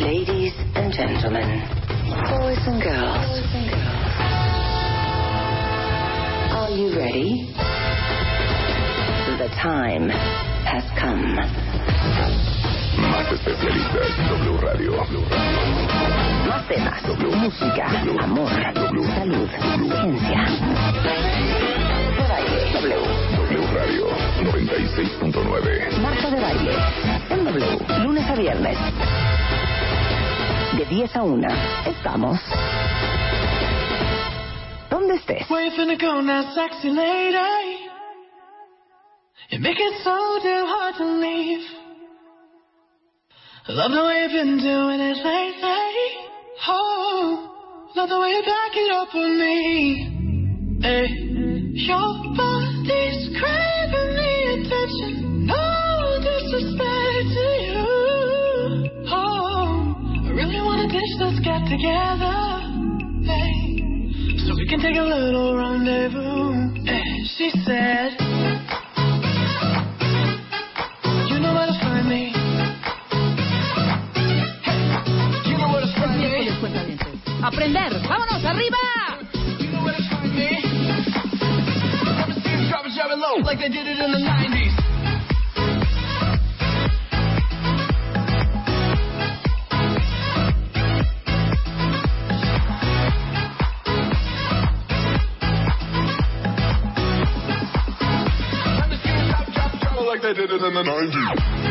Ladies and gentlemen, boys and girls, are you ready? The time has come. Más especialistas, W Radio. Más temas, música, amor, salud, ciencia. De baile, W. W Radio 96.9. Marta de baile, en W, lunes a viernes. De 10 a 1, estamos. ¿Dónde estés? You make it so damn hard to leave. Love the way you've been doing it lately. Oh, love the way you back it up on me. Hey, your body's craving the attention. This get together. Hey, so we can take a little rendezvous. Hey, she said, You know where to find me. Hey, you know where to find me. Aprender. ¡Vámonos, arriba! You know where to find me. Never see them drop it, drop it low like they did it in the 90s. Did it in the 90s.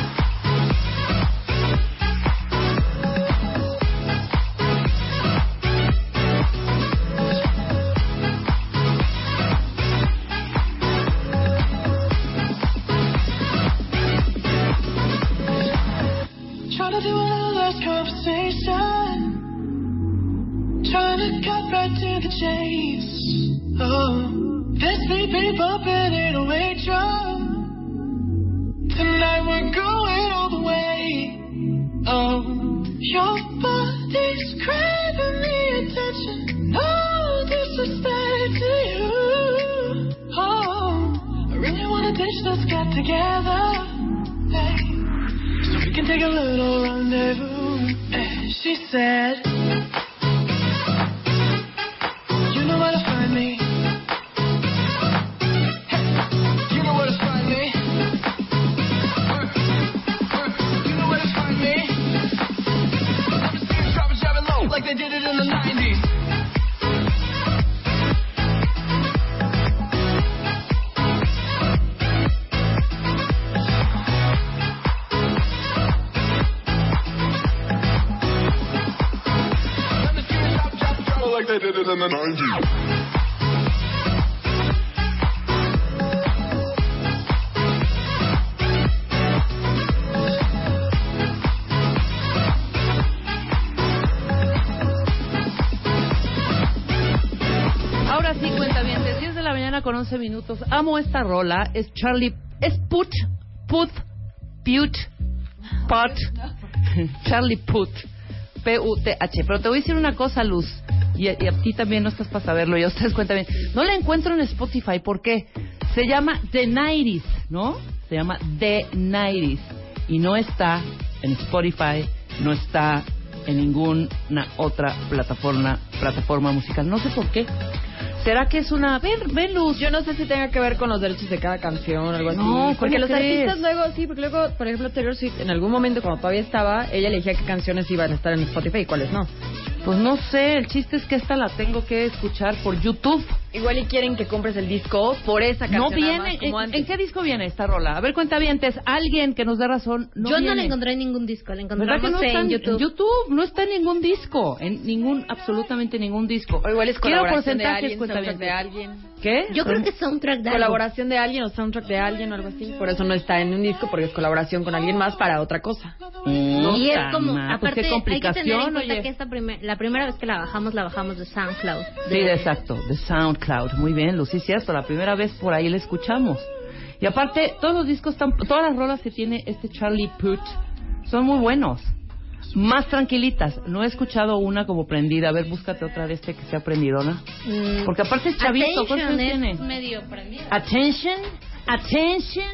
Get together. Hey. So we can take a little rendezvous. Eh, She said, 11 minutos. Amo esta rola. Es Charlie. Es Put. Put. Put. Pot. Charlie Put. P-U-T-H. Pero te voy a decir una cosa, Luz. Y a, y a ti también no estás para saberlo. Y a ustedes cuentan bien. No la encuentro en Spotify. ¿Por qué? Se llama The Nighties, ¿no? Se llama The Nighties. Y no está en Spotify. No está en ninguna otra plataforma, plataforma musical. No sé por qué. ¿Será que es una... Ven, ven Luz. Yo no sé si tenga que ver con los derechos de cada canción o algo así. No, porque ¿cómo los crees? artistas luego, sí, porque luego, por ejemplo, Taylor Swift, en algún momento cuando todavía estaba, ella elegía qué canciones iban a estar en Spotify y cuáles no. Pues no sé, el chiste es que esta la tengo que escuchar por YouTube. Igual y quieren que compres el disco por esa canción. No viene. más, como ¿En, antes. en qué disco viene esta rola? A ver, cuenta bien, alguien que nos dé razón. No Yo no la encontré en ningún disco, la ¿Verdad encontramos que no está en YouTube. no está en ningún disco, en ningún, absolutamente ningún disco. O igual es Quiero colaboración de porcentajes, alguien, cuenta soundtrack bien. de alguien. ¿Qué? Yo creo que es soundtrack de algo. Colaboración de alguien o soundtrack de alguien o algo así. Por eso no está en un disco, porque es colaboración con alguien más para otra cosa. No y es como, mal. Pues aparte, qué hay que tener en complicación, cuenta oye. que esta primer- la primera vez que la bajamos, la bajamos de SoundCloud. Sí, exacto, de SoundCloud. Muy bien, Lucy, cierto. La primera vez por ahí la escuchamos. Y aparte, todos los discos, están, todas las rolas que tiene este Charlie Puth son muy buenos. Más tranquilitas. No he escuchado una como prendida. A ver, búscate otra de este que sea prendidona. Mm, Porque aparte es chavito. ¿Cuántos tiene? medio prendido. Attention, attention.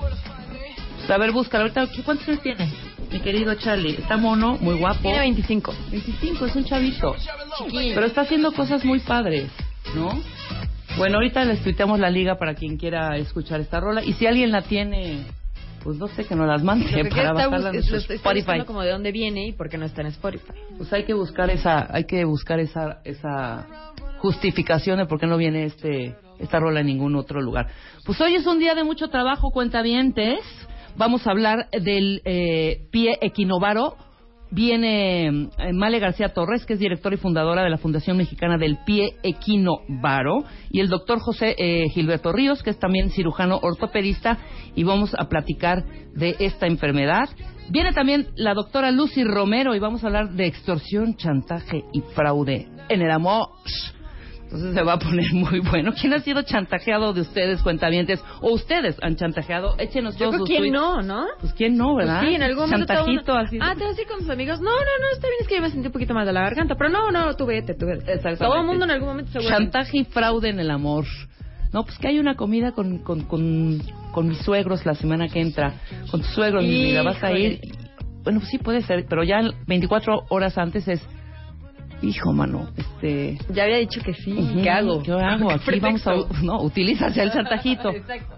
Pues, a ver, búscalo. Ahorita, ¿qué- ¿cuántos años tiene? Mi querido Charlie. Está mono, muy guapo. Tiene 25. 25, es un chavito. Pero está haciendo cosas muy padres, ¿no? Bueno, ahorita les tuiteamos la liga para quien quiera escuchar esta rola. Y si alguien la tiene, pues no sé, que nos las mande que para bajarla en Spotify. como de dónde viene y por qué no está en Spotify. Pues hay que buscar esa, hay que buscar esa, esa justificación de por qué no viene este, esta rola en ningún otro lugar. Pues hoy es un día de mucho trabajo, cuentavientes. Vamos a hablar del eh, pie equinovaro. Viene eh, Male García Torres, que es directora y fundadora de la Fundación Mexicana del Pie Equinovaro, y el doctor José eh, Gilberto Ríos, que es también cirujano ortopedista, y vamos a platicar de esta enfermedad. Viene también la doctora Lucy Romero y vamos a hablar de extorsión, chantaje y fraude en el amor. Entonces se va a poner muy bueno. ¿Quién ha sido chantajeado de ustedes, cuentavientes? ¿O ustedes han chantajeado? Échenos Yo todos creo sus quién tweets. no, ¿no? Pues quién no, ¿verdad? Pues sí, en algún momento Chantajito uno- así. Ah, te vas a ir con tus amigos. No, no, no, está bien, es que yo me sentí un poquito mal de la garganta. Pero no, no, tú vete, tú vete. Todo el mundo en algún momento se. Chantaje y fraude en el amor. No, pues que hay una comida con, con, con, con mis suegros la semana que entra. Con tus suegros, mi vida, vas a ir. Bueno, pues sí puede ser, pero ya 24 horas antes es. Hijo, mano, este. Ya había dicho que sí. ujú, ¿Qué hago? ¿Qué hago? ¿Qué Aquí vamos a. No, utilizas el chantajito. Exacto.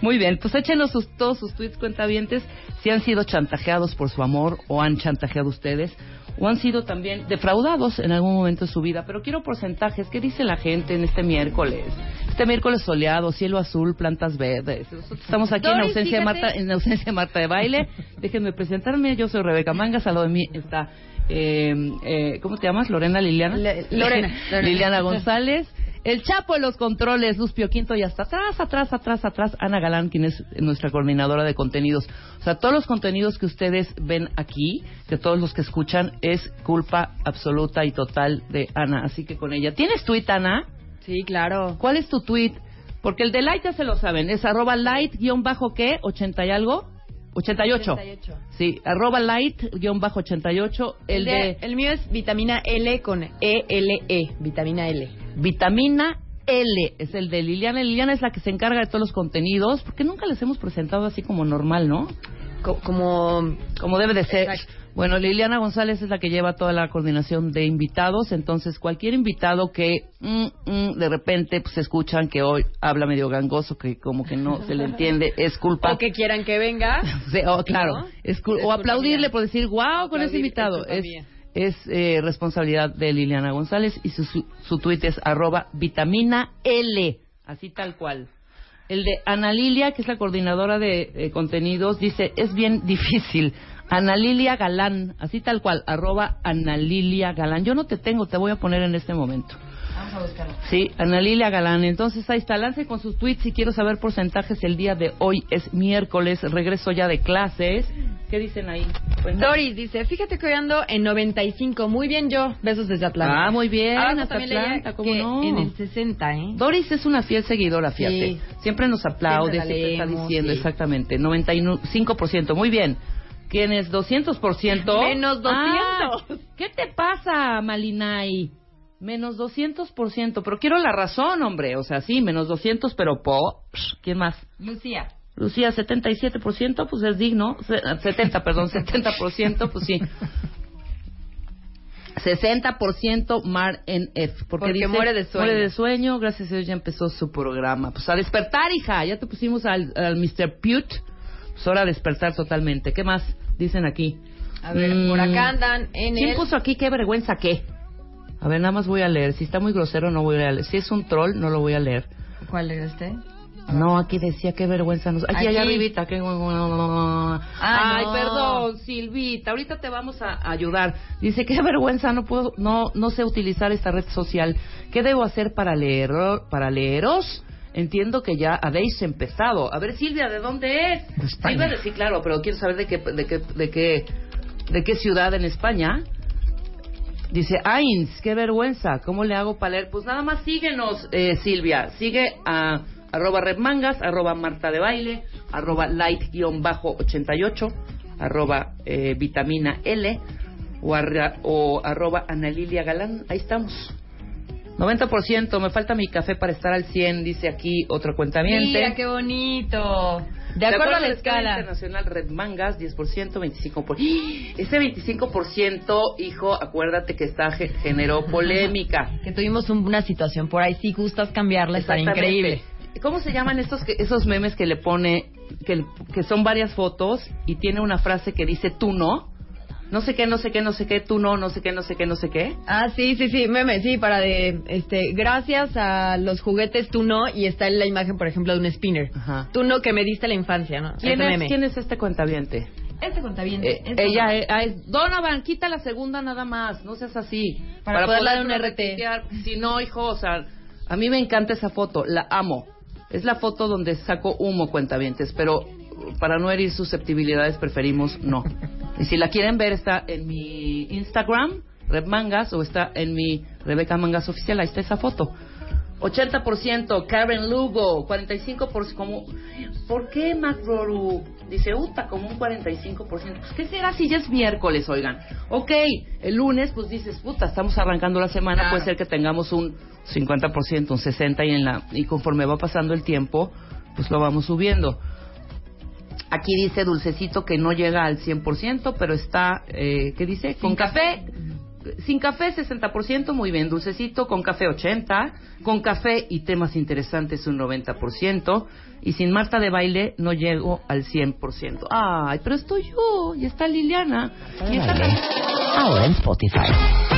Muy bien, pues échenos sus, todos sus tweets cuentavientes si han sido chantajeados por su amor o han chantajeado ustedes o han sido también defraudados en algún momento de su vida. Pero quiero porcentajes. ¿Qué dice la gente en este miércoles? Este miércoles soleado, cielo azul, plantas verdes. Nosotros estamos aquí en ausencia de. Marta, en ausencia de Marta de baile. Déjenme presentarme. Yo soy Rebeca Mangas. Al lado de mí está eh, eh, ¿cómo te llamas? Lorena Liliana. Le- Lorena, Lorena. Liliana González. El Chapo de los controles, Luz Pio Quinto, y hasta atrás, atrás, atrás, atrás, Ana Galán, quien es nuestra coordinadora de contenidos. O sea, todos los contenidos que ustedes ven aquí, de todos los que escuchan, es culpa absoluta y total de Ana. Así que con ella. ¿Tienes tweet, Ana? Sí, claro. ¿Cuál es tu tweet? Porque el de Light ya se lo saben. Es arroba light guion bajo qué? ¿80 y algo? 88. 88. Sí, arroba light guion bajo 88. El de el mío es vitamina L con E-L-E. Vitamina L. Vitamina L es el de Liliana. Liliana es la que se encarga de todos los contenidos, porque nunca les hemos presentado así como normal, ¿no? Co- como. Como debe de ser. Exacto. Bueno, Liliana González es la que lleva toda la coordinación de invitados, entonces cualquier invitado que mm, mm, de repente pues escuchan que hoy habla medio gangoso, que como que no se le entiende, es culpa. O que quieran que venga. Sí, o, claro, ¿No? es cul- Es o aplaudirle mía. por decir, wow, con ese invitado. es Es, eh, responsabilidad de Liliana González y su, su, su tuit es arroba vitamina L, así tal cual. El de Ana Lilia, que es la coordinadora de contenidos, dice, es bien difícil. Ana Lilia Galán, así tal cual, arroba Ana Lilia Galán. Yo no te tengo, te voy a poner en este momento. Vamos a buscarlo. Sí, Ana Lilia Galán. Entonces ahí está, lance con sus tweets si quiero saber porcentajes. El día de hoy es miércoles, regreso ya de clases. ¿Qué dicen ahí? Doris dice, fíjate que hoy ando en 95. Muy bien yo. Besos desde Atlanta. Ah, muy bien, Abajo hasta también leía Atlanta, ¿cómo que no? En el 60, ¿eh? Doris es una fiel seguidora, fíjate. Sí. Siempre nos aplaude, Siempre siempre está leemos, diciendo, sí. exactamente. 95%, muy bien. ¿Quién es 200%? Menos 200. Ah, ¿Qué te pasa, Malinay? Menos 200%, pero quiero la razón, hombre. O sea, sí, menos 200, pero po... ¿Quién más? Lucía. Lucía, 77%, pues es digno. Se- 70, perdón, 70%, pues sí. 60% Mar en F. Porque, Porque dice, muere de sueño. Muere de sueño, gracias a Dios ya empezó su programa. Pues a despertar, hija. Ya te pusimos al, al Mr. Pute. Pues ahora a despertar totalmente. ¿Qué más dicen aquí? A ver, Mm. por acá andan en ¿Quién el... puso aquí qué vergüenza qué? A ver, nada más voy a leer. Si está muy grosero, no voy a leer. Si es un troll, no lo voy a leer. ¿Cuál era este? No, aquí decía qué vergüenza nos... Aquí, Aquí. allá arribita. Qué... Ah, Ay, no. perdón, Silvita. Ahorita te vamos a ayudar. Dice, qué vergüenza, no puedo, no, no sé utilizar esta red social. ¿Qué debo hacer para leer, para leeros? Entiendo que ya habéis empezado. A ver, Silvia, ¿de dónde es? De España. Silvia, sí, claro, pero quiero saber de qué, de qué, de qué, de qué ciudad en España. Dice, Ains, qué vergüenza, ¿cómo le hago para leer? Pues nada más síguenos, eh, Silvia. Sigue a arroba redmangas, arroba marta de baile, arroba light-88, arroba eh, vitamina L o, arra- o arroba analilia galán. Ahí estamos. 90%, me falta mi café para estar al 100, dice aquí otro cuentamiento. Mira, qué bonito. De acuerdo a la escala. internacional Red Mangas, 10%, 25%. Por... ¡Ah! Ese 25%, hijo, acuérdate que está ge- generó polémica. Que tuvimos un- una situación por ahí. Si gustas cambiarla, está increíble. ¿Cómo se llaman estos esos memes que le pone que, que son varias fotos y tiene una frase que dice tú no? No sé qué, no sé qué, no sé qué, tú no, no sé qué, no sé qué, no sé qué. Ah, sí, sí, sí, meme, sí, para de, este, gracias a los juguetes tú no, y está la imagen, por ejemplo, de un spinner. Ajá. Tú no que me diste la infancia, ¿no? ¿Quién es, meme. ¿Quién es este cuentaviente? Este contabiente. Eh, este ella es, ah, es- Donovan, quita la segunda nada más, no seas así. Para poderla dar un RT. Si no, hijo, o sea, a mí me encanta esa foto, la amo. Es la foto donde saco humo, cuentavientes, pero para no herir susceptibilidades preferimos no. Y si la quieren ver está en mi Instagram, Reb Mangas, o está en mi Rebeca Mangas Oficial, ahí está esa foto. 80% Karen Lugo, 45% como ¿Por qué Macroru? Dice Uta como un 45%. Pues ¿qué será si ya es miércoles, oigan? Ok, el lunes pues dices, puta, estamos arrancando la semana, Claro. puede ser que tengamos un 50%, un 60 y en la y conforme va pasando el tiempo, pues lo vamos subiendo. Aquí dice Dulcecito que no llega al 100%, pero está, eh, ¿qué dice? Con café. Sin café 60%, muy bien. Dulcecito, con café 80%. Con café y temas interesantes un 90%. Y sin Marta de baile no llego al 100%. Ay, pero estoy yo. Y está Liliana. Y está... Ahora en Spotify.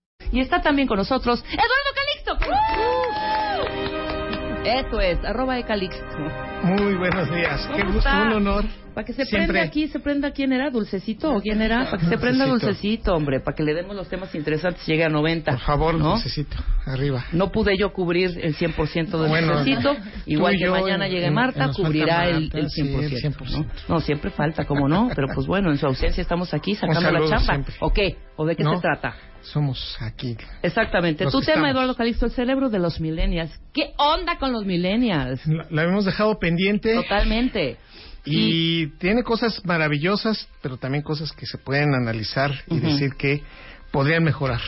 Y está también con nosotros Eduardo Calixto. Eso es, arroba de Calixto. Muy buenos días. Qué ¿Cómo gusto, está? un honor. Para que se Siempre. prenda aquí, se prenda quién era, Dulcecito o quién era, para que se prenda Dulcecito. Dulcecito, hombre, para que le demos los temas interesantes, llegue a 90. Por favor, ¿no? necesito. Arriba. No pude yo cubrir el 100% del Bueno, Dulcecito, igual que mañana en- llegue Marta, cubrirá el, Marta, el sí, 100%. el 100%. ¿no? No, siempre falta, ¿cómo no? Pero pues bueno, en su ausencia estamos aquí sacando la chamba. siempre. ¿O qué? ¿O de qué No. se trata? Somos aquí. Exactamente. Tu tema. Eduardo Calixto, el cerebro de los millennials. ¿Qué onda con los millennials? La, la hemos dejado pendiente. Totalmente. Y tiene cosas maravillosas, pero también cosas que se pueden analizar y decir que podrían mejorar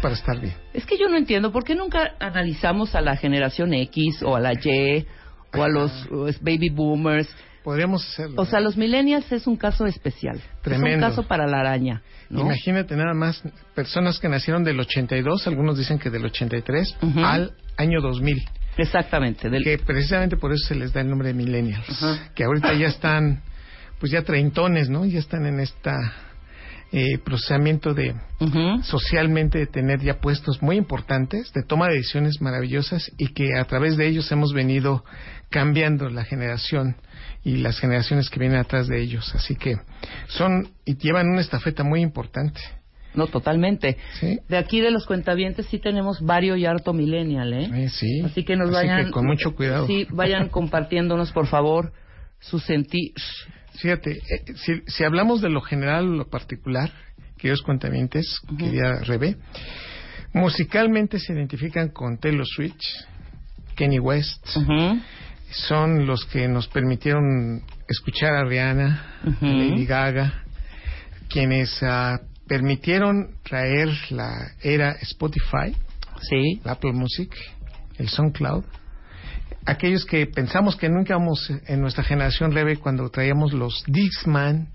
para estar bien. Es que yo no entiendo, ¿por qué nunca analizamos a la generación X o a la Y o a los baby boomers? Podríamos hacerlo. O sea, los millennials es un caso especial. Es Tremendo. un caso para la araña. ¿no? Imagínate nada más personas que nacieron del 82, algunos dicen que del 83, Ujú. al año 2000. Exactamente. Del... Que precisamente por eso se les da el nombre de millennials. Ajá. Que ahorita ya están, pues ya treintones, ¿no? Ya están en esta eh, procesamiento de Ujú. socialmente de tener ya puestos muy importantes, de toma de decisiones maravillosas y que a través de ellos hemos venido cambiando la generación y las generaciones que vienen atrás de ellos. Así que son y llevan una estafeta muy importante. No, totalmente. Sí. De aquí de los cuentavientes sí tenemos varios y harto millennial, ¿eh? Eh, sí. Así que nos Así vayan... que con mucho cuidado. Sí, vayan compartiéndonos, por favor, su sentir. Fíjate, eh, si, si hablamos de lo general o lo particular, queridos cuentavientes, querida Rebe. Musicalmente se identifican con Taylor Swift, Kenny West. Son los que nos permitieron escuchar a Rihanna, a. Lady Gaga, quienes ah, permitieron traer la era Spotify, Sí. la Apple Music, el SoundCloud. Aquellos que pensamos que nunca íbamos en nuestra generación, Rebe, cuando traíamos los Dixman,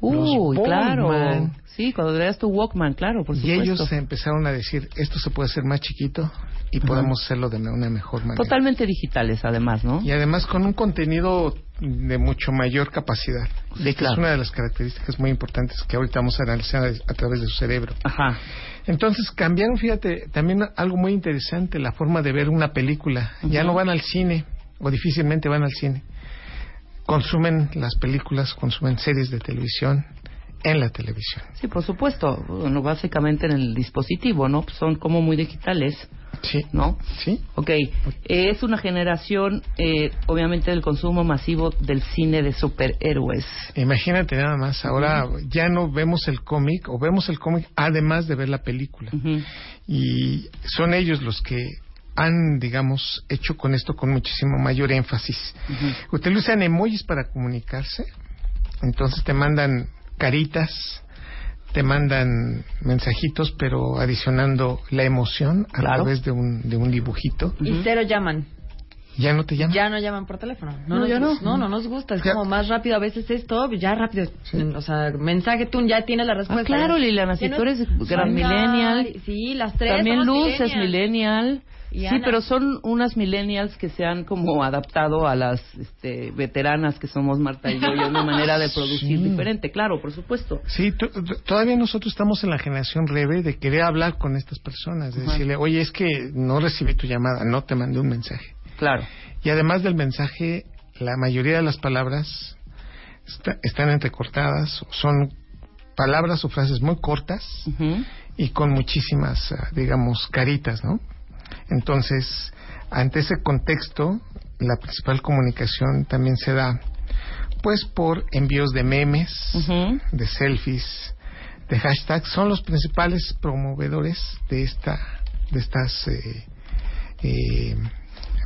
Uy, los claro. Sí, cuando traías tu Walkman, claro, por y ellos empezaron a decir, esto se puede hacer más chiquito y podemos hacerlo de una mejor manera. Totalmente digitales, además, ¿no? Y además con un contenido de mucho mayor capacidad. Sí, claro. Es una de las características muy importantes que ahorita vamos a analizar a, través de su cerebro. Ajá. Entonces cambiaron, fíjate, también algo muy interesante, la forma de ver una película. Ya no van al cine, o difícilmente van al cine. Consumen las películas, consumen series de televisión en la televisión. Sí, por supuesto. Bueno, básicamente en el dispositivo, ¿no? Son como muy digitales. Sí. ¿No? Sí. Ok. Eh, es una generación, eh, obviamente, del consumo masivo del cine de superhéroes. Imagínate nada más, ahora ya no vemos el cómic, o vemos el cómic además de ver la película. Y son ellos los que han, digamos, hecho con esto con muchísimo mayor énfasis. Utilizan emojis para comunicarse, entonces te mandan caritas, te mandan mensajitos, pero adicionando la emoción a Claro. través de un, de un dibujito. Y cero llaman. Ya no te llaman. Ya no llaman por teléfono. No, ya no. gus- No, no nos gusta. Es Ya. como más rápido. A veces esto, ya rápido. O sea, mensaje, tú ya tienes la respuesta. Ah, claro, Liliana, si no- tú eres gran Ay, millennial. Sí, las tres. También somos Luz es millennial. Y Sí, Ana. pero son unas millennials que se han como adaptado a las este, veteranas que somos Marta y yo y una manera de producir Sí. diferente, claro, por supuesto. Sí, to- to- todavía nosotros estamos en la generación rebe de querer hablar con estas personas, de Ajá. decirle, oye, es que no recibí tu llamada, no te mandé un mensaje. Claro. Y además del mensaje, la mayoría de las palabras está- están entrecortadas, son palabras o frases muy cortas y con muchísimas, ah, digamos, caritas, ¿no? Entonces, ante ese contexto, la principal comunicación también se da, pues, por envíos de memes, de selfies, de hashtags, son los principales promovedores de esta, de estas eh, eh,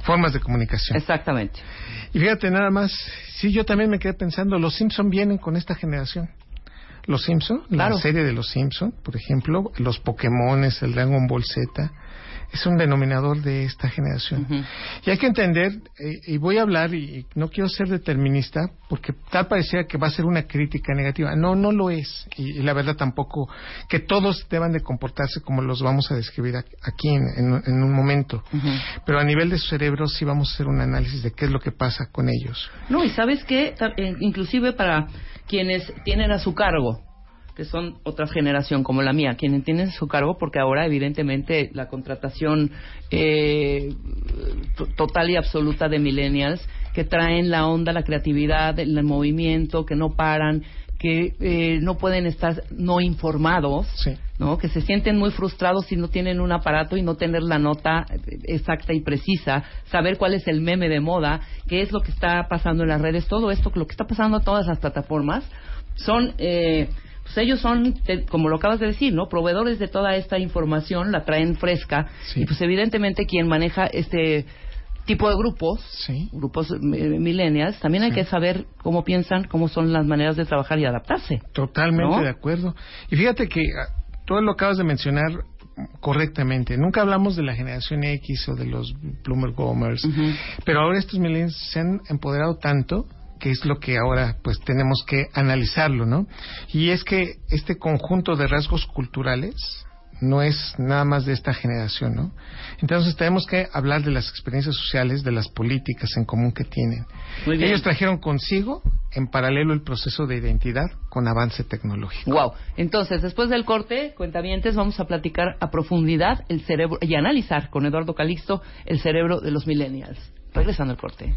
formas de comunicación. Exactamente. Y fíjate nada más, sí, yo también me quedé pensando, los Simpson vienen con esta generación. Los Simpson, Claro. la serie de los Simpson, por ejemplo, los Pokémones, el Dragon Ball Z, es un denominador de esta generación. Y hay que entender, eh, y voy a hablar, y no quiero ser determinista, porque tal parecía que va a ser una crítica negativa. No, no lo es. Y, y la verdad tampoco que todos deban de comportarse como los vamos a describir aquí en, en- en un momento. Pero a nivel de su cerebro sí vamos a hacer un análisis de qué es lo que pasa con ellos. No, y sabes qué, Ta- eh, inclusive para quienes tienen a su cargo, que son otra generación como la mía, quienes tienen a su cargo, porque ahora evidentemente la contratación eh, to- total y absoluta de millennials que traen la onda, la creatividad, el movimiento, que no paran, que eh, no pueden estar no informados, Sí. ¿no? Que se sienten muy frustrados si no tienen un aparato y no tener la nota exacta y precisa, saber cuál es el meme de moda, qué es lo que está pasando en las redes, todo esto, lo que está pasando en todas las plataformas, son, eh, pues ellos son, te- como lo acabas de decir, ¿no? Proveedores de toda esta información, la traen fresca Sí. y pues evidentemente quien maneja este tipo de grupos, Sí. grupos eh, millennials, también hay Sí. que saber cómo piensan, cómo son las maneras de trabajar y adaptarse. Totalmente ¿No? de acuerdo. Y fíjate que ah, tú lo acabas de mencionar correctamente. Nunca hablamos de la generación X o de los Bloomer Gomers, pero ahora estos millennials se han empoderado tanto que es lo que ahora pues tenemos que analizarlo, ¿no? Y es que este conjunto de rasgos culturales no es nada más de esta generación, ¿no? Entonces tenemos que hablar de las experiencias sociales, de las políticas en común que tienen. Ellos trajeron consigo en paralelo el proceso de identidad con avance tecnológico. Wow. Entonces, después del corte, cuentavientes, vamos a platicar a profundidad el cerebro y analizar con Eduardo Calixto el cerebro de los millennials. Regresando al corte.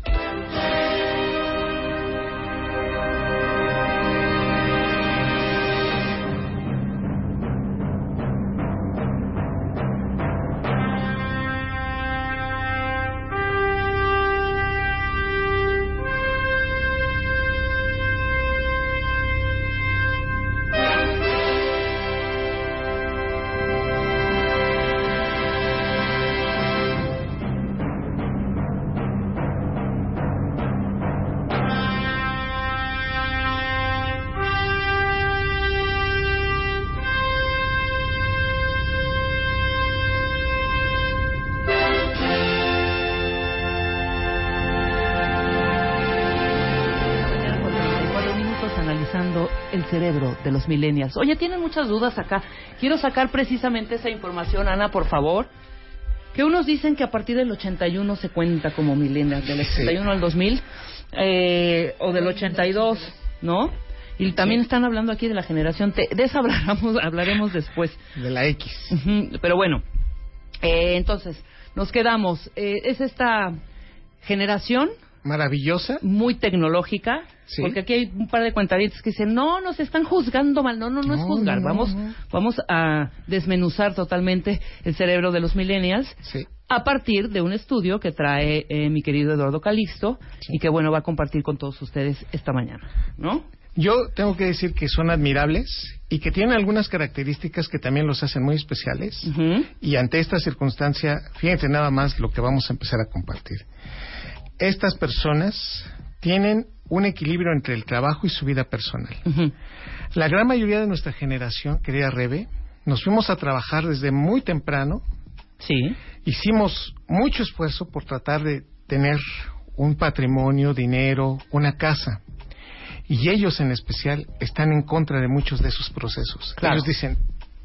De los millennials. Oye, tienen muchas dudas acá. Quiero sacar precisamente esa información, Ana, por favor. Que unos dicen que a partir del 81 se cuenta como millennials, del 81 al 2000, eh, o del 82, ¿no? Y también están hablando aquí de la generación T. De esa hablaremos, hablaremos después. De la X. Pero bueno, eh, entonces, nos quedamos. Eh, es esta generación Maravillosa. muy tecnológica, Sí. porque aquí hay un par de cuentaditos que dicen, no, nos están juzgando mal. No, no, no, es juzgar. no, no, vamos, vamos a desmenuzar totalmente el cerebro de los millennials Sí. a partir de un estudio que trae eh, mi querido Eduardo Calixto y que, bueno, va a compartir con todos ustedes esta mañana, ¿no? Yo tengo que decir que son admirables y que tienen algunas características que también los hacen muy especiales. Y ante esta circunstancia, fíjense nada más lo que vamos a empezar a compartir. Estas personas tienen un equilibrio entre el trabajo y su vida personal. La gran mayoría de nuestra generación, querida Rebe, nos fuimos a trabajar desde muy temprano. Sí. Hicimos mucho esfuerzo por tratar de tener un patrimonio, dinero, una casa. Y ellos en especial están en contra de muchos de esos procesos. Claro. Ellos dicen,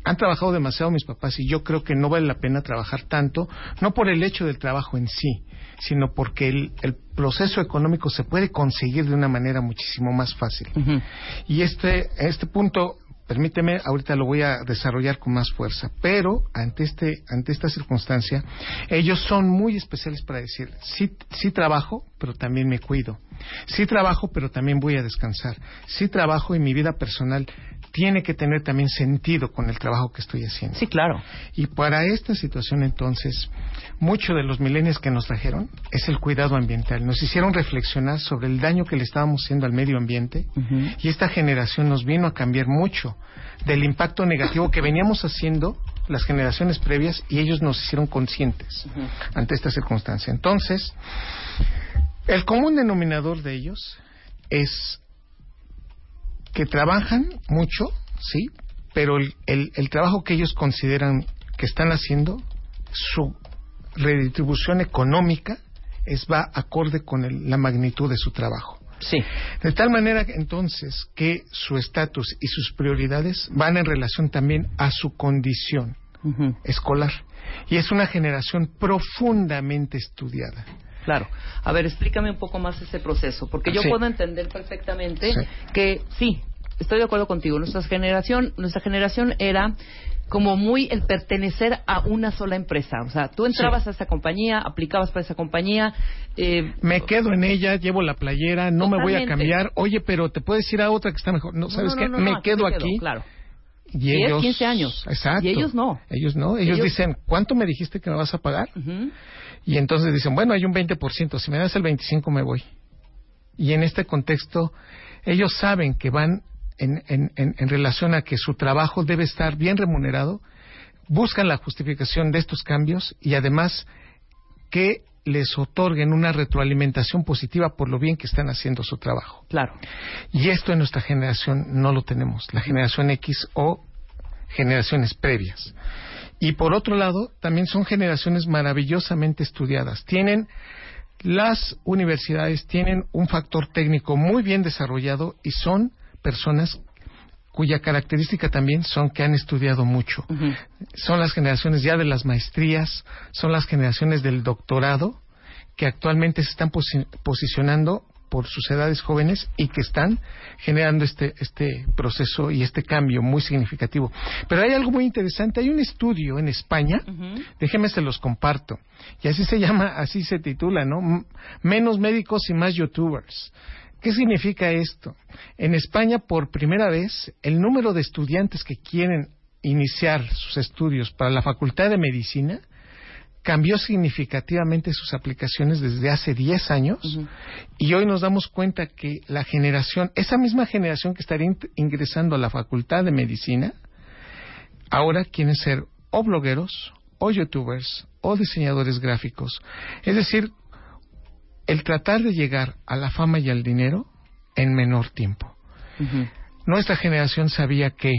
han trabajado demasiado mis papás y yo creo que no vale la pena trabajar tanto, no por el hecho del trabajo en sí, sino porque el, el proceso económico se puede conseguir de una manera muchísimo más fácil. Y este, este punto, permíteme, ahorita lo voy a desarrollar con más fuerza, pero ante, este, ante esta circunstancia, ellos son muy especiales para decir, sí, sí trabajo, pero también me cuido. Sí trabajo, pero también voy a descansar. Sí trabajo y mi vida personal tiene que tener también sentido con el trabajo que estoy haciendo. Sí, claro. Y para esta situación entonces, mucho de los milenios que nos trajeron es el cuidado ambiental. Nos hicieron reflexionar sobre el daño que le estábamos haciendo al medio ambiente y esta generación nos vino a cambiar mucho del impacto negativo que veníamos haciendo las generaciones previas y ellos nos hicieron conscientes ante esta circunstancia. Entonces, el común denominador de ellos es que trabajan mucho, sí, pero el, el- el trabajo que ellos consideran que están haciendo, su redistribución económica es va acorde con el- la magnitud de su trabajo. Sí. De tal manera entonces que su estatus y sus prioridades van en relación también a su condición escolar. Y es una generación profundamente estudiada. Claro. A ver, explícame un poco más ese proceso, porque yo Sí. puedo entender perfectamente Sí. que sí, estoy de acuerdo contigo. Nuestra generación, nuestra generación era como muy el pertenecer a una sola empresa. O sea, tú entrabas a esa compañía, aplicabas para esa compañía. eh, Me quedo en ella, llevo la playera, no me voy a cambiar. Oye, pero te puedes ir a otra que está mejor. No, ¿sabes no, qué? no, me quedo aquí. Claro. Y 10, ellos, 15 años. Exacto. Y ellos no. Ellos no. Ellos, Ellos- dicen, ¿cuánto me dijiste que me vas a pagar? Ujú. Y entonces dicen, bueno, hay un 20%, si me das el 25% me voy. Y en este contexto, ellos saben que van en, en, en, en relación a que su trabajo debe estar bien remunerado, buscan la justificación de estos cambios y además que les otorguen una retroalimentación positiva por lo bien que están haciendo su trabajo. Claro. Y esto en nuestra generación no lo tenemos, la generación X o generaciones previas. Y por otro lado, también son generaciones maravillosamente estudiadas. Tienen las universidades tienen un factor técnico muy bien desarrollado y son personas cuya característica también son que han estudiado mucho. Son las generaciones ya de las maestrías, son las generaciones del doctorado que actualmente se están posi- posicionando por sus edades jóvenes y que están generando este, este proceso y este cambio muy significativo. Pero hay algo muy interesante. Hay un estudio en España, Ujú. déjenme se los comparto, y así se llama, así se titula, ¿no? M- Menos médicos y más youtubers. ¿Qué significa esto? En España, por primera vez, el número de estudiantes que quieren iniciar sus estudios para la Facultad de Medicina cambió significativamente sus aplicaciones desde hace 10 años y hoy nos damos cuenta que la generación, esa misma generación que estaría ingresando a la Facultad de Medicina, ahora quieren ser o blogueros, o youtubers, o diseñadores gráficos. Es decir, el tratar de llegar a la fama y al dinero en menor tiempo. Nuestra generación sabía que,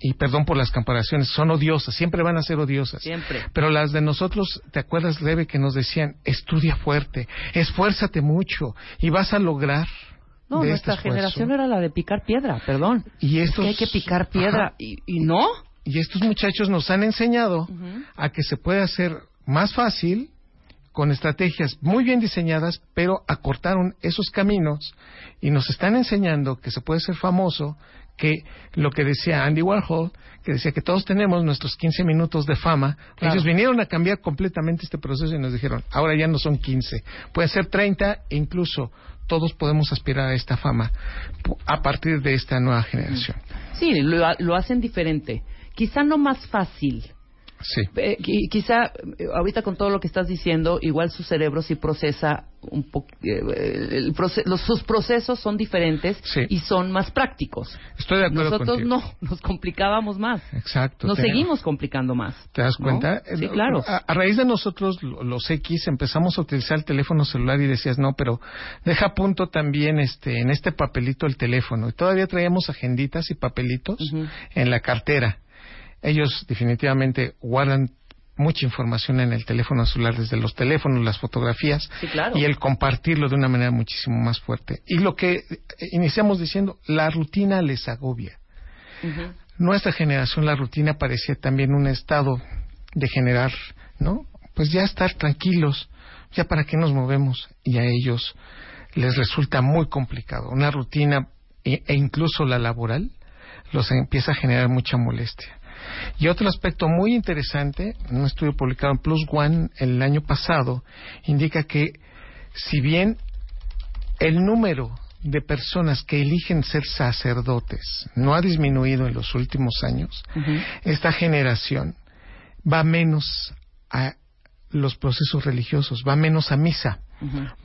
y perdón por las comparaciones, son odiosas, siempre van a ser odiosas. Siempre. Pero las de nosotros, ¿te acuerdas, Rebe, que nos decían, estudia fuerte, esfuérzate mucho y vas a lograr? No, nuestra este esfuerzo. generación era la de picar piedra, perdón. Y Es estos, que hay que picar piedra y no. Y estos muchachos nos han enseñado a que se puede hacer más fácil con estrategias muy bien diseñadas, pero acortaron esos caminos y nos están enseñando que se puede ser famoso, que lo que decía Andy Warhol, que decía que todos tenemos nuestros 15 minutos de fama, Claro. ellos vinieron a cambiar completamente este proceso y nos dijeron, ahora ya no son 15, puede ser 30 e incluso todos podemos aspirar a esta fama a partir de esta nueva generación. Sí, lo, lo hacen diferente. Quizá no más fácil. Sí. Eh, qui- quizá eh, ahorita con todo lo que estás diciendo, igual su cerebro sí procesa un poco. proce- los, sus procesos son diferentes Sí. y son más prácticos. Estoy de acuerdo Nosotros contigo. no, nos complicábamos más. Exacto. Nos seguimos complicando más. ¿Te das ¿no? cuenta? Sí, Eh, claro. A, a raíz de nosotros, lo- los X, empezamos a utilizar el teléfono celular y decías, no, pero deja a punto también este, en este papelito el teléfono. Y todavía traíamos agenditas y papelitos en la cartera. Ellos definitivamente guardan mucha información en el teléfono celular, desde los teléfonos, las fotografías, Sí, claro. y el compartirlo de una manera muchísimo más fuerte. Y lo que eh, iniciamos diciendo, la rutina les agobia. Nuestra generación, la rutina parecía también un estado de generar, ¿no? Pues ya estar tranquilos, ya para qué nos movemos. Y a ellos les resulta muy complicado. Una rutina e, e incluso la laboral los empieza a generar mucha molestia. Y otro aspecto muy interesante, un estudio publicado en Plus One el año pasado, indica que si bien el número de personas que eligen ser sacerdotes no ha disminuido en los últimos años, esta generación va menos a los procesos religiosos, va menos a misa,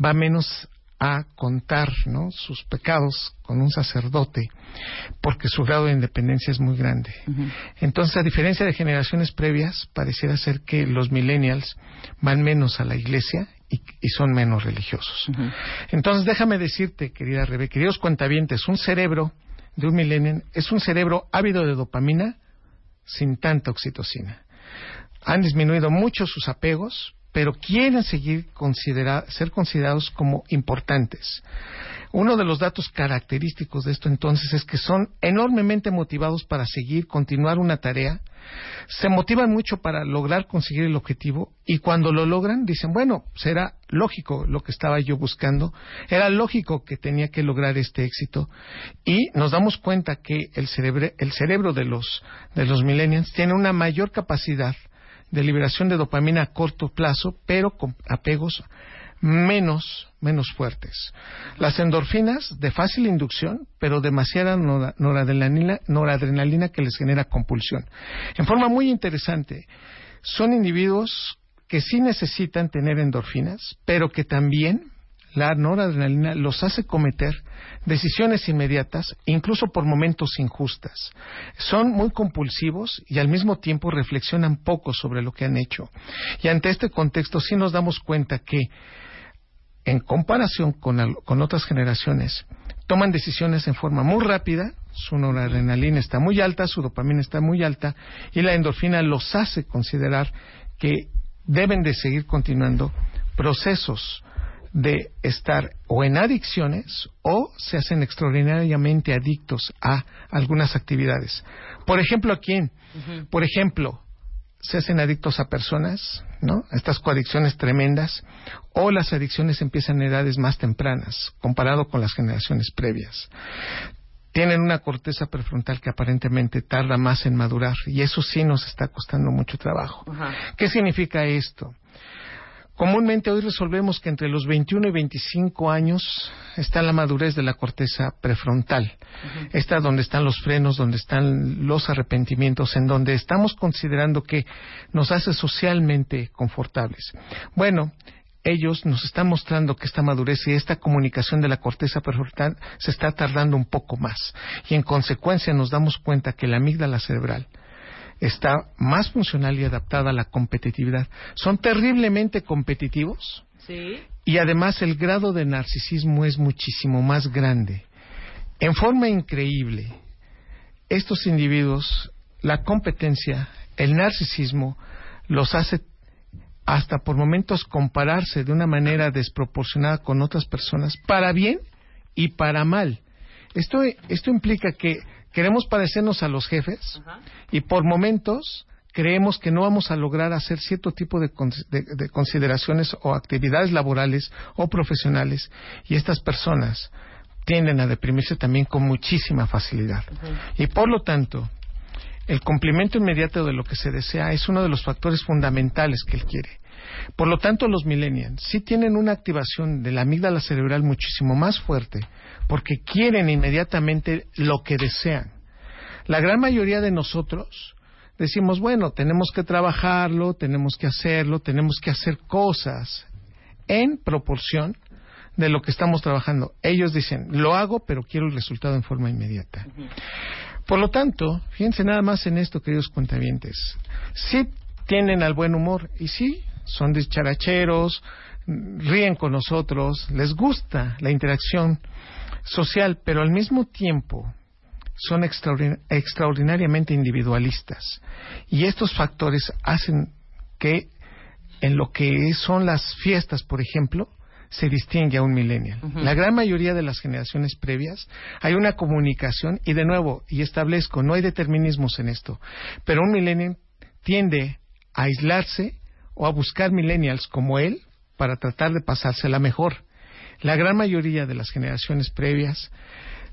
va menos a contar ¿no? sus pecados con un sacerdote, porque su grado de independencia es muy grande. Entonces, a diferencia de generaciones previas, pareciera ser que los millennials van menos a la iglesia y, y son menos religiosos. Entonces, déjame decirte, querida Rebe, queridos cuentavientes, un cerebro de un millennial es un cerebro ávido de dopamina sin tanta oxitocina. Han disminuido mucho sus apegos, pero quieren seguir ser considerados como importantes. Uno de los datos característicos de esto entonces es que son enormemente motivados para seguir, continuar una tarea, se motivan mucho para lograr conseguir el objetivo y cuando lo logran dicen, bueno, será lógico lo que estaba yo buscando, era lógico que tenía que lograr este éxito y nos damos cuenta que el cerebro, el cerebro de los, de los millennials tiene una mayor capacidad de liberación de dopamina a corto plazo, pero con apegos menos, menos fuertes. Las endorfinas de fácil inducción, pero demasiada nora- noradrenalina, noradrenalina que les genera compulsión. En forma muy interesante, son individuos que sí necesitan tener endorfinas, pero que también la noradrenalina los hace cometer decisiones inmediatas, incluso por momentos injustas. Son muy compulsivos y al mismo tiempo reflexionan poco sobre lo que han hecho. Y ante este contexto sí nos damos cuenta que, en comparación con, con otras generaciones, toman decisiones en forma muy rápida, su noradrenalina está muy alta, su dopamina está muy alta y la endorfina los hace considerar que deben de seguir continuando procesos de estar o en adicciones o se hacen extraordinariamente adictos a algunas actividades. Por ejemplo, ¿a quién? Por ejemplo, se hacen adictos a personas, ¿no? Estas coadicciones tremendas, o las adicciones empiezan en edades más tempranas, comparado con las generaciones previas. Tienen una corteza prefrontal que aparentemente tarda más en madurar, y eso sí nos está costando mucho trabajo. Ajá. ¿Qué significa esto? Comúnmente hoy resolvemos que entre los 21 y 25 años está la madurez de la corteza prefrontal. Está donde están los frenos, donde están los arrepentimientos, en donde estamos considerando que nos hace socialmente confortables. Bueno, ellos nos están mostrando que esta madurez y esta comunicación de la corteza prefrontal se está tardando un poco más. Y en consecuencia nos damos cuenta que la amígdala cerebral está más funcional y adaptada a la competitividad. Son terriblemente competitivos Sí. y además el grado de narcisismo es muchísimo más grande. En forma increíble, estos individuos, la competencia, el narcisismo, los hace hasta por momentos compararse de una manera desproporcionada con otras personas, para bien y para mal. Esto, esto implica que queremos parecernos a los jefes y por momentos creemos que no vamos a lograr hacer cierto tipo de, cons- de- de consideraciones o actividades laborales o profesionales y estas personas tienden a deprimirse también con muchísima facilidad. Y por lo tanto, el cumplimiento inmediato de lo que se desea es uno de los factores fundamentales que él quiere. Por lo tanto, los millennials sí tienen una activación de la amígdala cerebral muchísimo más fuerte porque quieren inmediatamente lo que desean. La gran mayoría de nosotros decimos, bueno, tenemos que trabajarlo, tenemos que hacerlo, tenemos que hacer cosas en proporción de lo que estamos trabajando. Ellos dicen, lo hago, pero quiero el resultado en forma inmediata. Por lo tanto, fíjense nada más en esto, queridos cuentavientes. Sí tienen al buen humor y sí, son dicharacheros, ríen con nosotros, les gusta la interacción social, pero al mismo tiempo son extraordin- extraordinariamente individualistas. Y estos factores hacen que en lo que son las fiestas, por ejemplo, se distingue a un millennial. La gran mayoría de las generaciones previas hay una comunicación y de nuevo, y establezco, no hay determinismos en esto, pero un millennial tiende a aislarse o a buscar millennials como él para tratar de pasársela mejor. La gran mayoría de las generaciones previas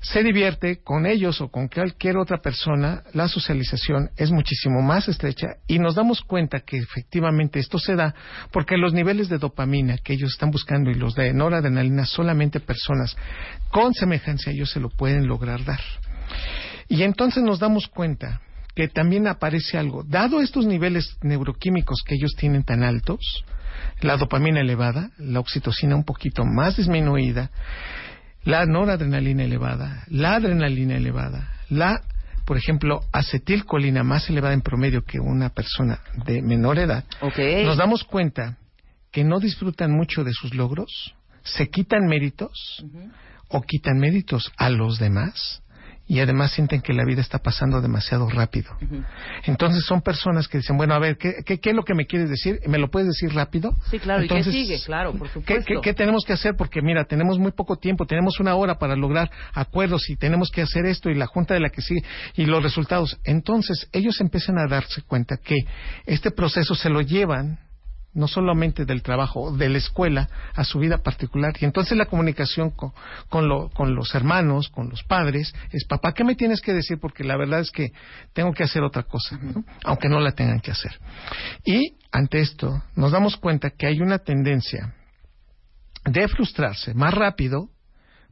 se divierte con ellos o con cualquier otra persona, la socialización es muchísimo más estrecha y nos damos cuenta que efectivamente esto se da porque los niveles de dopamina que ellos están buscando y los de noradrenalina solamente personas con semejanza a ellos se lo pueden lograr dar. Y entonces nos damos cuenta que también aparece algo. Dado estos niveles neuroquímicos que ellos tienen tan altos, la dopamina elevada, la oxitocina un poquito más disminuida, la noradrenalina elevada, la adrenalina elevada, la, por ejemplo, acetilcolina más elevada en promedio que una persona de menor edad, nos damos cuenta que no disfrutan mucho de sus logros, se quitan méritos o quitan méritos a los demás y además sienten que la vida está pasando demasiado rápido. Entonces son personas que dicen, bueno, a ver, ¿qué, qué, qué es lo que me quieres decir? ¿Me lo puedes decir rápido? Sí, claro. Entonces, ¿Y qué sigue? Claro, por ¿Qué, supuesto. qué- qué tenemos que hacer? Porque mira, tenemos muy poco tiempo, tenemos una hora para lograr acuerdos y tenemos que hacer esto y la junta de la que sigue y los resultados. Entonces ellos empiezan a darse cuenta que este proceso se lo llevan no solamente del trabajo, de la escuela, a su vida particular. Y entonces la comunicación con, con, lo- con los hermanos, con los padres, es, papá, ¿qué me tienes que decir? Porque la verdad es que tengo que hacer otra cosa, ¿no? aunque no la tengan que hacer. Y ante esto nos damos cuenta que hay una tendencia de frustrarse más rápido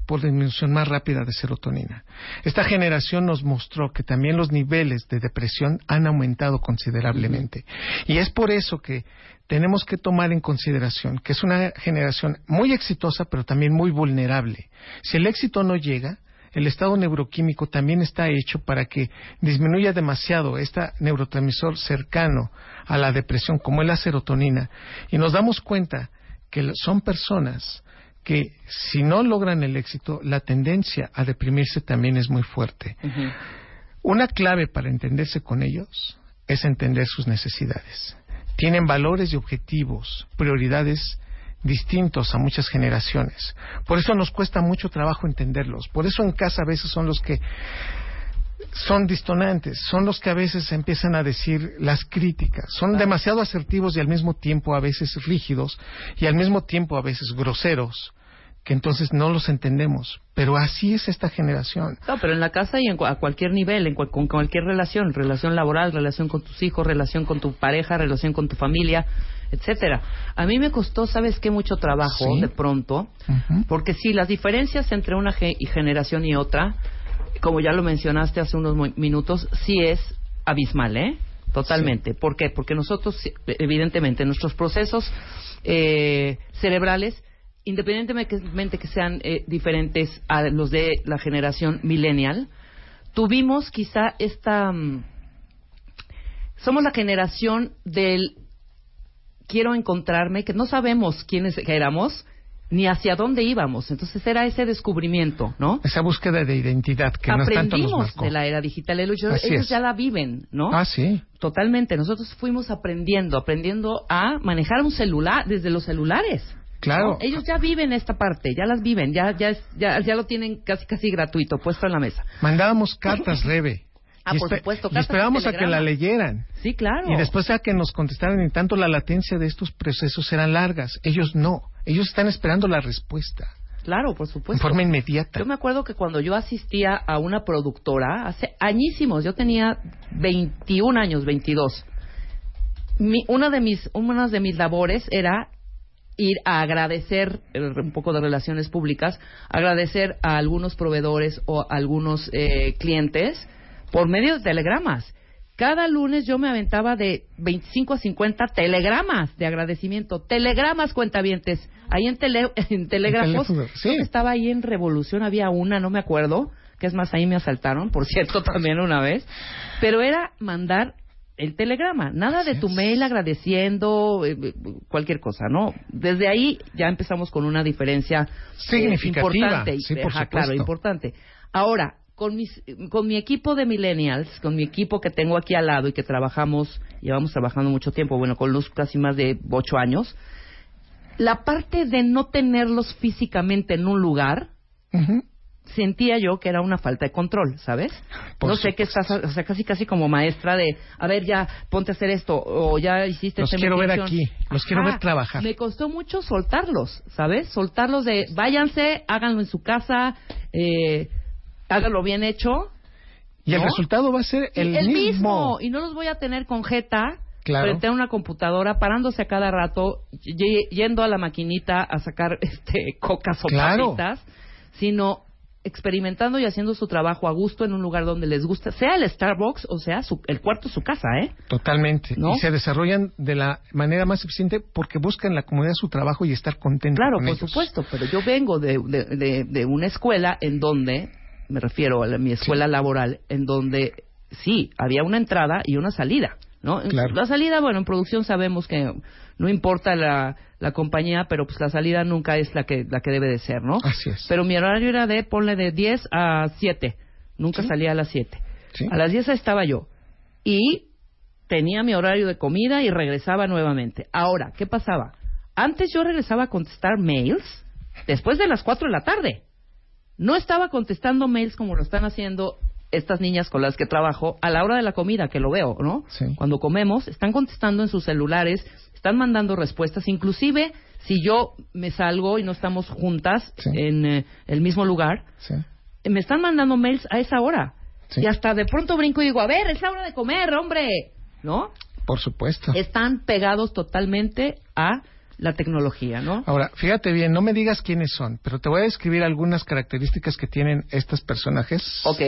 por disminución más rápida de serotonina. Esta generación nos mostró que también los niveles de depresión han aumentado considerablemente. Y es por eso que tenemos que tomar en consideración que es una generación muy exitosa, pero también muy vulnerable. Si el éxito no llega, el estado neuroquímico también está hecho para que disminuya demasiado este neurotransmisor cercano a la depresión, como es la serotonina. Y nos damos cuenta que son personas que si no logran el éxito, la tendencia a deprimirse también es muy fuerte. Una clave para entenderse con ellos es entender sus necesidades. Tienen valores y objetivos, prioridades distintos a muchas generaciones. Por eso nos cuesta mucho trabajo entenderlos. Por eso en casa a veces son los que son distonantes, son los que a veces empiezan a decir las críticas, son demasiado asertivos y al mismo tiempo a veces rígidos y al mismo tiempo a veces groseros, que entonces no los entendemos. Pero así es esta generación. No, pero en la casa y en, a cualquier nivel, en con cualquier relación, relación laboral, relación con tus hijos, relación con tu pareja, relación con tu familia, etcétera. A mí me costó, ¿sabes qué? Mucho trabajo Sí. de pronto, porque sí, las diferencias entre una ge- generación y otra, como ya lo mencionaste hace unos minutos, sí es abismal, ¿eh? Totalmente. ¿Por qué? Porque nosotros, evidentemente, nuestros procesos eh, cerebrales, independientemente que sean eh, diferentes a los de la generación millennial, tuvimos quizá esta... mm, somos la generación del quiero encontrarme, que no sabemos quiénes éramos ni hacia dónde íbamos. Entonces era ese descubrimiento, ¿no? Esa búsqueda de identidad que no tanto nos Aprendimos marcó. de la era digital. Ellos, ellos ya la viven, ¿no? Ah, sí. Totalmente. Nosotros fuimos aprendiendo, aprendiendo a manejar un celular desde los celulares. Claro. ¿no? Ellos ya viven esta parte, ya las viven, ya, ya, ya, ya lo tienen casi casi gratuito, puesto en la mesa. Mandábamos cartas, Rebe. Ah, Y por supuesto, Y esperábamos de a que la leyeran. Sí, claro. Y después a que nos contestaran, y tanto la latencia de estos procesos eran largas. Ellos no. Ellos están esperando la respuesta. Claro, por supuesto. En forma inmediata. Yo me acuerdo que cuando yo asistía a una productora, hace añísimos, yo tenía 21 años, 22. Mi- una, de mis, una de mis labores era ir a agradecer, eh, un poco de relaciones públicas, agradecer a algunos proveedores o a algunos eh, clientes por medio de telegramas. Cada lunes yo me aventaba de 25 a 50 telegramas de agradecimiento. Telegramas cuentavientes. Ahí en, tele, en teléfono, sí. que Estaba ahí en Revolución, había una, no me acuerdo. Que es más, ahí me asaltaron, por cierto, también una vez. Pero era mandar el telegrama. Nada de tu mail agradeciendo eh, eh, cualquier cosa, ¿no? Desde ahí ya empezamos con una diferencia eh, Significativa, importante. sí, por Ajá, claro, importante. Ahora, con, mis, con mi equipo de millennials, con mi equipo que tengo aquí al lado y que trabajamos, llevamos trabajando mucho tiempo, bueno, con Luz casi más de ocho años, la parte de no tenerlos físicamente en un lugar, sentía yo que era una falta de control, ¿sabes? Por no sé qué estás, o sea, casi casi como maestra de, a ver, ya ponte a hacer esto o ya hiciste Los quiero ver aquí, los quiero ver trabajar. Me costó mucho soltarlos, ¿sabes? Soltarlos de, váyanse, háganlo en su casa, eh, háganlo bien hecho. Y el resultado va a ser el, el mismo. mismo. Y no los voy a tener con jeta Claro. frente a una computadora, parándose a cada rato, y- yendo a la maquinita a sacar este cocas o Claro. papitas, sino experimentando y haciendo su trabajo a gusto en un lugar donde les gusta, sea el Starbucks o sea su- el cuarto su casa, ¿eh? Totalmente. ¿No? Y se desarrollan de la manera más eficiente porque buscan la comunidad su trabajo y estar contentos Claro, con por ellos. supuesto, pero yo vengo de, de, de- de una escuela en donde, me refiero a la- mi escuela laboral, en donde sí, había una entrada y una salida, ¿no? Claro. La salida, bueno, en producción sabemos que no importa la, la compañía, pero pues la salida nunca es la que, la que debe de ser, ¿no? Así es. Pero mi horario era de, ponle de 10 a 7, nunca salía a las 7. Sí. A las 10 estaba yo. Y tenía mi horario de comida y regresaba nuevamente. Ahora, ¿qué pasaba? Antes yo regresaba a contestar mails después de las 4 de la tarde. No estaba contestando mails como lo están haciendo estas niñas con las que trabajo a la hora de la comida, que lo veo, ¿no? Sí. Cuando comemos, están contestando en sus celulares, están mandando respuestas, inclusive si yo me salgo y no estamos juntas Sí. en eh, el mismo lugar, Sí. me están mandando mails a esa hora. Sí. Y hasta de pronto brinco y digo, a ver, es la hora de comer, hombre. ¿No? Por supuesto. Están pegados totalmente a la tecnología, ¿no? Ahora, fíjate bien, no me digas quiénes son, pero te voy a describir algunas características que tienen estos personajes. Ok.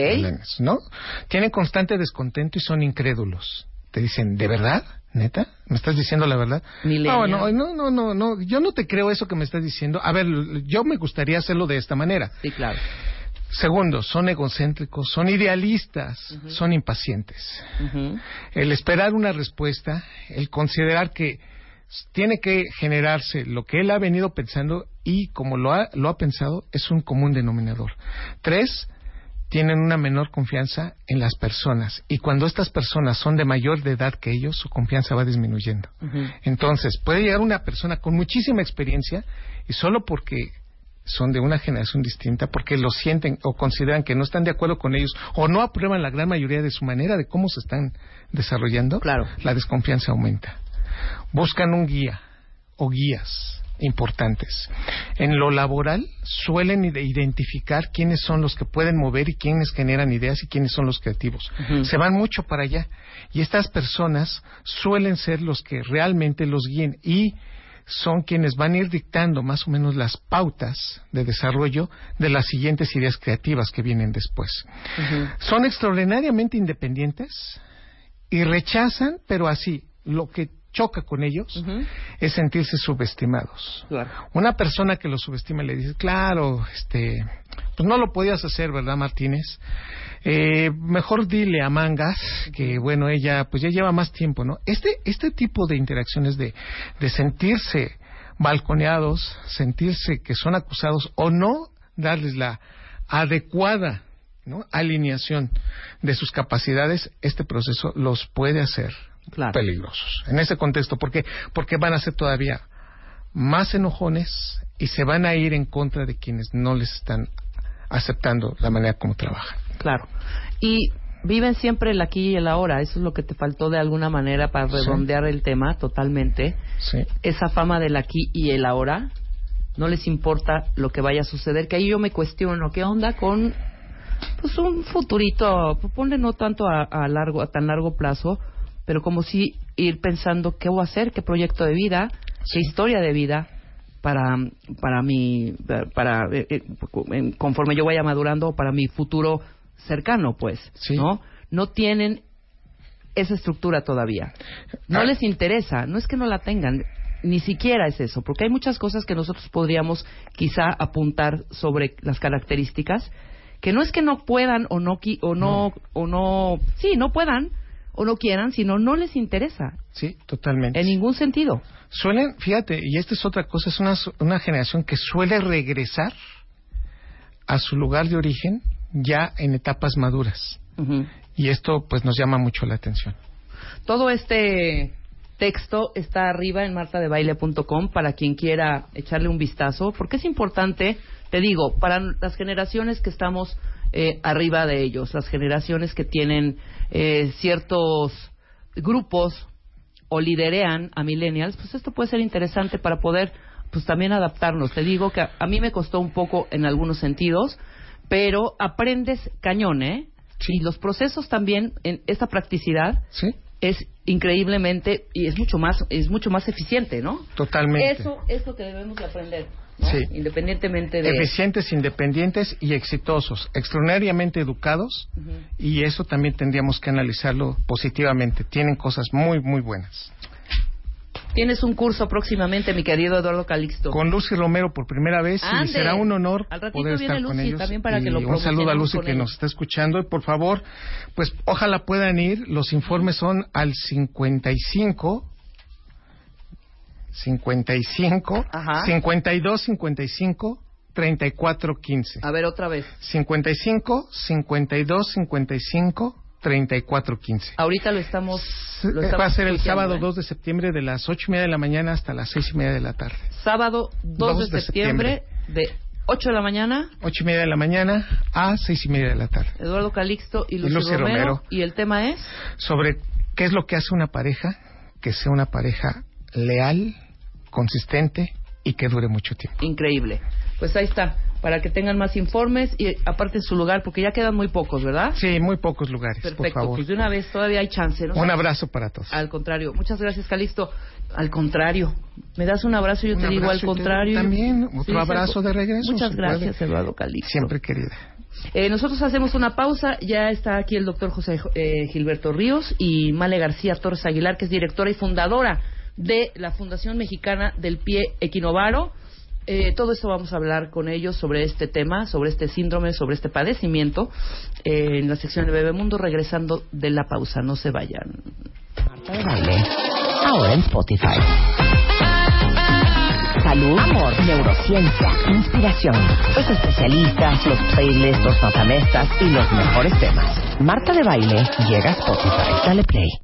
¿no? Tienen constante descontento y son incrédulos. Te dicen, ¿de verdad? ¿Neta? ¿Me estás diciendo la verdad? No, no, no, no, no, no, yo no te creo eso que me estás diciendo. A ver, yo me gustaría hacerlo de esta manera. Sí, claro. Segundo, son egocéntricos, son idealistas, son impacientes. El esperar una respuesta, el considerar que tiene que generarse lo que él ha venido pensando y como lo ha, lo ha pensado es un común denominador. Tres, tienen una menor confianza en las personas y cuando estas personas son de mayor de edad que ellos, su confianza va disminuyendo. Entonces, puede llegar una persona con muchísima experiencia y solo porque son de una generación distinta, porque lo sienten o consideran que no están de acuerdo con ellos o no aprueban la gran mayoría de su manera de cómo se están desarrollando, Claro. la desconfianza aumenta. Buscan un guía o guías importantes. En lo laboral suelen ide- identificar quiénes son los que pueden mover y quiénes generan ideas y quiénes son los creativos. Se van mucho para allá y estas personas suelen ser los que realmente los guíen y son quienes van a ir dictando más o menos las pautas de desarrollo de las siguientes ideas creativas que vienen después. Son extraordinariamente independientes y rechazan, pero así, lo que choca con ellos es sentirse subestimados. Claro. Una persona que lo subestima le dice, claro, este, pues no lo podías hacer, ¿verdad, Martínez? Eh, mejor dile a Mangas que, bueno, ella, pues ya lleva más tiempo, ¿no? Este, este tipo de interacciones de, de sentirse balconeados, sentirse que son acusados o no darles la adecuada ¿no? alineación de sus capacidades, este proceso los puede hacer Claro. peligrosos en ese contexto. ¿Por qué? Porque van a ser todavía más enojones y se van a ir en contra de quienes no les están aceptando la manera como trabajan. Claro. Y viven siempre el aquí y el ahora. Eso es lo que te faltó de alguna manera para Sí. redondear el tema totalmente. Sí. Esa fama del aquí y el ahora. No les importa lo que vaya a suceder. Que ahí yo me cuestiono, ¿qué onda con pues un futurito? Ponle no tanto a, a largo, a tan largo plazo, pero como si ir pensando qué voy a hacer, qué proyecto de vida, qué historia de vida para para mi para eh, eh, conforme yo vaya madurando para mi futuro cercano pues no no tienen esa estructura todavía. No Ah. les interesa no es que no la tengan ni siquiera es eso porque hay muchas cosas que nosotros podríamos quizá apuntar sobre las características que no es que no puedan o no o no, o no sí no puedan o no quieran sino no les interesa Sí, totalmente. en ningún sentido Suelen, fíjate, y esta es otra cosa, es una, una generación que suele regresar a su lugar de origen ya en etapas maduras. Y esto pues nos llama mucho la atención. Todo este texto está arriba en martadebaile.com para quien quiera echarle un vistazo, porque es importante, te digo, para las generaciones que estamos eh, arriba de ellos, las generaciones que tienen eh, ciertos grupos o liderean a millennials, pues esto puede ser interesante para poder pues también adaptarnos. Te digo que a, a mí me costó un poco en algunos sentidos, pero aprendes cañón, ¿eh? Y los procesos también, en esta practicidad, es increíblemente y es mucho más es mucho más eficiente, ¿no? Totalmente. Eso es lo que debemos de aprender, ¿no? Sí. independientemente de Eficientes, independientes y exitosos, extraordinariamente educados, Ujú. y eso también tendríamos que analizarlo positivamente. Tienen cosas muy, muy buenas. Tienes un curso próximamente, mi querido Eduardo Calixto. Con Lucy Romero por primera vez Ande. y será un honor Al poder estar con Lucy ellos. también para Y que lo un saludo a Lucy con que él. nos está escuchando y por favor, pues ojalá puedan ir. Los informes son al 55 55 Ajá. 52 55 34 15. A ver otra vez. 55 52 55 34 15. Ahorita lo estamos, lo Eh, estamos Va a ser el sábado ¿eh? 2 de septiembre de las 8 y media de la mañana hasta las 6 y media de la tarde. Sábado 2, de, septiembre, de 8 de la mañana, 8 y media de la mañana a 6 y media de la tarde. Eduardo Calixto y Y Lucy, Lucy Romero, Romero. Y el tema es Sobre qué es lo que hace una pareja, que sea una pareja leal, consistente y que dure mucho tiempo. increíble. Pues ahí está, para que tengan más informes y aparte su lugar, porque ya quedan muy pocos, ¿verdad? Sí, muy pocos lugares, por Perfecto, favor. pues de una vez todavía hay chance, ¿no? Un abrazo para todos. Al contrario, muchas gracias, Calixto. Al contrario, me das un abrazo y yo Un te digo al contrario. también otro Sí, abrazo de regreso, Muchas gracias, puede. Eduardo Calixto. Siempre querida. Eh, nosotros hacemos una pausa. Ya está aquí el doctor José eh, Gilberto Ríos y Male García Torres Aguilar, que es directora y fundadora de la Fundación Mexicana del Pie Equinovaro. Eh, todo esto vamos a hablar con ellos sobre este tema, sobre este síndrome, sobre este padecimiento, eh, en la sección de Bebemundo, regresando de la pausa. No se vayan. Marta de Baile, ahora en Spotify. Salud, amor, neurociencia, inspiración, los especialistas, los playlists, los matamestas y los mejores temas. Marta de Baile llega a Spotify. Dale play.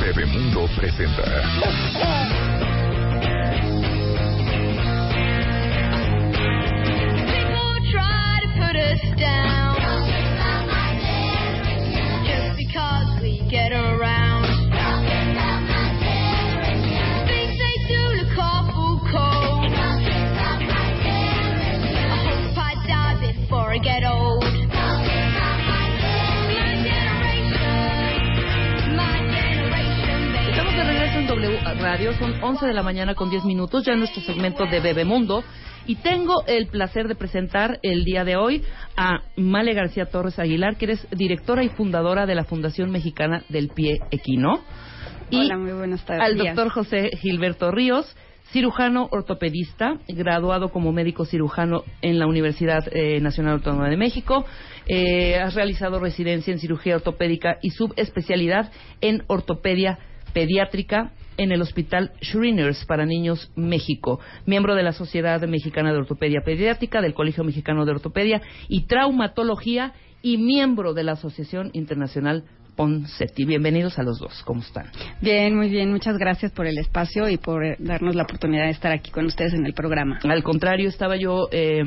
Bebemundo presenta. Son 11 de la mañana con 10 minutos, ya en nuestro segmento de Bebemundo. Y tengo el placer de presentar el día de hoy a Male García Torres Aguilar, que eres directora y fundadora de la Fundación Mexicana del Pie Equino. Y Hola, muy buenas tardes. al doctor José Gilberto Ríos, cirujano ortopedista, graduado como médico cirujano en la Universidad eh, Nacional Autónoma de México. Eh, has realizado residencia en cirugía ortopédica y subespecialidad en ortopedia pediátrica en el Hospital Shriners para Niños México, miembro de la Sociedad Mexicana de Ortopedia Pediátrica, del Colegio Mexicano de Ortopedia y Traumatología y miembro de la Asociación Internacional Ponseti. Bienvenidos a los dos, ¿cómo están? Bien, muy bien. Muchas gracias por el espacio y por eh, darnos la oportunidad de estar aquí con ustedes en el programa. Al contrario, estaba yo eh,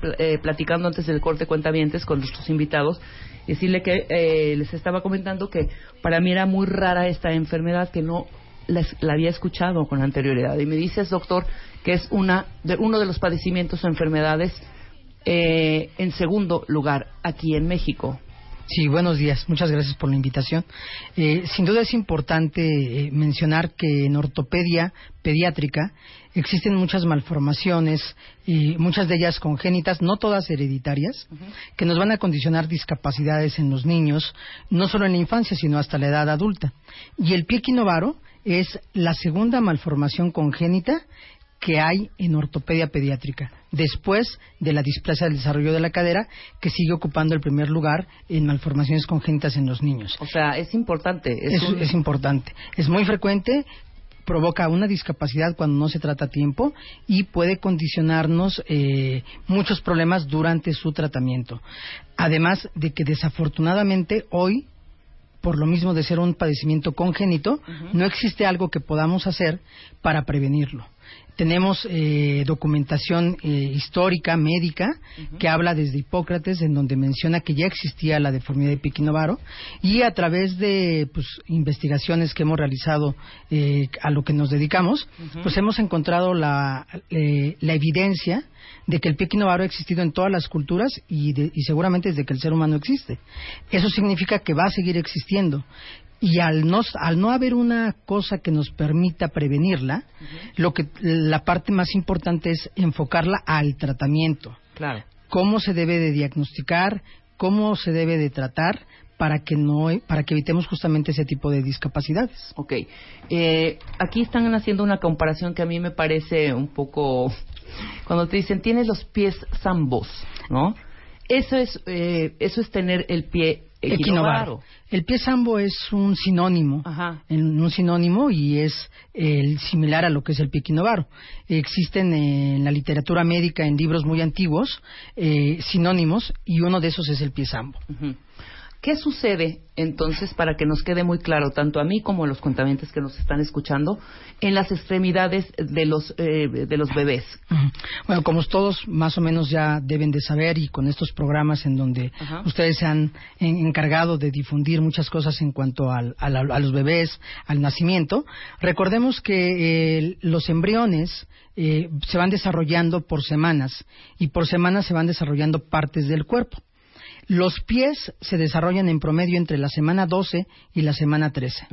pl- eh, platicando antes del corte cuentavientes con nuestros invitados, decirle que eh, les estaba comentando que para mí era muy rara esta enfermedad que no la, había escuchado con anterioridad. Y me dices, doctor, que es una de, uno de los padecimientos o enfermedades eh, en segundo lugar aquí en México. Sí, buenos días. Muchas gracias por la invitación. Eh, sin duda es importante eh, mencionar que en ortopedia pediátrica existen muchas malformaciones, y muchas de ellas congénitas, no todas hereditarias, que nos van a condicionar discapacidades en los niños, no solo en la infancia, sino hasta la edad adulta. Y el pie quinovaro es la segunda malformación congénita que hay en ortopedia pediátrica, después de la displasia del desarrollo de la cadera, que sigue ocupando el primer lugar en malformaciones congénitas en los niños. O sea, es importante. Es, un- es importante. Es muy frecuente, provoca una discapacidad cuando no se trata a tiempo y puede condicionarnos eh, muchos problemas durante su tratamiento. Además de que desafortunadamente hoy por lo mismo de ser un padecimiento congénito, no existe algo que podamos hacer para prevenirlo. Tenemos eh, documentación eh, histórica, médica, que habla desde Hipócrates, en donde menciona que ya existía la deformidad de Piquinovaro, y a través de pues, investigaciones que hemos realizado eh, a lo que nos dedicamos, pues hemos encontrado la, eh, la evidencia de que el pie quinovaro ha existido en todas las culturas y, de- y seguramente desde que el ser humano existe. Eso significa que va a seguir existiendo. Y al no, al no haber una cosa que nos permita prevenirla, lo que la parte más importante es enfocarla al tratamiento. Claro. Cómo se debe de diagnosticar, cómo se debe de tratar para que no para que evitemos justamente ese tipo de discapacidades. Ok. Eh, aquí están haciendo una comparación que a mí me parece un poco... Cuando te dicen, tienes los pies zambos, ¿no? Eso es, eh, eso es tener el pie Equinovaro. El pie sambo es un sinónimo, en- un sinónimo y es el similar a lo que es el pie equinovaro. Existen en la literatura médica en libros muy antiguos eh, sinónimos y uno de esos es el pie sambo. ¿Qué sucede entonces para que nos quede muy claro, tanto a mí como a los contaminantes que nos están escuchando, en las extremidades de los, eh, de los bebés? Bueno, como todos más o menos ya deben de saber y con estos programas en donde Ajá. ustedes se han en- encargado de difundir muchas cosas en cuanto al- a los bebés, al nacimiento, recordemos que eh, los embriones eh, se van desarrollando por semanas y por semanas se van desarrollando partes del cuerpo. Los pies se desarrollan en promedio entre la semana 12 y la semana 13.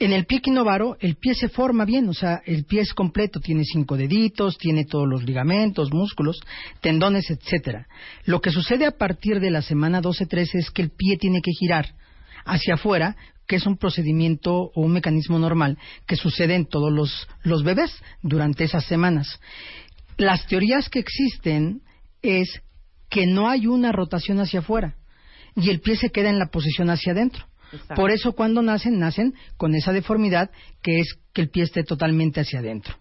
En el pie quinovaro, el pie se forma bien, o sea, el pie es completo, tiene cinco deditos, tiene todos los ligamentos, músculos, tendones, etcétera. Lo que sucede a partir de la semana 12-13 es que el pie tiene que girar hacia afuera, que es un procedimiento o un mecanismo normal que sucede en todos los, los bebés durante esas semanas. Las teorías que existen es que no hay una rotación hacia afuera y el pie se queda en la posición hacia adentro. Exacto. Por eso cuando nacen, nacen con esa deformidad que es que el pie esté totalmente hacia adentro.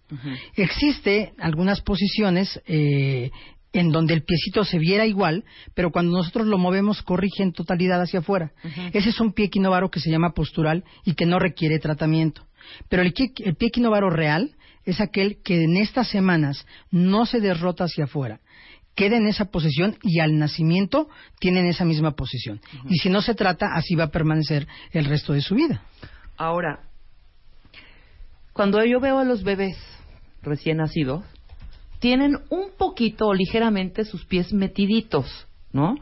Existe algunas posiciones eh, en donde el piecito se viera igual, pero cuando nosotros lo movemos corrige en totalidad hacia afuera. Ese es un pie equinovaro que se llama postural y que no requiere tratamiento. Pero el, el pie equinovaro real es aquel que en estas semanas no se derrota hacia afuera, queda en esa posición y al nacimiento tiene esa misma posición. Y si no se trata, así va a permanecer el resto de su vida. Ahora, cuando yo veo a los bebés recién nacidos, tienen un poquito o ligeramente sus pies metiditos, ¿no?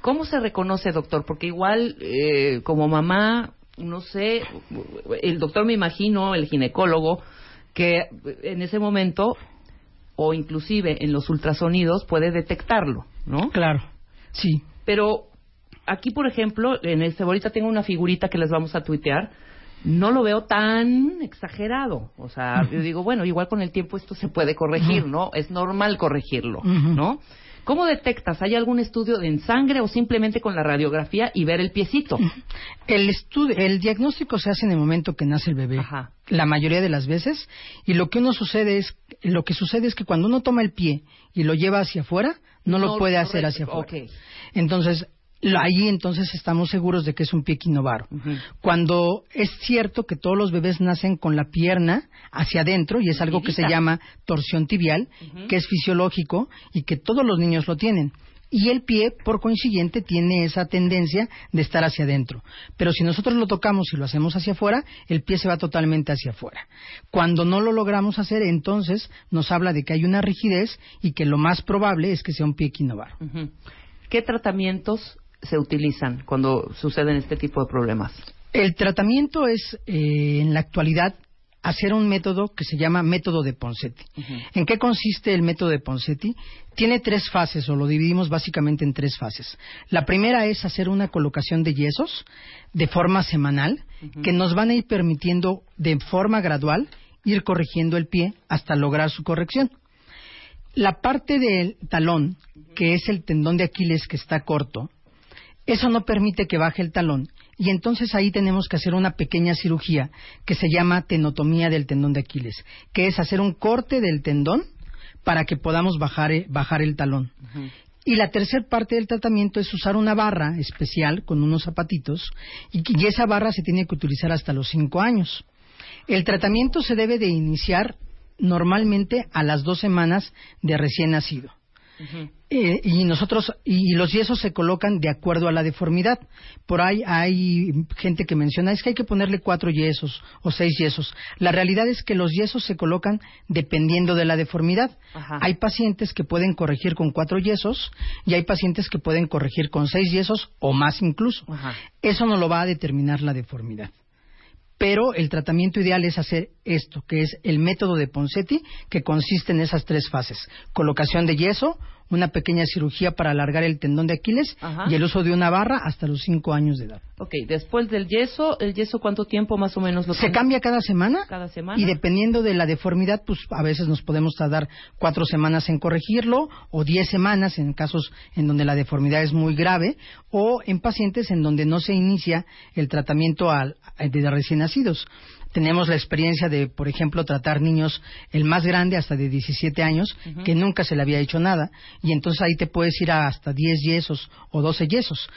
¿Cómo se reconoce, doctor? Porque igual, eh, como mamá, no sé, el doctor me imagino, el ginecólogo, que en ese momento, o inclusive en los ultrasonidos, puede detectarlo, ¿no? Claro, sí. Pero aquí, por ejemplo, en este, ahorita tengo una figurita que les vamos a tuitear no lo veo tan exagerado. O sea, yo digo, bueno, igual con el tiempo esto se puede corregir, ¿no? Es normal corregirlo, ¿no? ¿Cómo detectas? ¿Hay algún estudio en sangre o simplemente con la radiografía y ver el piecito? El, estudio, el diagnóstico se hace en el momento que nace el bebé. La mayoría de las veces. Y lo que uno sucede es, lo que sucede es que cuando uno toma el pie y lo lleva hacia afuera, no, lo puede hacer hacia afuera. Entonces, ahí entonces estamos seguros de que es un pie equinovaro. Cuando es cierto que todos los bebés nacen con la pierna hacia adentro y es algo que se llama torsión tibial, que es fisiológico y que todos los niños lo tienen. Y el pie, por consiguiente, tiene esa tendencia de estar hacia adentro. Pero si nosotros lo tocamos y lo hacemos hacia afuera, el pie se va totalmente hacia afuera. Cuando no lo logramos hacer, entonces nos habla de que hay una rigidez y que lo más probable es que sea un pie equinovaro. Ujú. ¿Qué tratamientos se utilizan cuando suceden este tipo de problemas? El tratamiento es, eh, en la actualidad, hacer un método que se llama método de Ponseti. ¿En qué consiste el método de Ponseti? Tiene tres fases, o lo dividimos básicamente en tres fases. La primera es hacer una colocación de yesos de forma semanal, que nos van a ir permitiendo de forma gradual ir corrigiendo el pie hasta lograr su corrección. La parte del talón, que es el tendón de Aquiles que está corto, eso no permite que baje el talón y entonces ahí tenemos que hacer una pequeña cirugía que se llama tenotomía del tendón de Aquiles, que es hacer un corte del tendón para que podamos bajar, eh, bajar el talón. Y la tercera parte del tratamiento es usar una barra especial con unos zapatitos y, y esa barra se tiene que utilizar hasta los cinco años. El tratamiento se debe de iniciar normalmente a las dos semanas de recién nacido. Eh, y nosotros y los yesos se colocan de acuerdo a la deformidad. Por ahí hay gente que menciona es que hay que ponerle cuatro yesos o seis yesos. La realidad es que los yesos se colocan dependiendo de la deformidad. Hay pacientes que pueden corregir con cuatro yesos y hay pacientes que pueden corregir con seis yesos o más incluso. Eso no lo va a determinar la deformidad. Pero el tratamiento ideal es hacer esto, que es el método de Ponseti, que consiste en esas tres fases. Colocación de yeso, una pequeña cirugía para alargar el tendón de Aquiles Ajá. y el uso de una barra hasta los cinco años de edad. Ok, después del yeso, ¿el yeso cuánto tiempo más o menos lo Se cambia cada semana Cada semana. y dependiendo de la deformidad, pues a veces nos podemos tardar cuatro semanas en corregirlo o diez semanas en casos en donde la deformidad es muy grave o en pacientes en donde no se inicia el tratamiento al- de recién nacidos. Tenemos la experiencia de, por ejemplo, tratar niños, el más grande hasta de 17 años, que nunca se le había hecho nada, y entonces ahí te puedes ir a hasta 10 yesos o 12 yesos.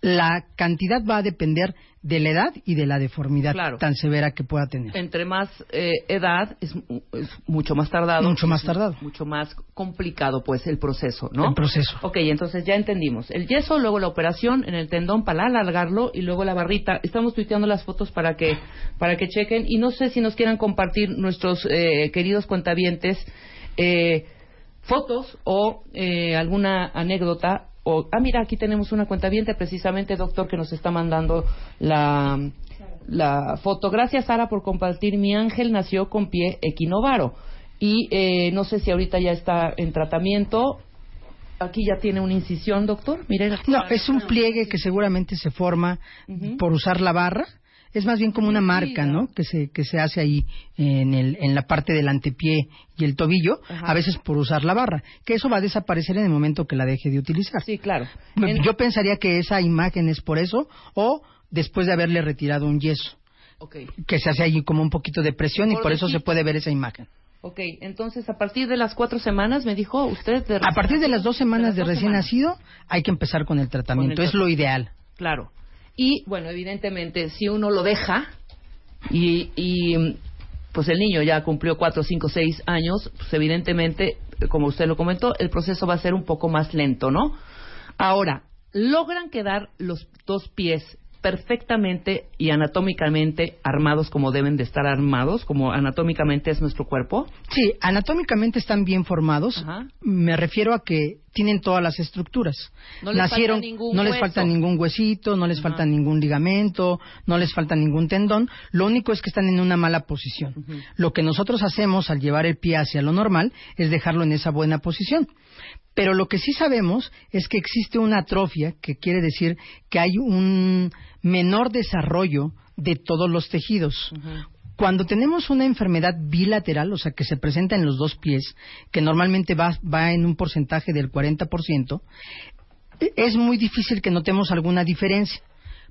La cantidad va a depender de la edad y de la deformidad Claro. tan severa que pueda tener. Entre más eh, edad es, es mucho más tardado. Mucho más tardado. Mucho más complicado, pues, el proceso, ¿no? El proceso. Ok, entonces ya entendimos. El yeso, luego la operación en el tendón para alargarlo y luego la barrita. Estamos tuiteando las fotos para que, para que chequen. Y no sé si nos quieran compartir nuestros eh, queridos cuentavientes eh, fotos o eh, alguna anécdota. O, ah, mira, aquí tenemos una cuentaviente precisamente, doctor, que nos está mandando la, la foto. Gracias, Sara, por compartir. Mi ángel nació con pie equinovaro. Y eh, no sé si ahorita ya está en tratamiento. Aquí ya tiene una incisión, doctor. Mire, No, es un pliegue que seguramente se forma por usar la barra. Es más bien como una marca, ¿no? Que se, que se hace ahí en, el, en la parte del antepié y el tobillo, Ajá. a veces por usar la barra. Que eso va a desaparecer en el momento que la deje de utilizar. Sí, claro. Yo pensaría que esa imagen es por eso o después de haberle retirado un yeso. Ok. Que se hace ahí como un poquito de presión y por eso se puede ver esa imagen. Ok, entonces a partir de las cuatro semanas, me dijo usted. de A partir de las dos semanas de dos recién semanas. nacido, hay que empezar con el tratamiento. Con el es lo ideal. Claro. Y bueno, evidentemente, si uno lo deja y, y pues el niño ya cumplió cuatro, cinco, seis años, pues evidentemente, como usted lo comentó, el proceso va a ser un poco más lento, ¿no? Ahora, logran quedar los dos pies perfectamente y anatómicamente armados como deben de estar armados, como anatómicamente es nuestro cuerpo. Sí, anatómicamente están bien formados. Ajá. Me refiero a que tienen todas las estructuras. No les Nacieron, falta ningún no les hueso. falta ningún huesito, no les Ajá. falta ningún ligamento, no les falta ningún tendón. Lo único es que están en una mala posición. Lo que nosotros hacemos al llevar el pie hacia lo normal es dejarlo en esa buena posición. Pero lo que sí sabemos es que existe una atrofia, que quiere decir que hay un menor desarrollo de todos los tejidos. Cuando tenemos una enfermedad bilateral, o sea, que se presenta en los dos pies, que normalmente va, va en un porcentaje del 40%, e- es muy difícil que notemos alguna diferencia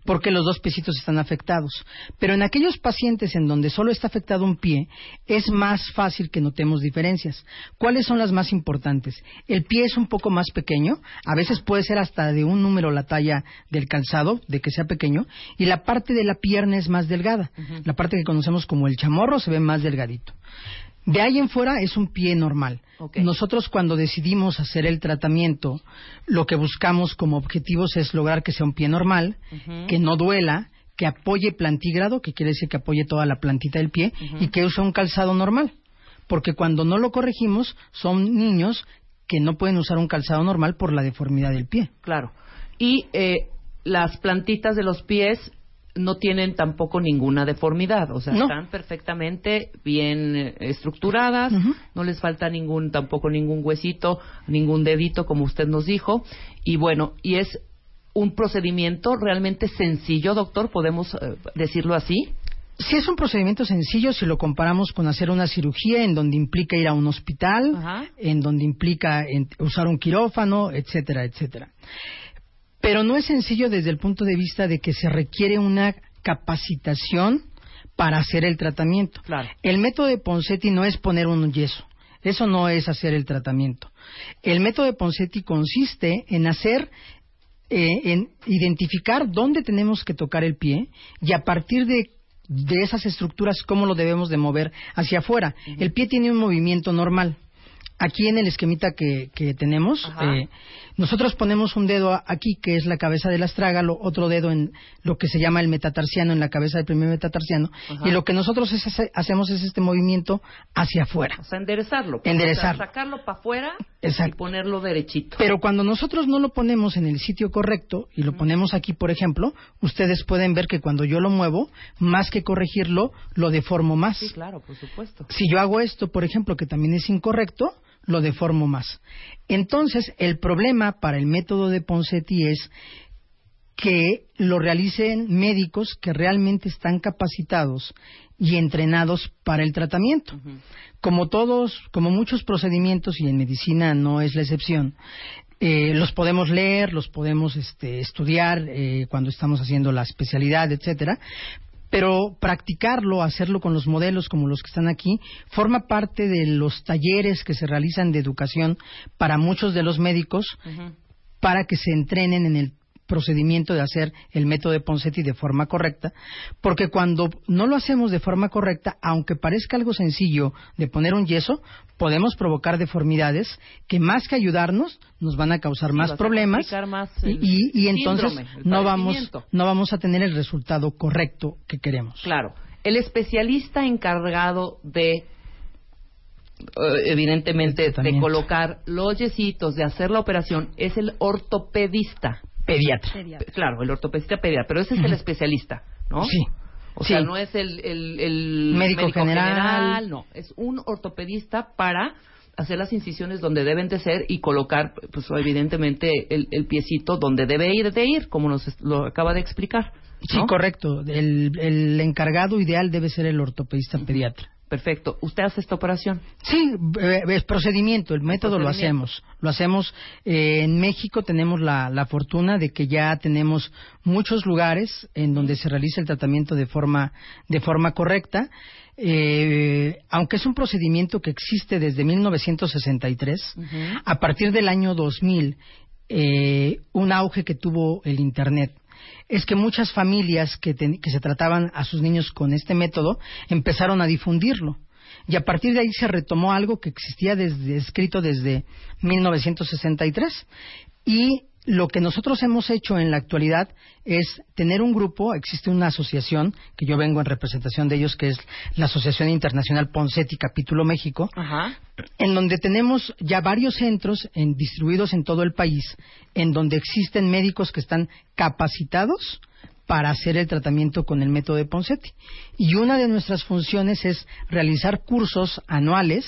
porque los dos piecitos están afectados. Pero en aquellos pacientes en donde solo está afectado un pie, es más fácil que notemos diferencias. ¿Cuáles son las más importantes? El pie es un poco más pequeño, a veces puede ser hasta de un número la talla del calzado, de que sea pequeño, y la parte de la pierna es más delgada. La parte que conocemos como el chamorro se ve más delgadito. De ahí en fuera es un pie normal. Nosotros cuando decidimos hacer el tratamiento, lo que buscamos como objetivos es lograr que sea un pie normal, que no duela, que apoye plantígrado, que quiere decir que apoye toda la plantita del pie, y que use un calzado normal. Porque cuando no lo corregimos, son niños que no pueden usar un calzado normal por la deformidad del pie. Claro. Y eh, las plantitas de los pies no tienen tampoco ninguna deformidad, o sea, No. están perfectamente bien eh, estructuradas, no les falta ningún tampoco ningún huesito, ningún dedito como usted nos dijo, y bueno, y es un procedimiento realmente sencillo, doctor, podemos eh, decirlo así. Si es un procedimiento sencillo si lo comparamos con hacer una cirugía en donde implica ir a un hospital, en donde implica en- usar un quirófano, etcétera, etcétera. Pero no es sencillo desde el punto de vista de que se requiere una capacitación para hacer el tratamiento. El método de Ponseti no es poner un yeso. Eso no es hacer el tratamiento. El método de Ponseti consiste en hacer eh, en identificar dónde tenemos que tocar el pie y a partir de, de esas estructuras cómo lo debemos de mover hacia afuera. El pie tiene un movimiento normal. Aquí en el esquemita que, que tenemos, eh, nosotros ponemos un dedo aquí, que es la cabeza del astrágalo, otro dedo en lo que se llama el metatarsiano, en la cabeza del primer metatarsiano, Ajá. y lo que nosotros es hace- hacemos es este movimiento hacia afuera. O sea, enderezarlo. Enderezarlo. O sea, sacarlo para afuera Exacto. y ponerlo derechito. Pero cuando nosotros no lo ponemos en el sitio correcto y lo ponemos aquí, por ejemplo, ustedes pueden ver que cuando yo lo muevo, más que corregirlo, lo deformo más. Sí, claro, por supuesto. Si yo hago esto, por ejemplo, que también es incorrecto, lo deformo más. Entonces, el problema para el método de Ponseti es que lo realicen médicos que realmente están capacitados y entrenados para el tratamiento. Como todos, como muchos procedimientos y en medicina no es la excepción, eh, los podemos leer, los podemos este, estudiar eh, cuando estamos haciendo la especialidad, etcétera, pero practicarlo, hacerlo con los modelos como los que están aquí, forma parte de los talleres que se realizan de educación para muchos de los médicos para que se entrenen en el procedimiento de hacer el método de Ponseti de forma correcta, porque cuando no lo hacemos de forma correcta, aunque parezca algo sencillo de poner un yeso, podemos provocar deformidades que más que ayudarnos nos van a causar más problemas más y, el y- y entonces síndrome, no vamos no vamos a tener el resultado correcto que queremos. Claro. El especialista encargado de, eh, evidentemente, de colocar los yesitos, de hacer la operación, es el ortopedista. Pediatra. Claro, el ortopedista pediatra, pero ese es el especialista, ¿no? Sí. O Sí. sea, no es el, el- el Médico general. no. Es un ortopedista para hacer las incisiones donde deben de ser y colocar, pues evidentemente, el, el piecito donde debe ir de ir, como nos lo acaba de explicar. Sí, correcto. El, el encargado ideal debe ser el ortopedista pediatra. Perfecto. ¿Usted hace esta operación? Sí, es procedimiento, el método lo hacemos. Lo hacemos eh, en México, tenemos la, la fortuna de que ya tenemos muchos lugares en donde se realiza el tratamiento de forma, de forma correcta. Eh, aunque es un procedimiento que existe desde 1963, a partir del año 2000, eh, un auge que tuvo el Internet es que muchas familias que, que se trataban a sus niños con este método empezaron a difundirlo. Y a partir de ahí se retomó algo que existía desde, escrito desde 1963. Y lo que nosotros hemos hecho en la actualidad es tener un grupo, existe una asociación, que yo vengo en representación de ellos, que es la Asociación Internacional Ponseti Capítulo México, Ajá. en donde tenemos ya varios centros en- distribuidos en todo el país, en donde existen médicos que están capacitados para hacer el tratamiento con el método de Ponseti. Y una de nuestras funciones es realizar cursos anuales,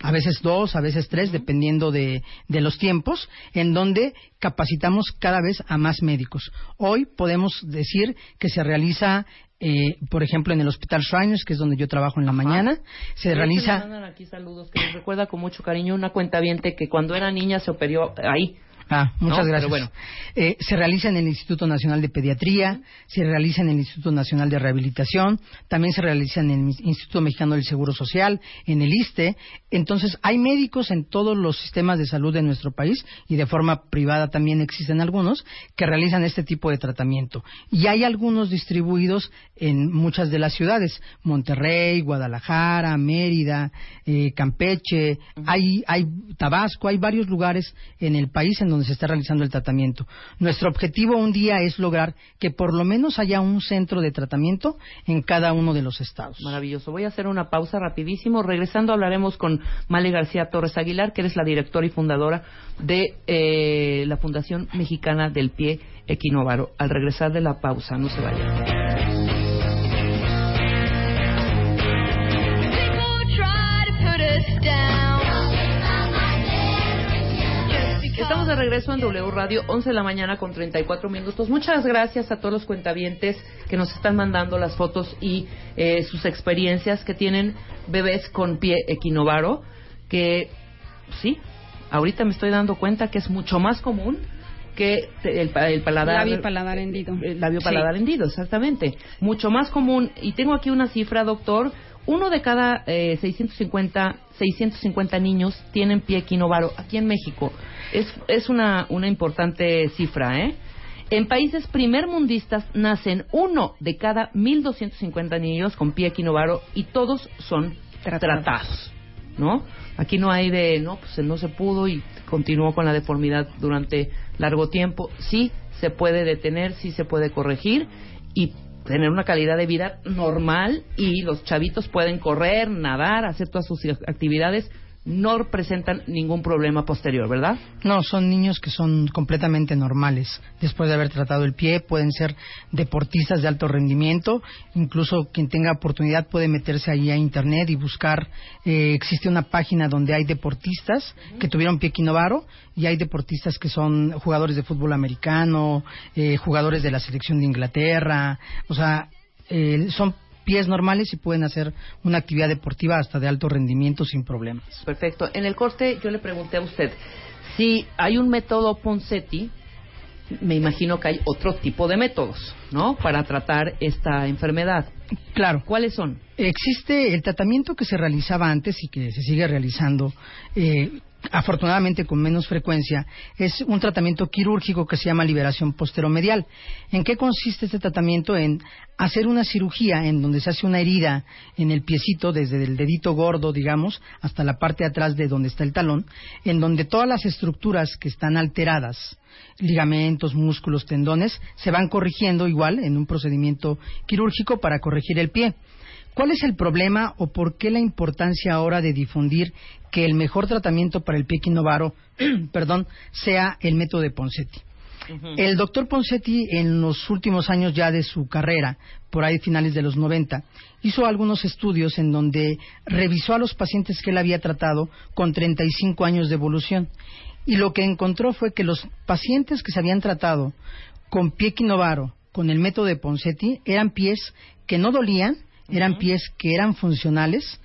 a veces dos, a veces tres, dependiendo de, de los tiempos, en donde capacitamos cada vez a más médicos. Hoy podemos decir que se realiza eh, por ejemplo, en el Hospital Shriners, que es donde yo trabajo en la mañana, se realiza... me mandan aquí saludos que les recuerda con mucho cariño una cuentaviente que cuando era niña se operó ahí. Ah, muchas ¿no? gracias. Pero bueno. Eh, se realiza en el Instituto Nacional de Pediatría, se realiza en el Instituto Nacional de Rehabilitación, también se realiza en el Instituto Mexicano del Seguro Social, en el ISTE. Entonces, hay médicos en todos los sistemas de salud de nuestro país y de forma privada también existen algunos que realizan este tipo de tratamiento. Y hay algunos distribuidos en muchas de las ciudades, Monterrey, Guadalajara, Mérida, eh, Campeche, hay, hay Tabasco, hay varios lugares en el país en donde se está realizando el tratamiento. Nuestro objetivo un día es lograr que por lo menos haya un centro de tratamiento en cada uno de los estados. Maravilloso. Voy a hacer una pausa rapidísimo. Regresando hablaremos con Male García Torres Aguilar, que eres la directora y fundadora de eh, la Fundación Mexicana del Pie Equinovaro. Al regresar de la pausa, no se vayan. De regreso en W Radio, 11 de la mañana con 34 minutos. Muchas gracias a todos los cuentavientes que nos están mandando las fotos y eh, sus experiencias que tienen bebés con pie equinovaro, que sí, ahorita me estoy dando cuenta que es mucho más común que el, el paladar Labio paladar hendido. el labio Sí. paladar hendido, exactamente. Mucho más común. Y tengo aquí una cifra, doctor. Uno de cada eh, 650, 650 niños tienen pie equinovaro aquí en México. Es, es una, una importante cifra, ¿eh? En países primermundistas nacen uno de cada 1.250 niños con pie equinovaro y todos son tratados. ¿no? Aquí no hay de, no, pues no se pudo y continuó con la deformidad durante largo tiempo. Sí se puede detener, sí se puede corregir y tener una calidad de vida normal y los chavitos pueden correr, nadar, hacer todas sus actividades, no presentan ningún problema posterior, ¿verdad? No, son niños que son completamente normales. Después de haber tratado el pie, pueden ser deportistas de alto rendimiento. Incluso quien tenga oportunidad puede meterse ahí a internet y buscar. eh, existe una página donde hay deportistas que tuvieron pie quinovaro y hay deportistas que son jugadores de fútbol americano, eh, jugadores de la selección de Inglaterra. O sea, eh, son pies normales y pueden hacer una actividad deportiva hasta de alto rendimiento sin problemas. Perfecto. En el corte yo le pregunté a usted si hay un método Ponseti, me imagino que hay otro tipo de métodos, ¿no? Para tratar esta enfermedad. Claro. ¿Cuáles son? Existe el tratamiento que se realizaba antes y que se sigue realizando, eh, afortunadamente con menos frecuencia, es un tratamiento quirúrgico que se llama liberación posteromedial. ¿En qué consiste este tratamiento? En hacer una cirugía en donde se hace una herida en el piecito, desde el dedito gordo, digamos, hasta la parte de atrás de donde está el talón, en donde todas las estructuras que están alteradas, ligamentos, músculos, tendones, se van corrigiendo igual en un procedimiento quirúrgico para corregir el pie. ¿Cuál es el problema o por qué la importancia ahora de difundir que el mejor tratamiento para el pie quinovaro, perdón, sea el método de Ponseti? El doctor Ponseti, en los últimos años ya de su carrera, por ahí finales de los 90, hizo algunos estudios en donde revisó a los pacientes que él había tratado con 35 años de evolución. Y lo que encontró fue que los pacientes que se habían tratado con pie quinovaro, con el método de Ponseti, eran pies que no dolían, eran pies que eran funcionales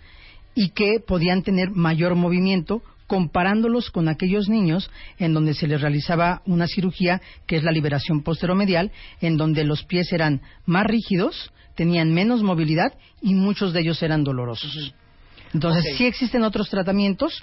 y que podían tener mayor movimiento comparándolos con aquellos niños en donde se les realizaba una cirugía que es la liberación posteromedial, en donde los pies eran más rígidos, tenían menos movilidad y muchos de ellos eran dolorosos. Entonces, sí existen otros tratamientos,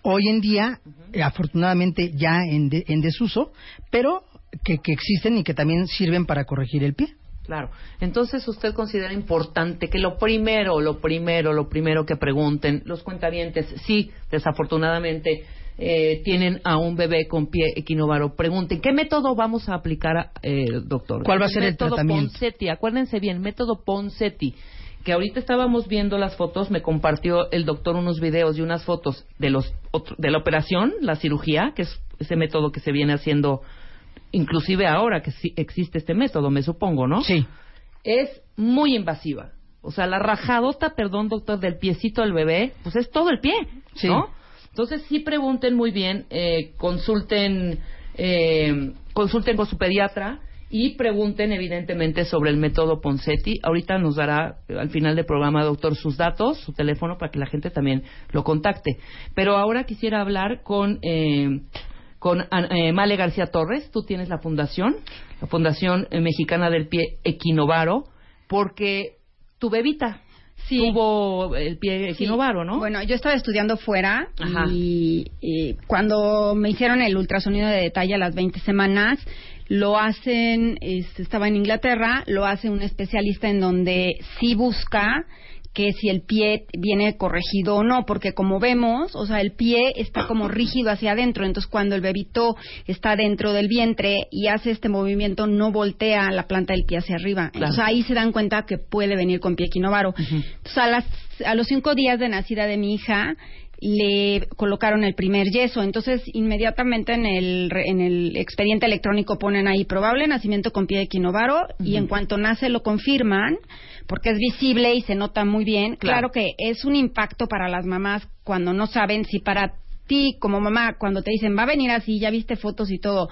hoy en día, eh, afortunadamente ya en, de- en desuso, pero que, que existen y que también sirven para corregir el pie. Claro. Entonces, ¿usted considera importante que lo primero, lo primero, lo primero que pregunten los cuentavientes, si desafortunadamente eh, tienen a un bebé con pie equinovaro, pregunten, ¿qué método vamos a aplicar, eh, doctor? ¿Cuál va a ser el método tratamiento? Ponseti, acuérdense bien, método Ponseti. Que ahorita estábamos viendo las fotos, me compartió el doctor unos videos y unas fotos de los otro- de la operación, la cirugía, que es ese método que se viene haciendo inclusive ahora que sí existe este método, me supongo, ¿no? Sí. Es muy invasiva. O sea, la rajadota, perdón, doctor, del piecito del bebé, pues es todo el pie, Sí. ¿no? Entonces sí pregunten muy bien, eh, consulten, eh, consulten con su pediatra y pregunten evidentemente sobre el método Poncetti. Ahorita nos dará eh, al final del programa, doctor, sus datos, su teléfono para que la gente también lo contacte. Pero ahora quisiera hablar con eh, con eh, Male García Torres. Tú tienes la fundación, la Fundación eh, Mexicana del Pie Equinovaro, porque tu bebita tuvo el pie equinovaro, ¿no? Bueno, yo estaba estudiando fuera y, y cuando me hicieron el ultrasonido de detalle a las 20 semanas, lo hacen, es- estaba en Inglaterra, lo hace un especialista en donde sí busca que si el pie viene corregido o no, porque como vemos, o sea, el pie está como rígido hacia adentro, entonces cuando el bebito está dentro del vientre y hace este movimiento, no voltea la planta del pie hacia arriba. Entonces ahí se dan cuenta que puede venir con pie equinovaro. Entonces a, las, a los cinco días de nacida de mi hija, le colocaron el primer yeso. Entonces, inmediatamente en el, en el expediente electrónico ponen ahí probable nacimiento con pie equinovaro y en cuanto nace lo confirman porque es visible y se nota muy bien. Claro. que es un impacto para las mamás cuando no saben si para ti como mamá cuando te dicen va a venir así, ya viste fotos y todo,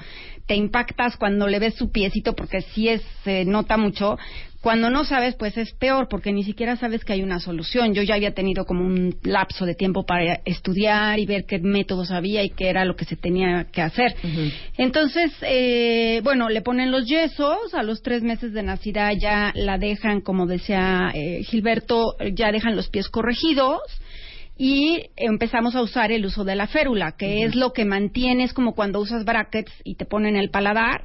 te impactas cuando le ves su piecito porque sí es, se nota mucho. Cuando no sabes, pues es peor porque ni siquiera sabes que hay una solución. Yo ya había tenido como un lapso de tiempo para estudiar y ver qué métodos había y qué era lo que se tenía que hacer. Entonces, eh, bueno, le ponen los yesos, a los tres meses de nacida ya la dejan, como decía eh, Gilberto, ya dejan los pies corregidos y empezamos a usar el uso de la férula, que es lo que mantiene, es como cuando usas brackets y te ponen el paladar,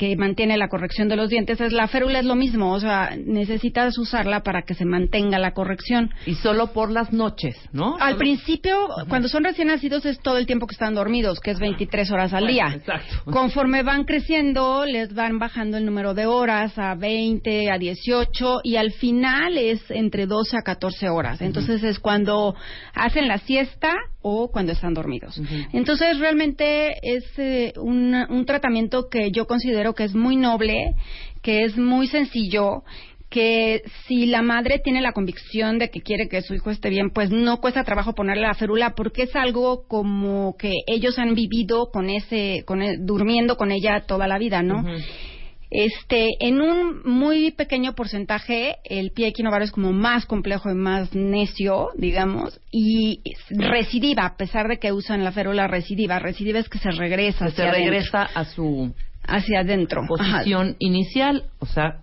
que mantiene la corrección de los dientes. Es la férula es lo mismo, o sea, necesitas usarla para que se mantenga la corrección. Y solo por las noches, ¿no? Al Solo- principio, cuando son recién nacidos, es todo el tiempo que están dormidos, que es 23 horas al Bueno, día. exacto. Conforme van creciendo, les van bajando el número de horas a 20, a 18 y al final es entre 12 a 14 horas. Entonces es cuando hacen la siesta o cuando están dormidos. Entonces realmente es eh, un, un tratamiento que yo considero que es muy noble, que es muy sencillo que si la madre tiene la convicción de que quiere que su hijo esté bien, pues no cuesta trabajo ponerle la férula porque es algo como que ellos han vivido con ese, con e- durmiendo con ella toda la vida, ¿no? Este, en un muy pequeño porcentaje, el pie equinovaro es como más complejo y más necio, digamos, y recidiva, a pesar de que usan la férula recidiva. Recidiva es que se regresa se hacia regresa a su hacia adentro. Ajá. posición inicial, o sea,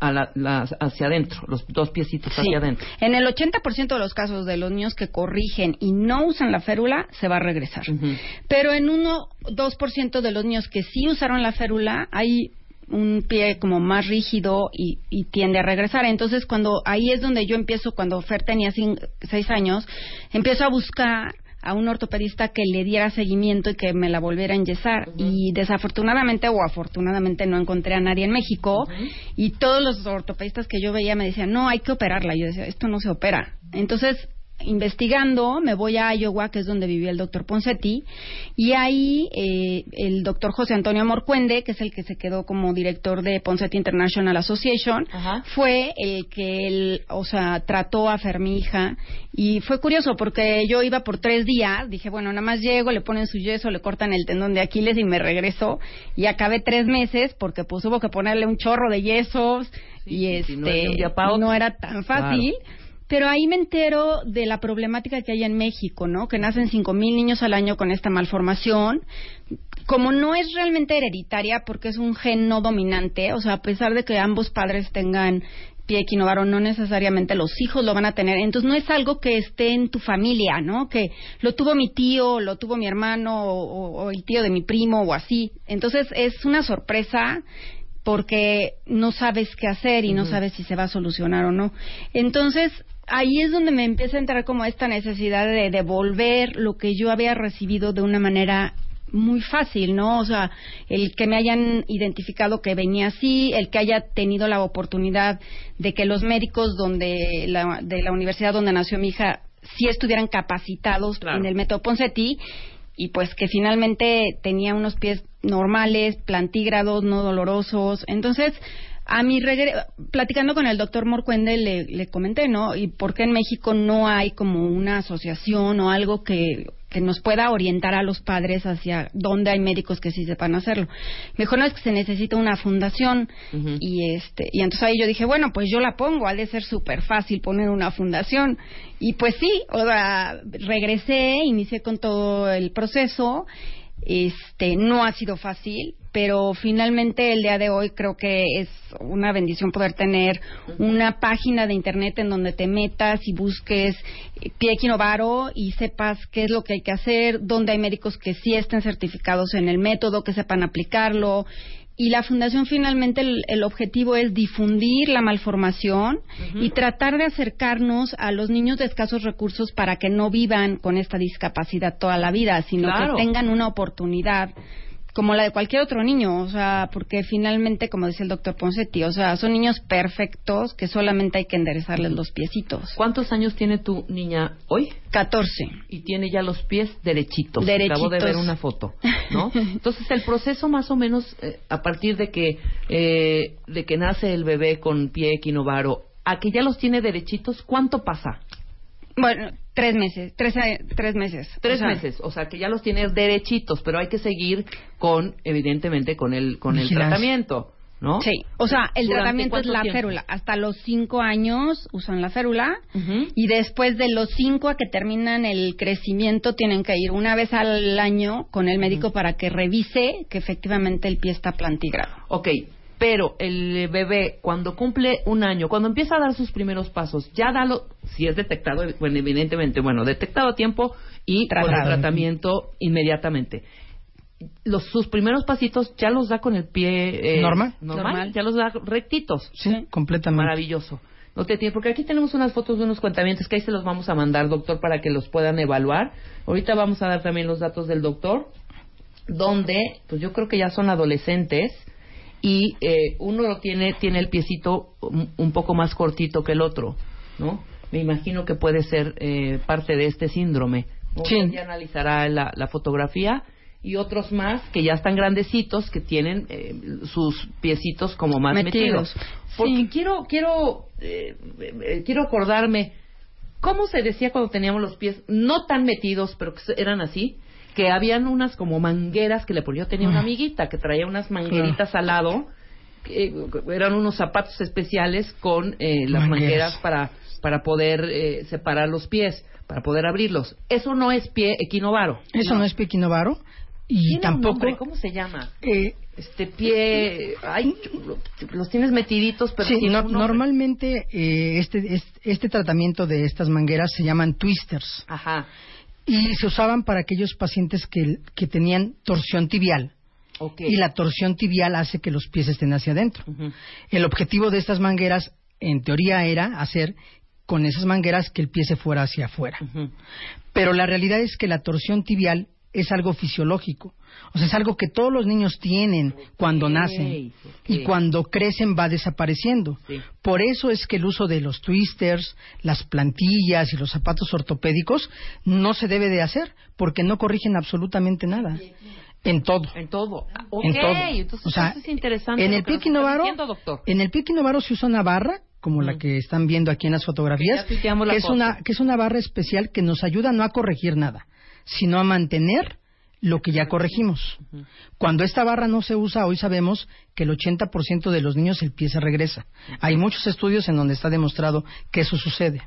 a la, la- hacia adentro, los dos piecitos Sí. hacia adentro. En el 80% de los casos de los niños que corrigen y no usan la férula, se va a regresar. Pero en 1 2% de los niños que sí usaron la férula, hay un pie como más rígido y, y tiende a regresar. Entonces, cuando ahí es donde yo empiezo, cuando Fer tenía 6 años, empiezo a buscar a un ortopedista que le diera seguimiento y que me la volviera a enyesar. Y desafortunadamente o afortunadamente no encontré a nadie en México. Y todos los ortopedistas que yo veía me decían, no, hay que operarla. Yo decía, esto no se opera. Entonces, investigando, me voy a Iowa, que es donde vivía el doctor Poncetti, y ahí eh, el doctor José Antonio Morcuende, que es el que se quedó como director de Poncetti International Association, fue el que él, o sea, trató a Fer, mi hija, y fue curioso porque yo iba por tres días, dije, bueno, nada más llego, le ponen su yeso, le cortan el tendón de Aquiles y me regreso, y acabé tres meses porque pues hubo que ponerle un chorro de yesos, y este, no era tan fácil. Pero ahí me entero de la problemática que hay en México, ¿no? Que nacen 5.000 niños al año con esta malformación. Como no es realmente hereditaria porque es un gen no dominante, o sea, a pesar de que ambos padres tengan pie equinovaro, no necesariamente los hijos lo van a tener. Entonces no es algo que esté en tu familia, ¿no? Que lo tuvo mi tío, lo tuvo mi hermano o, o- o el tío de mi primo o así. Entonces es una sorpresa porque no sabes qué hacer y no sabes si se va a solucionar o no. Entonces, ahí es donde me empieza a entrar como esta necesidad de devolver lo que yo había recibido de una manera muy fácil, ¿no? O sea, el que me hayan identificado que venía así, el que haya tenido la oportunidad de que los médicos donde la, de la universidad donde nació mi hija sí estuvieran capacitados en el método Poncetti y pues que finalmente tenía unos pies normales, plantígrados, no dolorosos. Entonces, a mi regre platicando con el doctor Morcuende le, le comenté, ¿no? ¿Y por qué en México no hay como una asociación o algo que, que nos pueda orientar a los padres hacia dónde hay médicos que sí sepan hacerlo. Mejor no es que se necesita una fundación y este y entonces ahí yo dije, bueno, pues yo la pongo, ha de ser súper fácil poner una fundación. Y pues sí, o sea, regresé, inicié con todo el proceso este, no ha sido fácil, pero finalmente el día de hoy creo que es una bendición poder tener una página de internet en donde te metas y busques eh, pie equinovaro y sepas qué es lo que hay que hacer, dónde hay médicos que sí estén certificados en el método, que sepan aplicarlo. Y la fundación finalmente el, el objetivo es difundir la malformación y tratar de acercarnos a los niños de escasos recursos para que no vivan con esta discapacidad toda la vida, sino Claro. que tengan una oportunidad como la de cualquier otro niño, o sea, porque finalmente, como dice el doctor Poncetti, o sea, son niños perfectos que solamente hay que enderezarles los piecitos. ¿Cuántos años tiene tu niña hoy? 14. Y tiene ya los pies derechitos. Derechitos. Acabo de ver una foto, ¿no? Entonces el proceso más o menos eh, a partir de que eh, de que nace el bebé con pie equinovaro a que ya los tiene derechitos, ¿cuánto pasa? Bueno, tres meses, tres, tres meses. Tres O sea, meses, o sea que ya los tiene derechitos, pero hay que seguir con, evidentemente, con el con el tratamiento, ¿no? Sí, o sea, el ¿Durante tratamiento es la tiempo? férula. Hasta los cinco años usan la férula y después de los cinco a que terminan el crecimiento tienen que ir una vez al año con el médico para que revise que efectivamente el pie está plantigrado. Ok, pero el bebé cuando cumple un año, cuando empieza a dar sus primeros pasos, ya da lo, si es detectado, bueno, evidentemente, bueno, detectado a tiempo y con el tratamiento inmediatamente. Los, sus primeros pasitos ya los da con el pie eh, Normal. normal, Normal. ya los da rectitos. Sí, completamente. Maravilloso. No te tiene, porque aquí tenemos unas fotos de unos cuentamientos que ahí se los vamos a mandar, doctor, para que los puedan evaluar. Ahorita vamos a dar también los datos del doctor, donde, pues yo creo que ya son adolescentes y eh, uno lo tiene, tiene el piecito un, poco más cortito que el otro, ¿no? Me imagino que puede ser eh, parte de este síndrome. ¿no? Sí. Ya analizará la, la fotografía y otros más que ya están grandecitos que tienen eh, sus piecitos como más metidos. Metidos. Porque quiero quiero eh, eh, quiero acordarme cómo se decía cuando teníamos los pies no tan metidos, pero que eran así, que habían unas como mangueras que le ponía. Yo tenía una amiguita que traía unas mangueritas al lado, que, eh, eran unos zapatos especiales con eh, las Mangueras. para para poder eh, separar los pies, para poder abrirlos. Eso no es pie equinovaro. Eso no, es pie equinovaro y Tiene tampoco ¿Cómo se llama? eh, Este pie, ay, los tienes metiditos, pero sí, no- normalmente eh, este, este este tratamiento de estas mangueras se llaman twisters Ajá. y se usaban para aquellos pacientes que, que tenían torsión tibial. Y la torsión tibial hace que los pies estén hacia adentro. El objetivo de estas mangueras, en teoría, era hacer con esas mangueras que el pie se fuera hacia afuera. Pero la realidad es que la torsión tibial es algo fisiológico. O sea, es algo que todos los niños tienen cuando nacen y cuando crecen va desapareciendo. Sí. Por eso es que el uso de los twisters, las plantillas y los zapatos ortopédicos no se debe de hacer porque no corrigen absolutamente nada. En todo. En todo. Ah, Ok, En todo. entonces O sea, eso es interesante. en el que nos pie está equinovaro, diciendo, doctor. en el pie equinovaro se usa una barra como la que están viendo aquí en las fotografías, que es foto. una que es una barra especial que nos ayuda no a corregir nada, sino a mantener lo que ya corregimos. Cuando esta barra no se usa, hoy sabemos que el 80% de los niños el pie se regresa. Hay muchos estudios en donde está demostrado que eso sucede.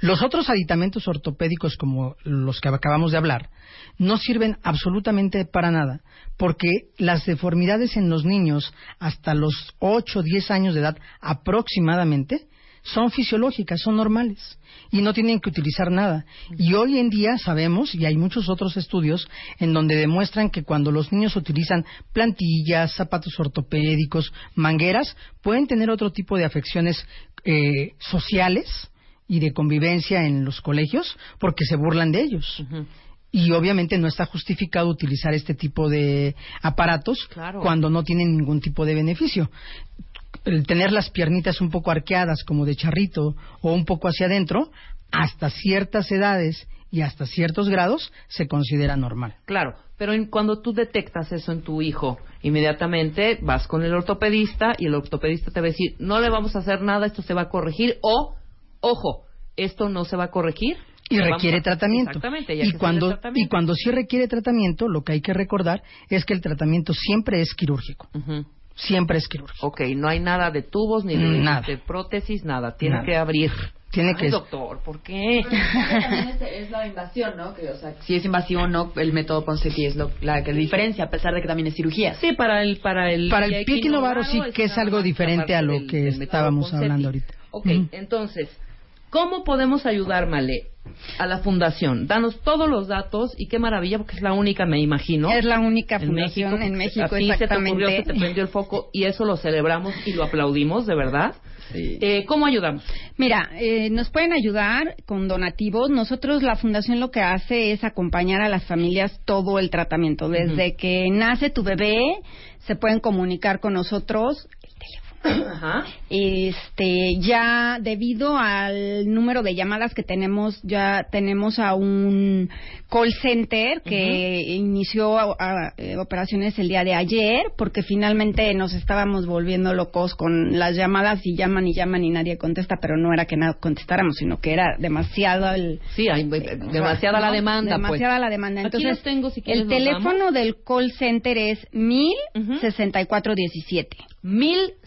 Los otros aditamentos ortopédicos, como los que acabamos de hablar, no sirven absolutamente para nada, porque las deformidades en los niños hasta los 8 o 10 años de edad aproximadamente son fisiológicas, son normales y no tienen que utilizar nada. Y hoy en día sabemos, y hay muchos otros estudios, en donde demuestran que cuando los niños utilizan plantillas, zapatos ortopédicos, mangueras, pueden tener otro tipo de afecciones eh, sociales y de convivencia en los colegios porque se burlan de ellos. Y obviamente no está justificado utilizar este tipo de aparatos Claro. cuando no tienen ningún tipo de beneficio el tener las piernitas un poco arqueadas como de charrito o un poco hacia adentro, hasta ciertas edades y hasta ciertos grados se considera normal. Claro, pero en- cuando tú detectas eso en tu hijo, inmediatamente vas con el ortopedista y el ortopedista te va a decir, no le vamos a hacer nada, esto se va a corregir o, ojo, esto no se va a corregir. Y requiere a- tratamiento. Exactamente. Y que cuando, tratamiento. y cuando sí requiere tratamiento, lo que hay que recordar es que el tratamiento siempre es quirúrgico. Siempre es quirúrgico. Ok, no hay nada de tubos ni de, Nada. de prótesis, nada. Tiene Nada. que abrir. Tiene Ay, que- doctor, ¿por qué? También es, es la invasión, ¿no? Que, o sea, si es invasivo o no, el método Ponseti es lo, la que diferencia, a pesar de que también es cirugía. Sí, para el para el Para el pie equinovaro sí que es algo diferente a lo del- que estábamos hablando ahorita. Ok, entonces, ¿cómo podemos ayudar, Male, a la fundación? Danos todos los datos y qué maravilla, porque es la única, me imagino. Es la única en fundación México, en México, así se te ocurrió, se te prendió el foco y eso lo celebramos y lo aplaudimos, de verdad. Eh, ¿Cómo ayudamos? Mira, eh, nos pueden ayudar con donativos. Nosotros, la fundación lo que hace es acompañar a las familias todo el tratamiento. Desde que nace tu bebé, se pueden comunicar con nosotros. Ajá. Este, ya debido al número de llamadas que tenemos, ya tenemos a un call center que inició a- a- eh, operaciones el día de ayer, porque finalmente nos estábamos volviendo locos con las llamadas y llaman y llaman y nadie contesta, pero no era que no contestáramos, sino que era demasiado el... Sí, hay eh, demasiada la demanda, pues. Demasiada la demanda. Aquí Entonces, los tengo, si quieres el teléfono del call center es 106417.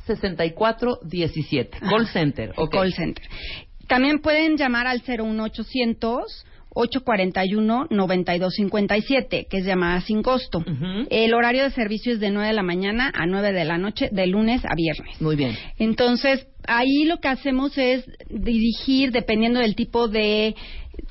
1064-17. Call Center. ok. Call Center. También pueden llamar al 01800 841-9257, que es llamada sin costo. El horario de servicio es de 9 de la mañana a 9 de la noche, de lunes a viernes. Muy bien. Entonces, ahí lo que hacemos es dirigir, dependiendo del tipo de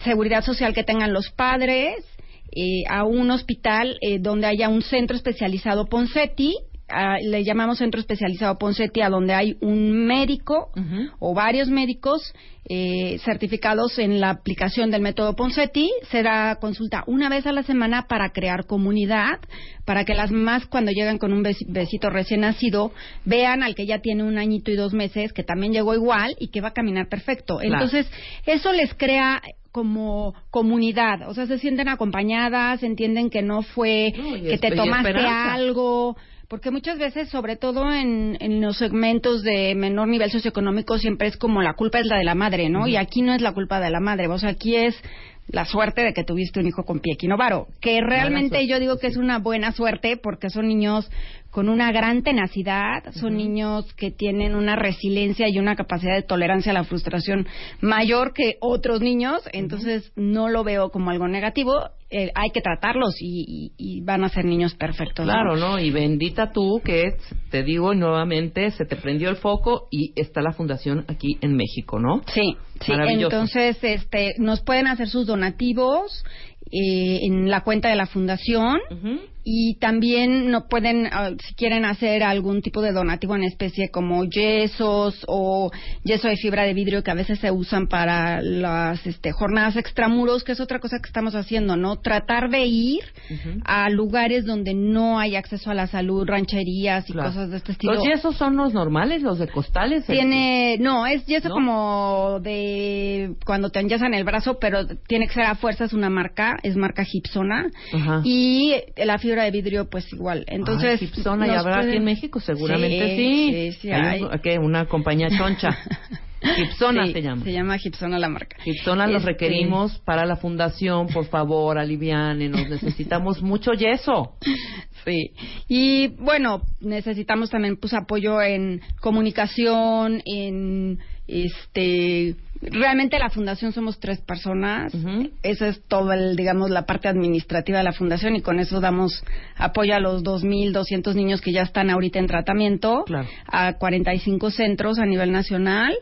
seguridad social que tengan los padres, eh, a un hospital eh, donde haya un centro especializado Poncetti. Ah, le llamamos centro especializado Poncetti a donde hay un médico o varios médicos eh, certificados en la aplicación del método Poncetti. Será consulta una vez a la semana para crear comunidad, para que las mamás cuando llegan con un besi- besito recién nacido vean al que ya tiene un añito y dos meses, que también llegó igual y que va a caminar perfecto. Claro. Entonces, eso les crea como comunidad, o sea, se sienten acompañadas, entienden que no fue No, que te tomaste algo, porque muchas veces, sobre todo en, en los segmentos de menor nivel socioeconómico, siempre es como la culpa es la de la madre, ¿no? Y aquí no es la culpa de la madre, o sea, aquí es la suerte de que tuviste un hijo con pie. Equinovaro, que realmente yo digo que es una buena suerte porque son niños con una gran tenacidad, son niños que tienen una resiliencia y una capacidad de tolerancia a la frustración mayor que otros niños, entonces no lo veo como algo negativo, eh, hay que tratarlos y, y- y van a ser niños perfectos. Claro, ¿no? Y bendita tú que, te digo nuevamente, se te prendió el foco y está la fundación aquí en México, ¿no? Sí, sí. Entonces, este, nos pueden hacer sus donativos eh, en la cuenta de la fundación y también no pueden, ah, si quieren hacer algún tipo de donativo en especie como yesos o yeso de fibra de vidrio que a veces se usan para las este, jornadas extramuros, que es otra cosa que estamos haciendo, ¿no? Tratar de ir a lugares donde no hay acceso a la salud, rancherías y Claro. cosas de este estilo. ¿Los yesos son los normales, los de costales? Tiene, no, es yeso como de cuando te enyesan el brazo, pero tiene que ser a fuerzas una marca, es marca Gipsona. Ajá. Y la fibra de vidrio, pues igual. Entonces, Ay, Gipsona, ¿y habrá aquí pueden- en México? Seguramente sí. Sí, sí, Hay hay. un- ¿qué? Una compañía choncha. Gipsona Sí, se llama. Se llama Gipsona la marca. Gipsona los Este- requerimos para la fundación, por favor, alivianenos, necesitamos mucho yeso. Sí. Y bueno, necesitamos también pues apoyo en comunicación, en este realmente la fundación somos tres personas. Esa es toda el digamos la parte administrativa de la fundación y con eso damos apoyo a los 2200 niños que ya están ahorita en tratamiento, a 45 centros a nivel nacional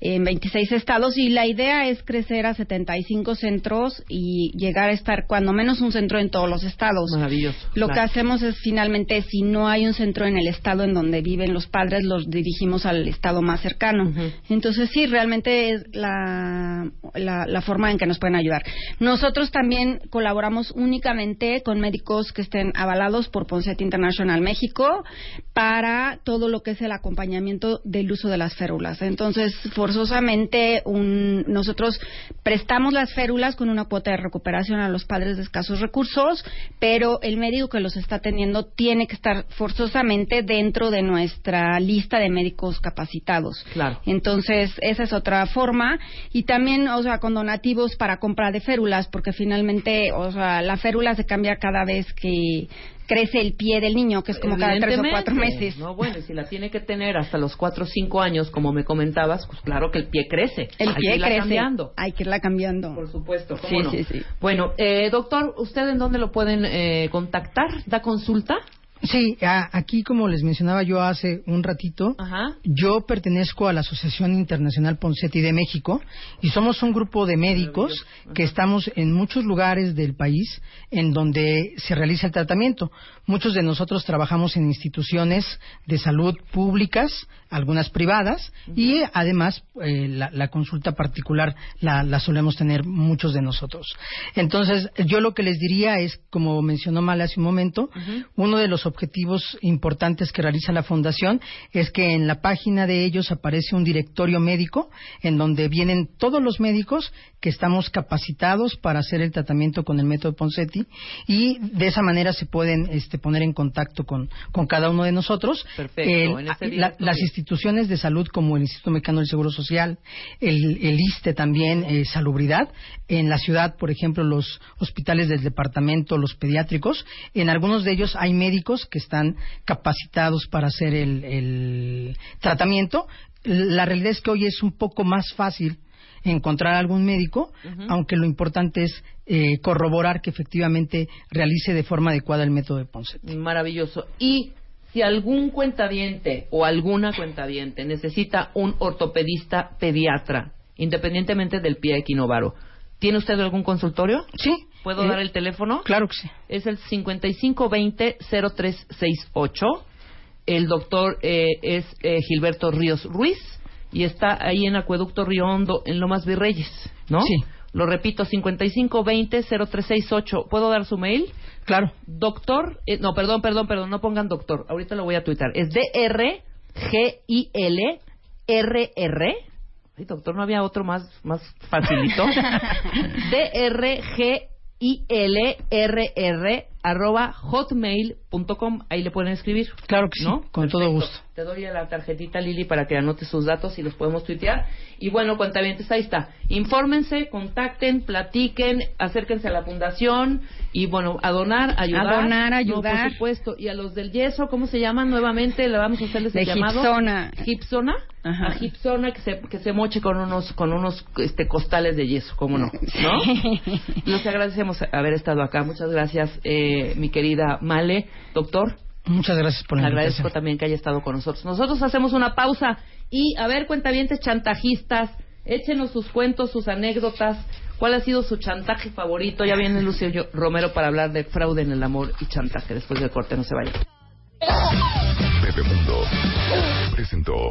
en 26 estados y la idea es crecer a 75 centros y llegar a estar cuando menos un centro en todos los estados. Maravilloso. Lo que hacemos es finalmente, si no hay un centro en el estado en donde viven los padres, los dirigimos al estado más cercano. Entonces sí, realmente es la, la, la forma en que nos pueden ayudar. Nosotros también colaboramos únicamente con médicos que estén avalados por Poncet International México para todo lo que es el acompañamiento del uso de las férulas. Entonces, forzosamente, un- nosotros prestamos las férulas con una cuota de recuperación a los padres de escasos recursos, pero el médico que los está atendiendo tiene que estar forzosamente dentro de nuestra lista de médicos capacitados. Claro. Entonces, esa es otra forma. Y también, o sea, con donativos para compra de férulas, porque finalmente, o sea, la férula se cambia cada vez que crece el pie del niño, que es como cada tres o cuatro meses. No, bueno, si la tiene que tener hasta los cuatro o cinco años, como me comentabas, pues claro que el pie crece. El Hay que pie crece. cambiando. Hay que irla cambiando. Por supuesto, ¿cómo Sí, no? sí, sí. Bueno, eh, doctor, ¿usted en dónde lo pueden eh, contactar? ¿Da consulta? Sí, a- aquí como les mencionaba yo hace un ratito, Ajá. yo pertenezco a la Asociación Internacional Ponseti de México y somos un grupo de médicos que estamos en muchos lugares del país en donde se realiza el tratamiento. Muchos de nosotros trabajamos en instituciones de salud públicas, algunas privadas, y además eh, la, la consulta particular la, la solemos tener muchos de nosotros. Entonces, yo lo que les diría es, como mencionó Mal hace un momento, uno de los objetivos importantes que realiza la Fundación es que en la página de ellos aparece un directorio médico en donde vienen todos los médicos que estamos capacitados para hacer el tratamiento con el método Ponseti y de esa manera se pueden este, poner en contacto con, con cada uno de nosotros. Perfecto, en ese la- las instituciones de salud como el Instituto Mexicano del Seguro Social, el, el ISTE también, eh, Salubridad, en la ciudad, por ejemplo, los hospitales del departamento, los pediátricos, en algunos de ellos hay médicos que están capacitados para hacer el, el tratamiento. La realidad es que hoy es un poco más fácil encontrar algún médico, aunque lo importante es eh, corroborar que efectivamente realice de forma adecuada el método de Ponce. Maravilloso. Y si algún cuentaviente o alguna cuentaviente necesita un ortopedista pediatra, independientemente del pie equinovaro, ¿tiene usted algún consultorio? Sí. ¿Puedo Eh, dar el teléfono? Claro que sí. Es el 5520-0368. El doctor eh, es eh, Gilberto Ríos Ruiz y está ahí en Acueducto Río Hondo, en Lomas Virreyes, ¿no? Sí. Lo repito, 5520-0368. ¿Puedo dar su mail? Claro. Doctor, eh, no, perdón, perdón, perdón, no pongan doctor. Ahorita lo voy a tuitar. Es D-R-G-I-L-R-R. Ay, doctor, no había otro más, más facilito. D-R-G-I-L-R-R arroba hotmail.com. Ahí le pueden escribir. Claro que sí, con todo gusto. Te doy la tarjetita, Lili, para que anote sus datos y los podemos tuitear. Y bueno, cuentavientes, ahí está. Infórmense, contacten, platiquen, acérquense a la fundación y bueno, a donar, ayudar. A donar, No, ayudar. por supuesto. Y a los del yeso, ¿cómo se llaman nuevamente? Le vamos a hacerles el De llamado. Gipsona. Gipsona. Ajá. A Gipsona que se, que se moche con unos, con unos este, costales de yeso, ¿cómo no? ¿No? Nos agradecemos haber estado acá. Muchas gracias, eh, mi querida Male. Doctor. Muchas gracias por la Le agradezco también que haya estado con nosotros. Nosotros hacemos una pausa y, a ver, cuentavientes chantajistas, échenos sus cuentos, sus anécdotas. ¿Cuál ha sido su chantaje favorito? Ya viene Lucio Yo- Romero para hablar de fraude en el amor y chantaje. Después del corte, no se vayan. Bebemundo presentó.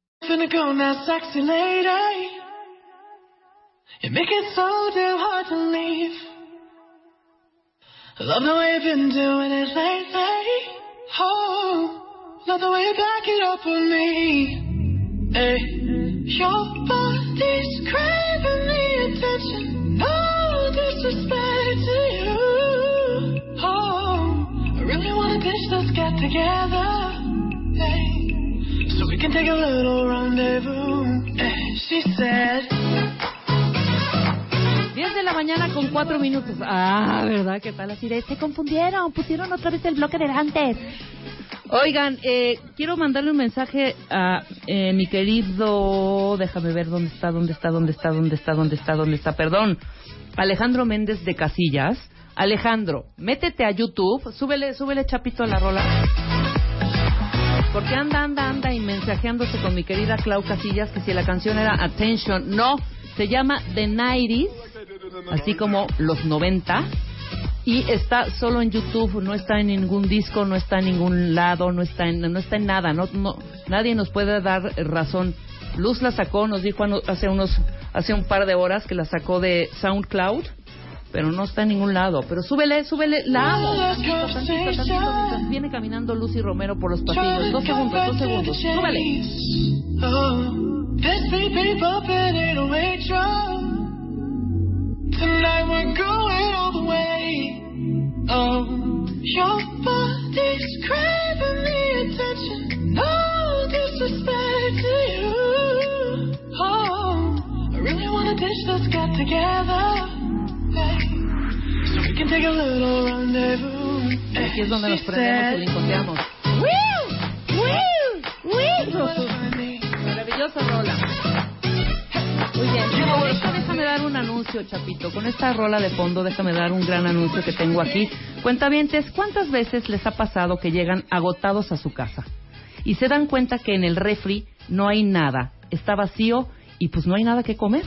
Finna go now, sexy lady. You make it so damn hard to leave. Love the way you've been doing it lately. Oh, love the way you back it up on me. Hey, your body's craving the attention. No disrespect to you. Oh, I really wanna ditch this get together. Hey. Can take a little rendezvous. Eh, She said, 10 de la mañana con 4 minutos. Ah, ¿verdad? ¿Qué tal? Así se confundieron, pusieron otra vez el bloque de antes. Oigan, eh, quiero mandarle un mensaje a eh, mi querido, déjame ver dónde está, dónde está, dónde está, dónde está, dónde está, dónde está, perdón, Alejandro Méndez de Casillas. Alejandro, métete a YouTube, súbele, súbele chapito a la rola. Porque anda, anda, anda y mensajeándose con mi querida Clau Casillas que si la canción era Attention, no, se llama The 90s, así como los 90, Y está solo en YouTube, no está en ningún disco, no está en ningún lado, no está en, no está en nada. No, no, nadie nos puede dar razón. Luz la sacó, nos dijo hace unos, hace un par de horas que la sacó de SoundCloud, pero no está en ningún lado. Pero súbele, súbele, la amo. Tantito, tantito, tantito, mientras viene caminando Lucy Romero por los pasillos. Dos segundos, dos segundos. Súbele. Oh, this beat beat bumping in a waitress. Tonight we're going all the way. Oh, your body's craving me attention. No disrespect to you. Oh, I really wanna dish this gut together. Aquí es donde nos prendemos y lincoteamos. Maravillosa rola. Muy bien. Esta déjame dar un anuncio, Chapito. Con esta rola de fondo, déjame dar un gran anuncio que tengo aquí. Cuentavientes, ¿cuántas veces les ha pasado que llegan agotados a su casa y se dan cuenta que en el refri no hay nada, está vacío y pues no hay nada que comer?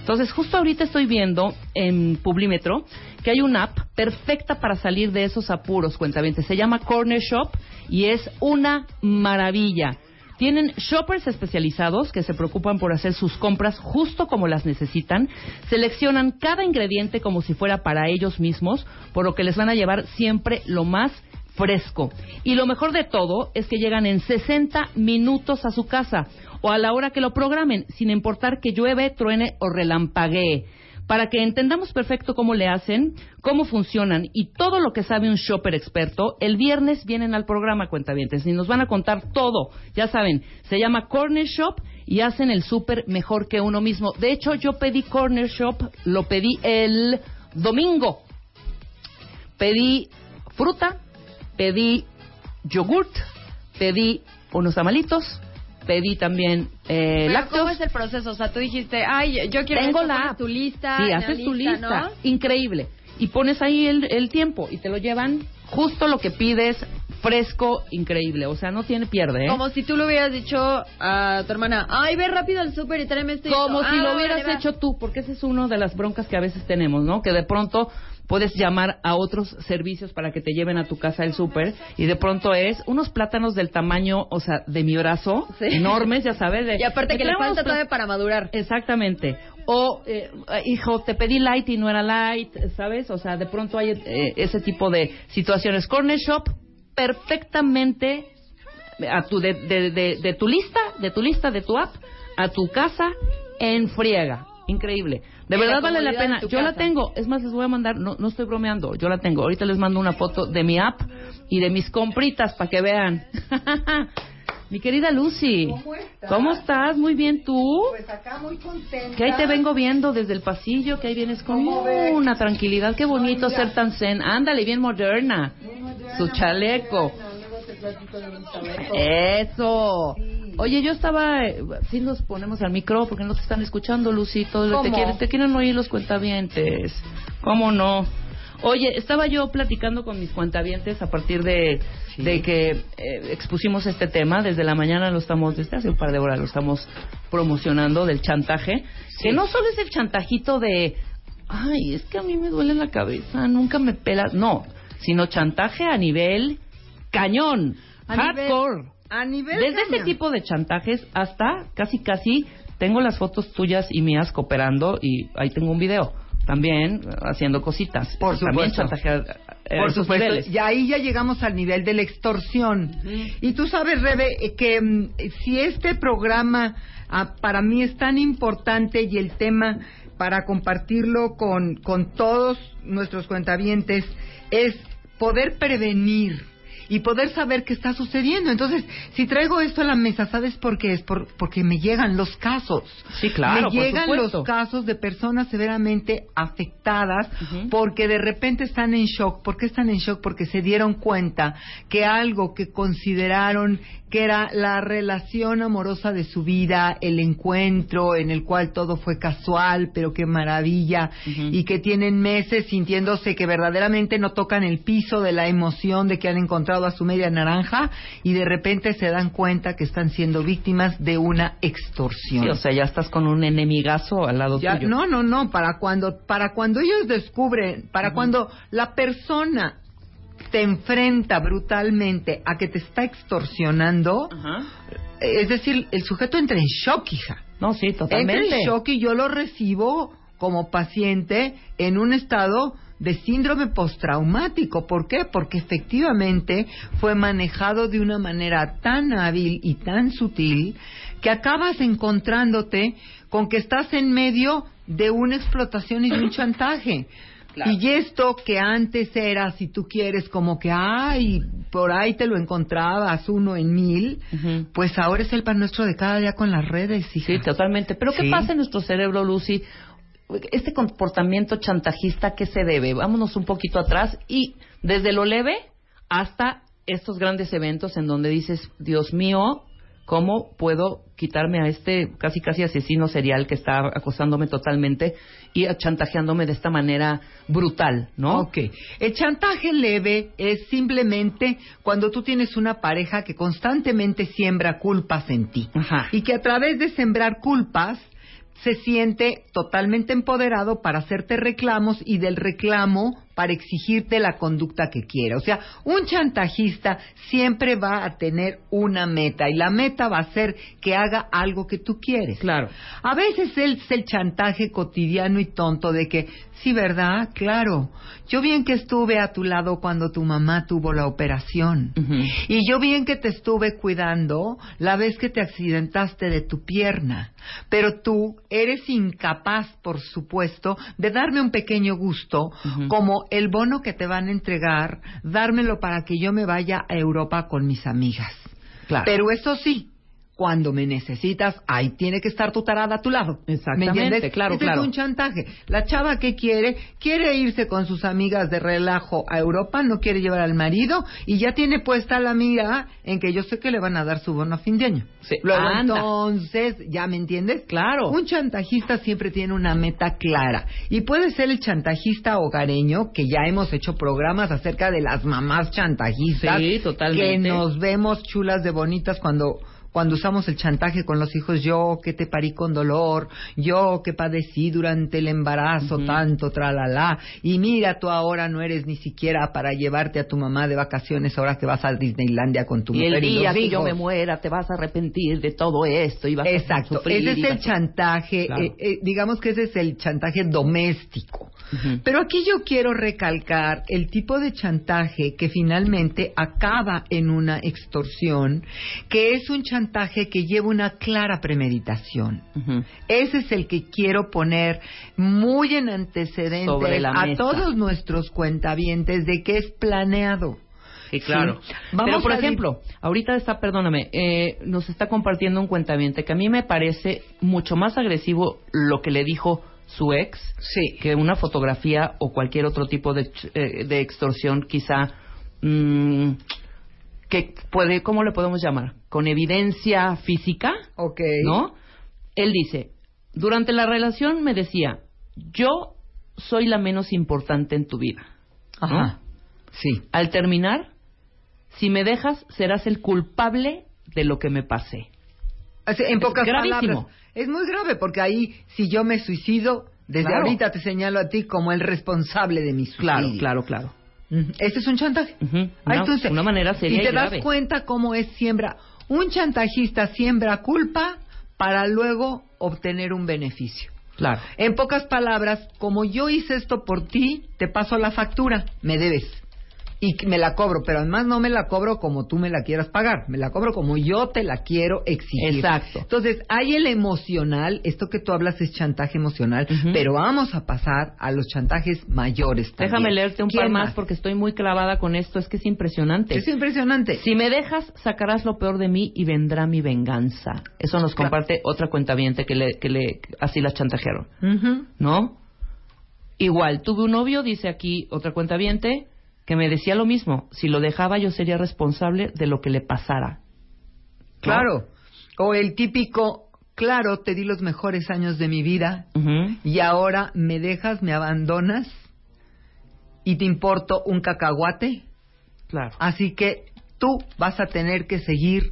Entonces, justo ahorita estoy viendo en Publímetro que hay una app perfecta para salir de esos apuros, cuentavientes. Se llama Corner Shop y es una maravilla. Tienen shoppers especializados que se preocupan por hacer sus compras justo como las necesitan. Seleccionan cada ingrediente como si fuera para ellos mismos, por lo que les van a llevar siempre lo más fresco. Y lo mejor de todo es que llegan en 60 minutos a su casa o a la hora que lo programen, sin importar que llueve, truene o relampaguee. Para que entendamos perfecto cómo le hacen, cómo funcionan y todo lo que sabe un shopper experto, el viernes vienen al programa Cuentavientes y nos van a contar todo. Ya saben, se llama Corner Shop y hacen el súper mejor que uno mismo. De hecho, yo pedí Corner Shop, lo pedí el domingo. Pedí fruta, pedí yogurt, pedí unos tamalitos, pedí también eh, Pero lácteos. ¿Cómo es el proceso? O sea, tú dijiste, ay, yo quiero Tengo esto, la tu lista. Sí, haces tu lista. ¿no? Increíble. Y pones ahí el, el tiempo y te lo llevan justo lo que pides, fresco, increíble. O sea, no tiene pierde, ¿eh? Como si tú le hubieras dicho a tu hermana, ay, ve rápido al súper y tráeme esto Como esto". si Ah, lo vale, hubieras hecho tú, porque esa es una de las broncas que a veces tenemos, ¿no? Que de pronto puedes llamar a otros servicios para que te lleven a tu casa el súper y de pronto es unos plátanos del tamaño, o sea, de mi brazo, enormes, ya sabes. de- Y aparte "Me que le falta todavía para madurar. Exactamente. O, eh, hijo, te pedí light y no era light, ¿sabes? O sea, de pronto hay eh, ese tipo de situaciones. Corner Shop, perfectamente a tu, de, de, de, de tu lista, de tu lista, de tu app, a tu casa en friega. Increíble. De la verdad vale la pena. Yo la tengo. Es más, les voy a mandar, no, no estoy bromeando, yo la tengo. Ahorita les mando una foto de mi app y de mis compritas para que vean. Mi querida Lucy. ¿Cómo estás? ¿Cómo estás? Muy bien, ¿tú? Pues acá muy contenta. Que ahí te vengo viendo desde el pasillo, que ahí vienes con una tranquilidad. Qué bonito Ay, ser tan zen. Ándale, bien moderna. Su chaleco. Eso. Oye, yo estaba... eh, Sí nos ponemos al micro porque no te están escuchando, lo- te quieren, te quieren oír los cuentavientes. ¿Cómo no? Oye, estaba yo platicando con mis cuentavientes a partir de, de que eh, expusimos este tema. Desde la mañana lo estamos, desde hace un par de horas lo estamos promocionando del chantaje. Que no solo es el chantajito de, ay, es que a mí me duele la cabeza, nunca me pelas. No, sino chantaje a nivel cañón, A nivel- hardcore. A nivel Desde ese tipo de chantajes hasta casi casi tengo las fotos tuyas y mías cooperando y ahí tengo un video también eh, haciendo cositas. Por También supuesto. a- a Por supuesto, niveles. y ahí ya llegamos al nivel de la extorsión. Y tú sabes, Rebe, eh, que mm, si este programa ah, para mí es tan importante y el tema para compartirlo con, con todos nuestros cuentavientes es poder prevenir y poder saber qué está sucediendo. Entonces, si traigo esto a la mesa, ¿sabes por qué? Es por, porque me llegan los casos. Sí, claro, Me llegan los casos de personas severamente afectadas porque de repente están en shock. ¿Por qué están en shock? Porque se dieron cuenta que algo que consideraron que era la relación amorosa de su vida, el encuentro en el cual todo fue casual, pero qué maravilla, y que tienen meses sintiéndose que verdaderamente no tocan el piso de la emoción de que han encontrado a su media naranja y de repente se dan cuenta que están siendo víctimas de una extorsión. Sí, o sea, ya estás con un enemigazo al lado Ya- tuyo. no, no, no, para cuando, para cuando ellos descubren, para cuando la persona te enfrenta brutalmente a que te está extorsionando, es decir, el sujeto entra en shock, hija. No, sí, totalmente. Entra en shock y yo lo recibo como paciente en un estado de síndrome postraumático. ¿Por qué? Porque efectivamente fue manejado de una manera tan hábil y tan sutil que acabas encontrándote con que estás en medio de una explotación y de un chantaje. Y esto que antes era, si tú quieres, como que, ay, por ahí te lo encontrabas uno en mil, pues ahora es el pan nuestro de cada día con las redes, hija. Sí, totalmente. Pero ¿qué Sí. pasa en nuestro cerebro, Lucy? Este comportamiento chantajista, ¿a ¿qué se debe? Vámonos un poquito atrás y desde lo leve hasta estos grandes eventos en donde dices, Dios mío, ¿cómo puedo quitarme a este casi casi asesino serial que está acosándome totalmente y chantajeándome de esta manera brutal, ¿no? Ok. El chantaje leve es simplemente cuando tú tienes una pareja que constantemente siembra culpas en ti. Y que a través de sembrar culpas se siente totalmente empoderado para hacerte reclamos y del reclamo para exigirte la conducta que quiera. O sea, un chantajista siempre va a tener una meta y la meta va a ser que haga algo que tú quieres. Claro. A veces es el chantaje cotidiano y tonto de que, sí, ¿verdad? Claro. Yo bien que estuve a tu lado cuando tu mamá tuvo la operación. Y yo bien que te estuve cuidando la vez que te accidentaste de tu pierna. Pero tú eres incapaz, por supuesto, de darme un pequeño gusto, como el bono que te van a entregar, dármelo para que yo me vaya a Europa con mis amigas. Claro. Pero eso sí, cuando me necesitas, ahí tiene que estar tu tarada a tu lado. Exactamente, ¿Me entiendes? claro, Ese claro. es un chantaje. La chava que quiere, quiere irse con sus amigas de relajo a Europa, no quiere llevar al marido y ya tiene puesta la mira en que yo sé que le van a dar su bono a fin de año. Luego anda. entonces, ¿ya me entiendes? Claro. Un chantajista siempre tiene una meta clara y puede ser el chantajista hogareño, que ya hemos hecho programas acerca de las mamás chantajistas. Sí, totalmente. Que nos vemos chulas de bonitas cuando cuando usamos el chantaje con los hijos, yo que te parí con dolor, yo que padecí durante el embarazo tanto, tralala, y mira, tú ahora no eres ni siquiera para llevarte a tu mamá de vacaciones ahora que vas a Disneylandia con tu y mujer el y día los que yo me muera te vas a arrepentir de todo esto y vas a Exacto, sufrir ese es y el chantaje, Claro. eh, eh, digamos que ese es el chantaje doméstico. Pero aquí yo quiero recalcar el tipo de chantaje que finalmente acaba en una extorsión, que es un chantaje que lleva una clara premeditación. Ese es el que quiero poner muy en la a mesa. todos nuestros cuentavientes de que es planeado. Sí, claro. Sí. Vamos Pero, por a ejemplo, ahorita está, perdóname, eh, nos está compartiendo un cuentaviente que a mí me parece mucho más agresivo lo que le dijo su ex que una fotografía o cualquier otro tipo de, eh, de extorsión, quizá, mm, que puede, ¿cómo le podemos llamar? Con evidencia física, Ok. ¿no? Él dice, durante la relación me decía, yo soy la menos importante en tu vida. ¿no? Ajá. Sí. Al terminar, si me dejas, serás el culpable de lo que me pasé. Así, en Es pocas gravísimo. palabras. Es muy grave porque ahí, si yo me suicido, desde Claro. ahorita te señalo a ti como el responsable de mi suicidio. Claro, claro, claro. Este es un chantaje. Entonces, una manera seria y te y das cuenta cómo es siembra. Un chantajista siembra culpa para luego obtener un beneficio. Claro. En pocas palabras, como yo hice esto por ti, te paso la factura, me debes. Y me la cobro, pero además no me la cobro como tú me la quieras pagar, me la cobro como yo te la quiero exigir. Exacto. Entonces, hay el emocional, esto que tú hablas es chantaje emocional, pero vamos a pasar a los chantajes mayores también. Déjame leerte un par ¿Quién más porque estoy muy clavada con esto. Es que es impresionante. Es impresionante. Si me dejas, sacarás lo peor de mí y vendrá mi venganza. Eso nos Claro. comparte otra cuentaviente que le, que le así la chantajearon. ¿no? Igual, tuve un novio, dice aquí otra cuentaviente, que me decía lo mismo. Si lo dejaba, yo sería responsable de lo que le pasara. Claro. O el típico, claro, te di los mejores años de mi vida y ahora me dejas, me abandonas y te importo un cacahuate. Claro. Así que tú vas a tener que seguir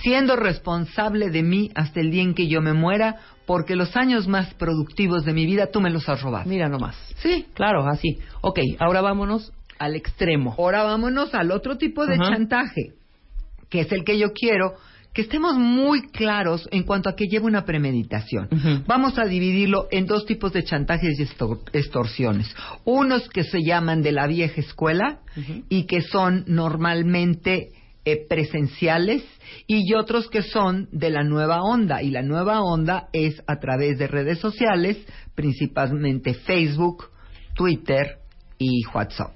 siendo responsable de mí hasta el día en que yo me muera, porque los años más productivos de mi vida tú me los has robado. Mira nomás. Sí. Claro, así. Ok, ahora vámonos al extremo. Ahora vámonos al otro tipo de chantaje, que es el que yo quiero que estemos muy claros en cuanto a que lleva una premeditación. Vamos a dividirlo en dos tipos de chantajes y extorsiones. Unos que se llaman de la vieja escuela y que son normalmente eh, presenciales y otros que son de la nueva onda. Y la nueva onda es a través de redes sociales, principalmente Facebook, Twitter y WhatsApp.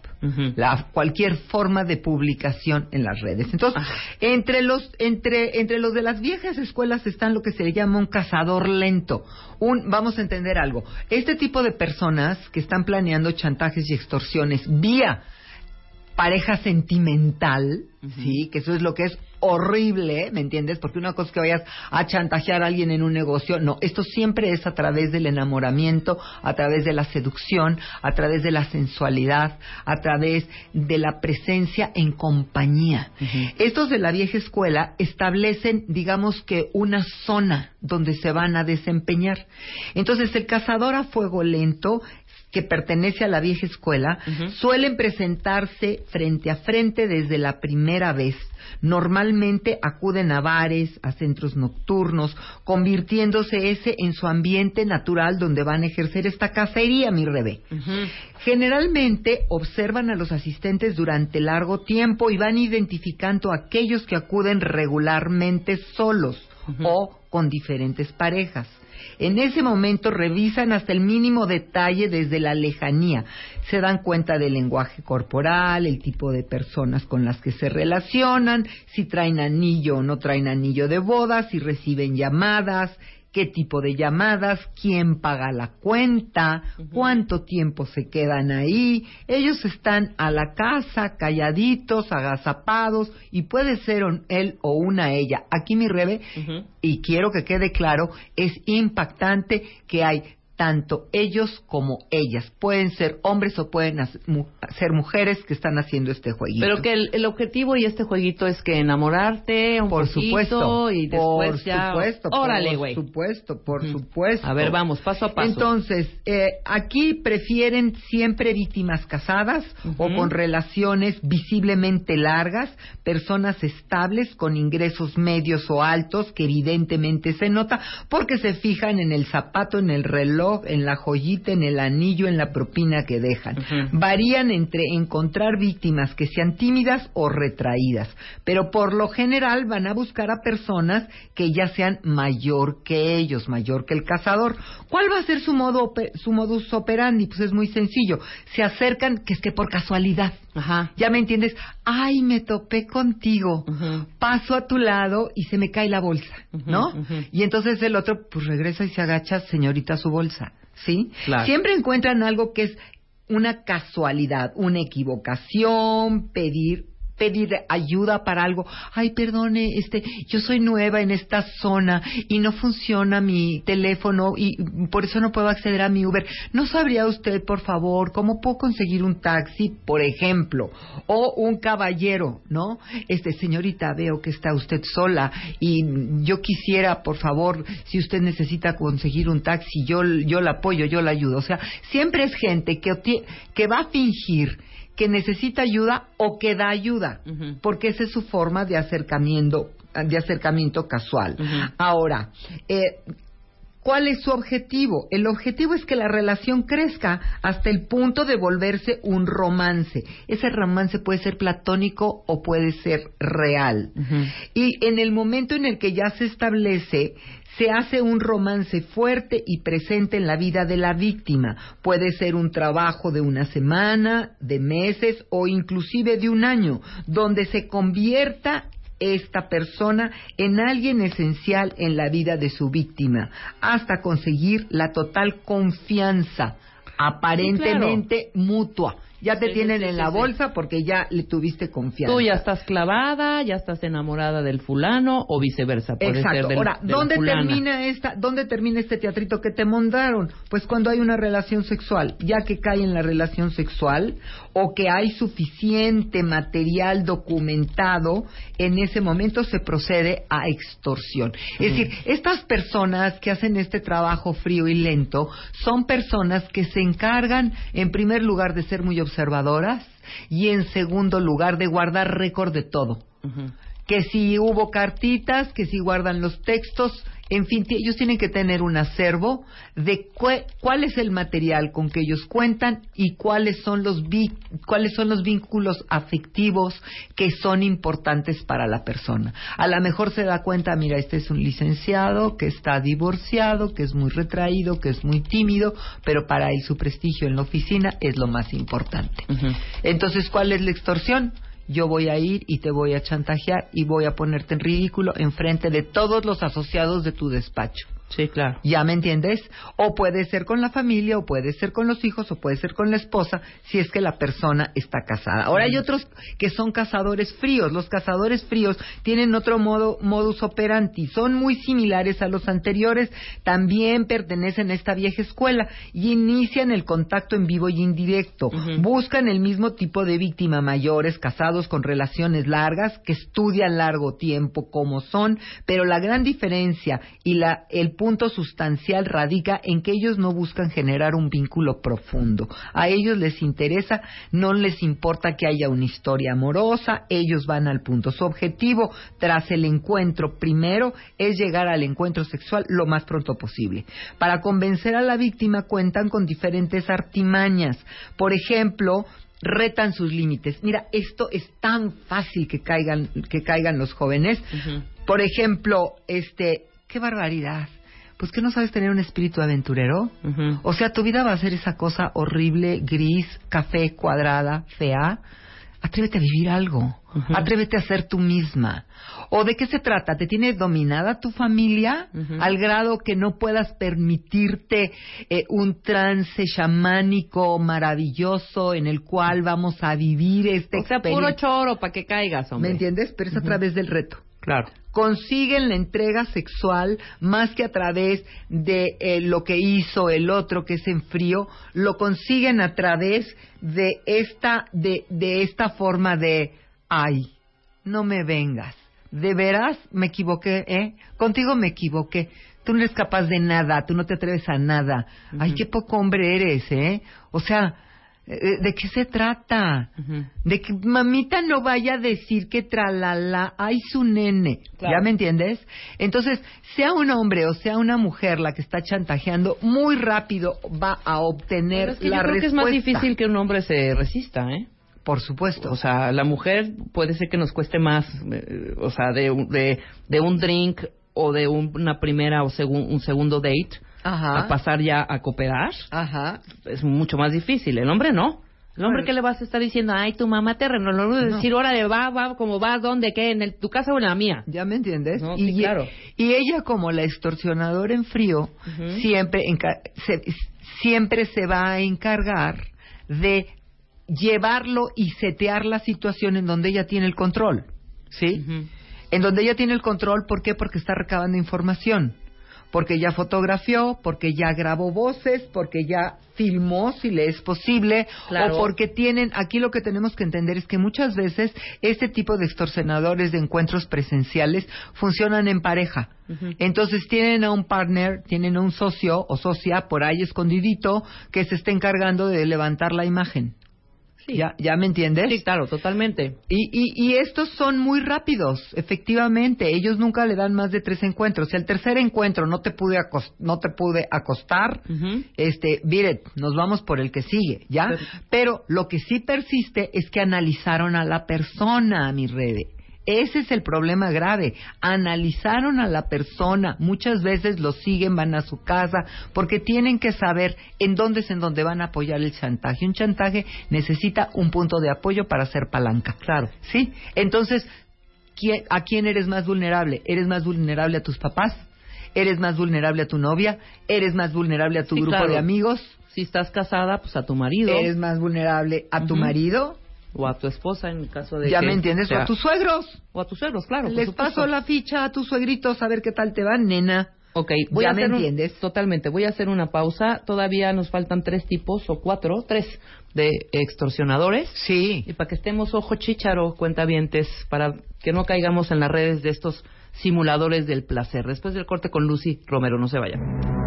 La, cualquier forma de publicación en las redes. Entonces, entre los entre entre los de las viejas escuelas están lo que se le llama un cazador lento. Un vamos a entender algo. Este tipo de personas que están planeando chantajes y extorsiones vía pareja sentimental, sí, que eso es lo que es horrible, ¿me entiendes? Porque una cosa es que vayas a chantajear a alguien en un negocio, no, esto siempre es a través del enamoramiento, a través de la seducción, a través de la sensualidad, a través de la presencia en compañía. Estos de la vieja escuela establecen, digamos que una zona donde se van a desempeñar. Entonces, el cazador a fuego lento que pertenece a la vieja escuela, suelen presentarse frente a frente desde la primera vez. Normalmente acuden a bares, a centros nocturnos, convirtiéndose ese en su ambiente natural donde van a ejercer esta cacería, mi rebe. Generalmente observan a los asistentes durante largo tiempo y van identificando a aquellos que acuden regularmente solos o con diferentes parejas. En ese momento revisan hasta el mínimo detalle desde la lejanía. Se dan cuenta del lenguaje corporal, el tipo de personas con las que se relacionan, si traen anillo o no traen anillo de boda, si reciben llamadas, qué tipo de llamadas, quién paga la cuenta, cuánto tiempo se quedan ahí. Ellos están a la casa, calladitos, agazapados, y puede ser un- él o una ella. Aquí mi rebe, y quiero que quede claro, es impactante que hay tanto ellos como ellas. Pueden ser hombres o pueden mu- ser mujeres que están haciendo este jueguito. Pero que el, el objetivo y este jueguito es que enamorarte un por poquito supuesto, y después por ya... supuesto, Órale, por güey. supuesto, por supuesto. A ver, vamos, paso a paso. Entonces, eh, aquí prefieren siempre víctimas casadas o con relaciones visiblemente largas, personas estables con ingresos medios o altos, que evidentemente se nota porque se fijan en el zapato, en el reloj, en la joyita, en el anillo, en la propina que dejan. Varían entre encontrar víctimas que sean tímidas o retraídas, pero por lo general van a buscar a personas que ya sean mayor que ellos, mayor que el cazador. ¿Cuál va a ser su modo su modus operandi? Pues es muy sencillo. Se acercan, que es que por casualidad. ¿Ya me entiendes? Ay, me topé contigo. Paso a tu lado y se me cae la bolsa, ¿no? Y entonces el otro, pues regresa y se agacha, señorita, su bolsa, ¿sí? Claro. Siempre encuentran algo que es una casualidad, una equivocación, pedir pedir ayuda para algo. Ay, perdone, este, yo soy nueva en esta zona y no funciona mi teléfono y por eso no puedo acceder a mi Uber. ¿No sabría usted, por favor, cómo puedo conseguir un taxi, por ejemplo, o un caballero, ¿no? Este, señorita, veo que está usted sola y yo quisiera, por favor, si usted necesita conseguir un taxi, yo yo la apoyo, yo la ayudo. O sea, siempre es gente que que va a fingir que necesita ayuda o que da ayuda, porque esa es su forma de acercamiento, de acercamiento casual. Ahora, eh, ¿cuál es su objetivo? El objetivo es que la relación crezca hasta el punto de volverse un romance. Ese romance puede ser platónico o puede ser real. Y en el momento en el que ya se establece, se hace un romance fuerte y presente en la vida de la víctima. Puede ser un trabajo de una semana, de meses o inclusive de un año, donde se convierta esta persona en alguien esencial en la vida de su víctima, hasta conseguir la total confianza aparentemente mutua. Ya te Sí, tienen sí, en sí, la bolsa porque ya le tuviste confianza. Tú ya estás clavada, ya estás enamorada del fulano o viceversa. Puede ser Exacto. del- Ahora, ¿dónde fulana. termina esta, dónde termina este teatrito que te mandaron? Pues cuando hay una relación sexual, ya que cae en la relación sexual o que hay suficiente material documentado, en ese momento se procede a extorsión. Es decir, estas personas que hacen este trabajo frío y lento son personas que se encargan, en primer lugar, de ser muy observadoras y en segundo lugar, de guardar récord de todo. Que si hubo cartitas, que si guardan los textos, en fin, ellos tienen que tener un acervo de cuál es el material con que ellos cuentan y cuáles son los vi- cuáles son los vínculos afectivos que son importantes para la persona. A lo mejor se da cuenta, mira, este es un licenciado que está divorciado, que es muy retraído, que es muy tímido, pero para él su prestigio en la oficina es lo más importante. Entonces, ¿cuál es la extorsión? Yo voy a ir y te voy a chantajear y voy a ponerte en ridículo en frente de todos los asociados de tu despacho. Sí, claro. ¿Ya me entiendes? O puede ser con la familia, o puede ser con los hijos, o puede ser con la esposa, si es que la persona está casada. Ahora hay otros que son cazadores fríos. Los cazadores fríos tienen otro modo, modus operandi. Son muy similares a los anteriores. También pertenecen a esta vieja escuela y inician el contacto en vivo y indirecto. Buscan el mismo tipo de víctima, mayores, casados con relaciones largas, que estudian largo tiempo como son, pero la gran diferencia y la, el punto sustancial radica en que ellos no buscan generar un vínculo profundo. A ellos les interesa, no les importa que haya una historia amorosa, ellos van al punto. Su objetivo tras el encuentro primero es llegar al encuentro sexual lo más pronto posible. Para convencer a la víctima cuentan con diferentes artimañas. Por ejemplo, retan sus límites. Mira, esto es tan fácil que caigan que caigan los jóvenes. Por ejemplo, este, qué barbaridad. Pues que no sabes tener un espíritu aventurero. O sea, tu vida va a ser esa cosa horrible, gris, café, cuadrada, fea. Atrévete a vivir algo. Atrévete a ser tú misma. ¿O de qué se trata? ¿Te tiene dominada tu familia al grado que no puedas permitirte eh, un trance chamánico maravilloso en el cual vamos a vivir este O sea, puro choro para que caigas, hombre. ¿Me entiendes? Pero es a través del reto. Claro. Consiguen la entrega sexual más que a través de eh, lo que hizo el otro, que es en frío, lo consiguen a través de esta, de, de esta forma de, ay, no me vengas. De veras me equivoqué, ¿eh? Contigo me equivoqué. Tú no eres capaz de nada, tú no te atreves a nada. Ay, qué poco hombre eres, ¿eh? O sea, ¿de qué se trata? De que mamita no vaya a decir que tralala, ay su nene. Claro. ¿Ya me entiendes? Entonces, sea un hombre o sea una mujer la que está chantajeando, muy rápido va a obtener Pero es que la yo creo que es más difícil que un hombre se resista, ¿eh? Por supuesto. O sea, la mujer puede ser que nos cueste más, eh, o sea, de, un- de, de un drink o de un- una primera o segun- un segundo date Ajá. a pasar ya a cooperar. Ajá. Es mucho más difícil. El hombre no. El hombre, ¿qué le vas a estar diciendo? Ay, tu mamá te renovó. No. decir, órale, va, va, como va, dónde, qué, en el- tu casa o en la mía. ¿Ya me entiendes? No, y, sí, claro. y ella como la extorsionadora en frío siempre se, siempre se va a encargar de llevarlo y setear la situación en donde ella tiene el control, ¿sí? En donde ella tiene el control, ¿por qué? Porque está recabando información. Porque ya fotografió, porque ya grabó voces, porque ya filmó si le es posible, Claro. o porque tienen, aquí lo que tenemos que entender es que muchas veces este tipo de extorsionadores de encuentros presenciales funcionan en pareja. Entonces tienen a un partner, tienen a un socio o socia por ahí escondidito que se está encargando de levantar la imagen. ¿Ya, ¿Ya me entiendes? Sí, claro, totalmente. Y, y, y estos son muy rápidos, efectivamente. Ellos nunca le dan más de tres encuentros. Si al tercer encuentro no te pude, acos- no te pude acostar, este, mire, nos vamos por el que sigue, ¿ya? Pero- Pero lo que sí persiste es que analizaron a la persona, mi rede. Ese es el problema grave. Analizaron a la persona. Muchas veces lo siguen, van a su casa, porque tienen que saber en dónde es en donde van a apoyar el chantaje. Un chantaje necesita un punto de apoyo para hacer palanca. Claro. ¿Sí? Entonces, ¿quién- ¿a quién eres más vulnerable? ¿Eres más vulnerable a tus papás? eres más vulnerable a tu novia, eres más vulnerable a tu Sí, grupo claro. de amigos, Si estás casada, pues a tu marido. eres más vulnerable a tu marido, O a tu esposa en caso de ya que me entiendes, o sea- a tus suegros. O a tus suegros, claro. Les paso la ficha a tus suegritos a ver qué tal te van, nena. Ok, voy Ya a me un- entiendes. totalmente. Voy a hacer una pausa. Todavía nos faltan tres tipos o cuatro, tres de extorsionadores. Sí. Y para que estemos ojo chícharo, cuentavientes, para que no caigamos en las redes de estos simuladores del placer. Después del corte con Lucy Romero, no se vayan.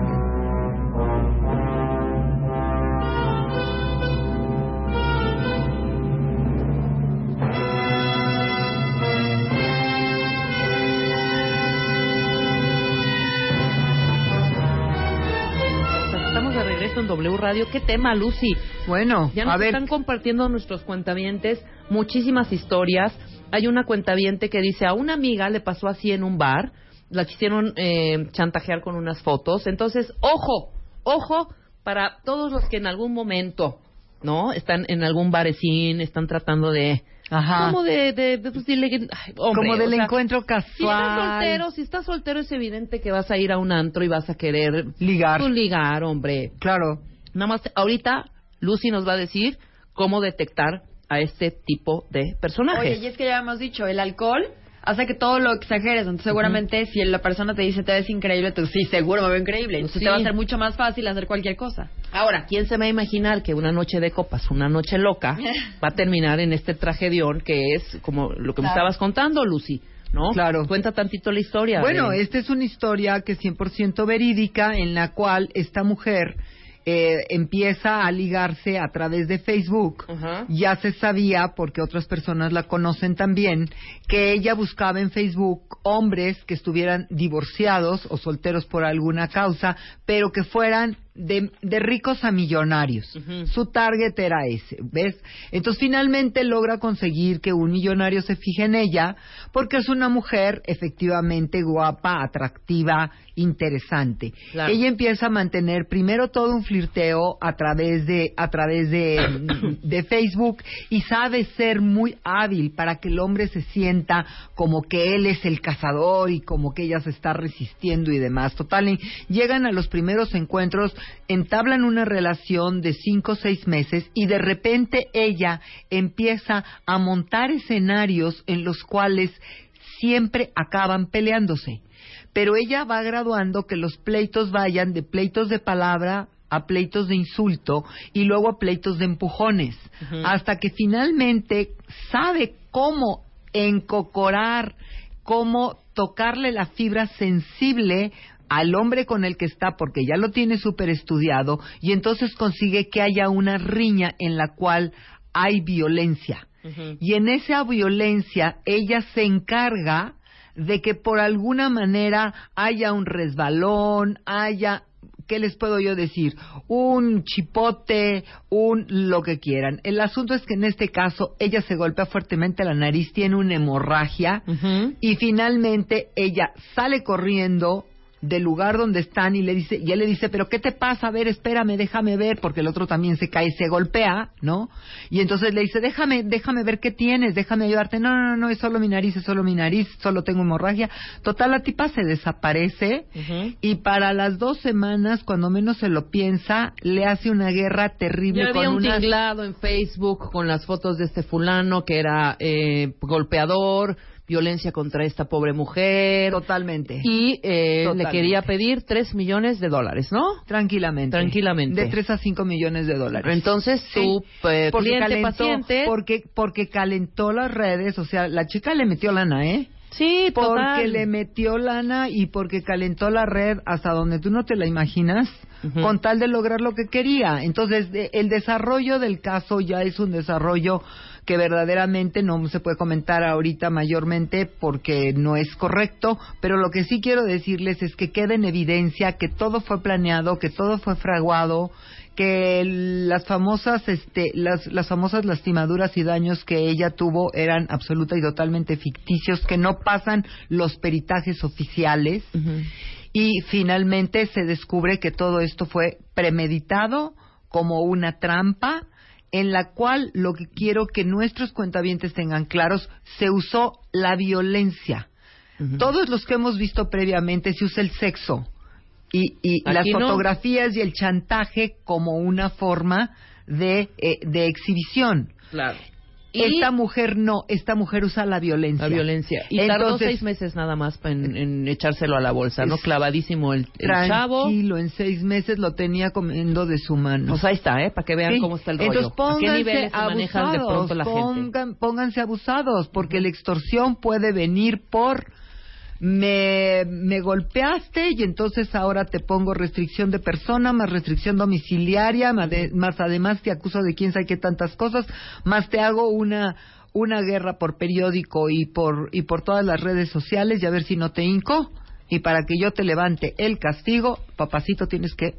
Radio. ¿Qué tema, Lucy? Bueno, Ya nos a ver, están compartiendo nuestros cuentavientes muchísimas historias. Hay una cuentaviente que dice a una amiga le pasó así en un bar, la quisieron eh, chantajear con unas fotos. Entonces, ojo, ojo para todos los que en algún momento, ¿no? Están en algún barecín, están tratando de... Ajá. Como de... de, de- pues, dile que- ay, hombre, como o del sea, encuentro si estás casual. soltero, si estás soltero es evidente que vas a ir a un antro y vas a querer Ligar. pues, ligar, hombre. Claro. Nada más, ahorita Lucy nos va a decir cómo detectar a este tipo de personajes. Oye, y es que ya hemos dicho, el alcohol hace que todo lo exageres. Entonces, seguramente, si la persona te dice te ves increíble, tú sí, seguro me veo increíble. Entonces, Sí. te va a ser mucho más fácil hacer cualquier cosa. Ahora, ¿quién se va a imaginar que una noche de copas, una noche loca, va a terminar en este tragedión que es como lo que me estabas contando, Lucy? ¿No? Claro. Cuenta tantito la historia. Bueno, de- esta es una historia que es 100% verídica en la cual esta mujer eh, empieza a ligarse a través de Facebook. Ya se sabía, porque otras personas la conocen también, que ella buscaba en Facebook hombres que estuvieran divorciados o solteros por alguna causa, pero que fueran de, de ricos a millonarios. Su target era ese, ¿ves? Entonces finalmente logra conseguir que un millonario se fije en ella porque es una mujer efectivamente guapa, atractiva, interesante. Claro. Ella empieza a mantener primero todo un flirteo a través de a través de, de Facebook y sabe ser muy hábil para que el hombre se sienta como que él es el cazador y como que ella se está resistiendo y demás. Total, llegan a los primeros encuentros, entablan una relación de cinco o seis meses y de repente ella empieza a montar escenarios en los cuales siempre acaban peleándose. Pero ella va graduando que los pleitos vayan de pleitos de palabra a pleitos de insulto y luego a pleitos de empujones, hasta que finalmente sabe cómo encocorar, cómo tocarle la fibra sensible al hombre con el que está, porque ya lo tiene súper estudiado, y entonces consigue que haya una riña en la cual hay violencia. Y en esa violencia ella se encarga de que por alguna manera haya un resbalón, haya, ¿qué les puedo yo decir? Un chipote, un lo que quieran. El asunto es que en este caso ella se golpea fuertemente la nariz, tiene una hemorragia y finalmente ella sale corriendo del lugar donde están y le dice y él le dice pero qué te pasa a ver espérame déjame ver porque el otro también se cae se golpea no y entonces le dice déjame déjame ver qué tienes déjame ayudarte no no no es solo mi nariz es solo mi nariz solo tengo hemorragia total la tipa se desaparece y para las dos semanas cuando menos se lo piensa le hace una guerra terrible Ya había con un unas tinglado en Facebook con las fotos de este fulano que era eh, golpeador, violencia contra esta pobre mujer. Totalmente. Y eh, le quería pedir 3 millones de dólares, ¿no? Tranquilamente. Tranquilamente. De 3 a 5 millones de dólares. Entonces, Sí. tu eh, Porque cliente calentó, paciente... Porque, porque calentó las redes, o sea, la chica le metió lana, ¿eh? Sí, Porque total. le metió lana y porque calentó la red hasta donde tú no te la imaginas, con tal de lograr lo que quería. Entonces, de- el desarrollo del caso ya es un desarrollo que verdaderamente no se puede comentar ahorita mayormente porque no es correcto, pero lo que sí quiero decirles es que queda en evidencia que todo fue planeado, que todo fue fraguado, que las famosas este las, las famosas lastimaduras y daños que ella tuvo eran absoluta y totalmente ficticios que no pasan los peritajes oficiales. Y finalmente se descubre que todo esto fue premeditado como una trampa en la cual lo que quiero que nuestros cuentavientes tengan claros se usó la violencia Todos los que hemos visto previamente se usa el sexo y, y las no. fotografías y el chantaje como una forma de, eh, de exhibición. Claro. Y- Esta mujer no, esta mujer usa la violencia. La violencia. Y tardó Entonces, seis meses nada más en, en echárselo a la bolsa, ¿no? Clavadísimo el, el chavo. Tranquilo, en seis meses lo tenía comiendo de su mano. Pues ahí está, ¿eh? Para que vean Sí. cómo está el rollo. Entonces ¿A pónganse qué niveles se manejan de abusados, pronto la gente? pongan- Pónganse abusados, porque la extorsión puede venir por me, me golpeaste y entonces ahora te pongo restricción de persona, más restricción domiciliaria, más, de- más además te acuso de quién sabe qué tantas cosas, más te hago una una guerra por periódico y por y por todas las redes sociales y a ver si no te hinco. Y para que yo te levante el castigo, papacito tienes que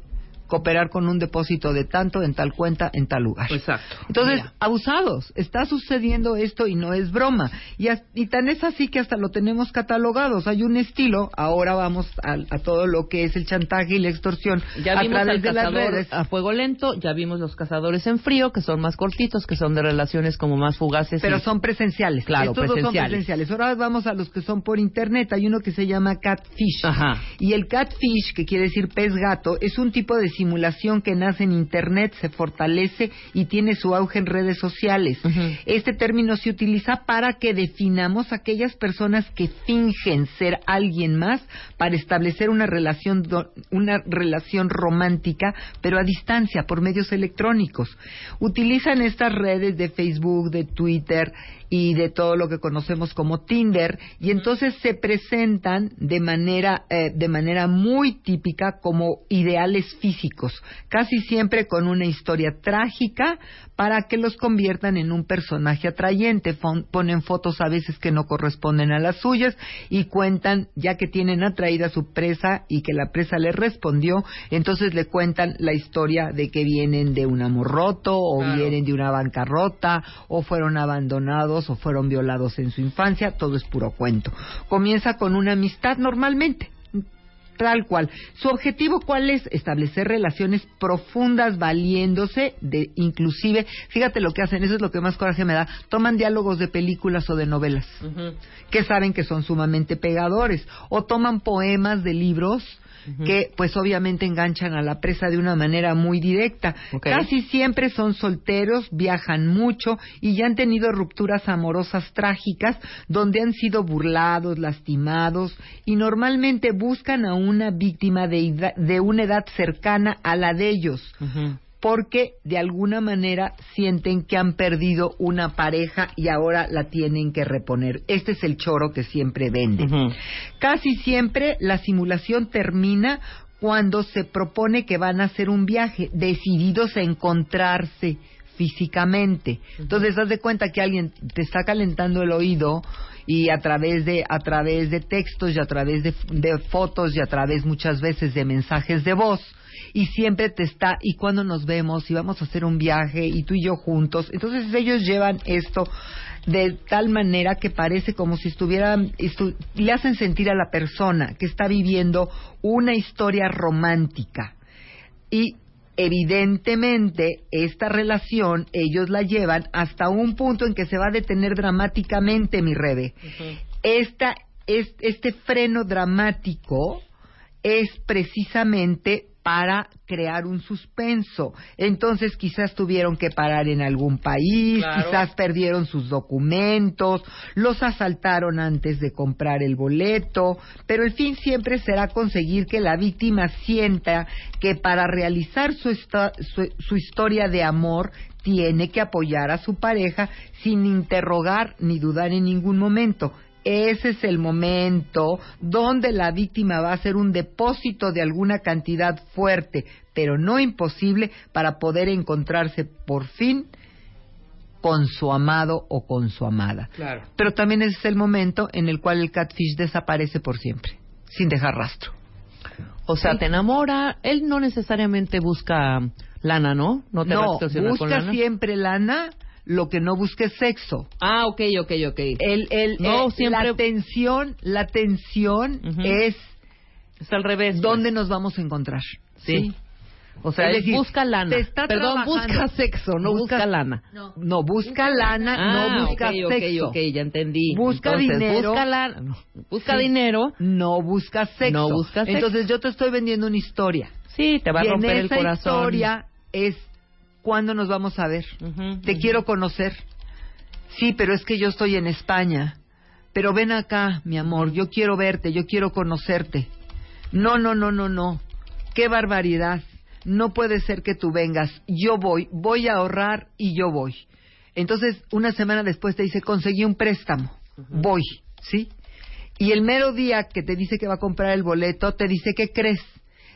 cooperar con un depósito de tanto en tal cuenta en tal lugar. Exacto. Entonces, Mira. abusados, está sucediendo esto y no es broma. Y, y tan es así que hasta lo tenemos catalogados. Hay un estilo, ahora vamos a, a todo lo que es el chantaje y la extorsión Ya a vimos través al de las redes. a fuego lento, ya vimos los cazadores en frío, que son más cortitos, que son de relaciones como más fugaces. Pero y- son presenciales. Claro, Estos dos son presenciales. Ahora vamos a los que son por internet. Hay uno que se llama catfish. Ajá. Y el catfish, que quiere decir pez gato, es un tipo de simulación que nace en internet, se fortalece y tiene su auge en redes sociales. Este término se utiliza para que definamos aquellas personas que fingen ser alguien más para establecer una relación do- una relación romántica, pero a distancia por medios electrónicos. Utilizan estas redes de Facebook, de Twitter y de todo lo que conocemos como Tinder y entonces se presentan de manera eh, de manera muy típica como ideales físicos, casi siempre con una historia trágica para que los conviertan en un personaje atrayente. Fon- ponen fotos a veces que no corresponden a las suyas y cuentan ya que tienen atraída a su presa y que la presa les respondió, entonces le cuentan la historia de que vienen de un amor roto o Claro. vienen de una bancarrota o fueron abandonados o fueron violados en su infancia, todo es puro cuento. Comienza con una amistad normalmente. Tal cual. Su objetivo cuál es? Establecer relaciones profundas valiéndose de inclusive, fíjate lo que hacen, eso es lo que más coraje me da, toman diálogos de películas o de novelas que saben que son sumamente pegadores o toman poemas de libros que pues obviamente enganchan a la presa de una manera muy directa. Casi siempre son solteros, viajan mucho y ya han tenido rupturas amorosas trágicas donde han sido burlados, lastimados y normalmente buscan a una víctima de, de una edad cercana a la de ellos porque de alguna manera sienten que han perdido una pareja y ahora la tienen que reponer. Este es el choro que siempre venden. Casi siempre la simulación termina cuando se propone que van a hacer un viaje, decididos a encontrarse físicamente. Entonces, haz de cuenta que alguien te está calentando el oído y a través de a través de textos y a través de, de fotos y a través muchas veces de mensajes de voz y siempre te está y cuando nos vemos y vamos a hacer un viaje y tú y yo juntos. Entonces ellos llevan esto de tal manera que parece como si estuvieran estu- le hacen sentir a la persona que está viviendo una historia romántica. Y evidentemente esta relación ellos la llevan hasta un punto en que se va a detener dramáticamente mi rebe. Esta es, este freno dramático es precisamente para crear un suspenso. Entonces quizás tuvieron que parar en algún país, Claro. quizás perdieron sus documentos, los asaltaron antes de comprar el boleto, pero el fin siempre será conseguir que la víctima sienta que para realizar su, esta- su, su historia de amor tiene que apoyar a su pareja sin interrogar ni dudar en ningún momento. Ese es el momento donde la víctima va a hacer un depósito de alguna cantidad fuerte, pero no imposible, para poder encontrarse por fin con su amado o con su amada. Claro. Pero también ese es el momento en el cual el catfish desaparece por siempre, sin dejar rastro. O sea, te enamora, él no necesariamente busca lana, ¿no? No te va a No, con busca lana. siempre lana, lo que no busque es sexo. Ah, ok, ok, ok. El, el, No, eh, siempre- La tensión, la tensión Ujú. es Es al revés. dónde nos vamos a encontrar. Sí. O sea, Es decir, busca lana. te está Perdón, trabajando. busca sexo, no busca, Busca- lana. No, busca lana, Ah, no busca ok, ok, sexo. ok, ya entendí. Busca Entonces, dinero. Busca, no, busca Sí. dinero. No busca sexo. No busca sexo. Entonces yo te estoy vendiendo una historia. Sí, te va a y romper en el esa corazón. historia es cuándo nos vamos a ver. Te quiero conocer. Sí, pero es que yo estoy en España. Pero ven acá, mi amor, yo quiero verte, yo quiero conocerte. No, no, no, no, no. Qué barbaridad. No puede ser que tú vengas. Yo voy, voy a ahorrar y yo voy. Entonces, una semana después te dice, conseguí un préstamo. Voy, ¿sí? Y el mero día que te dice que va a comprar el boleto, te dice, ¿qué crees?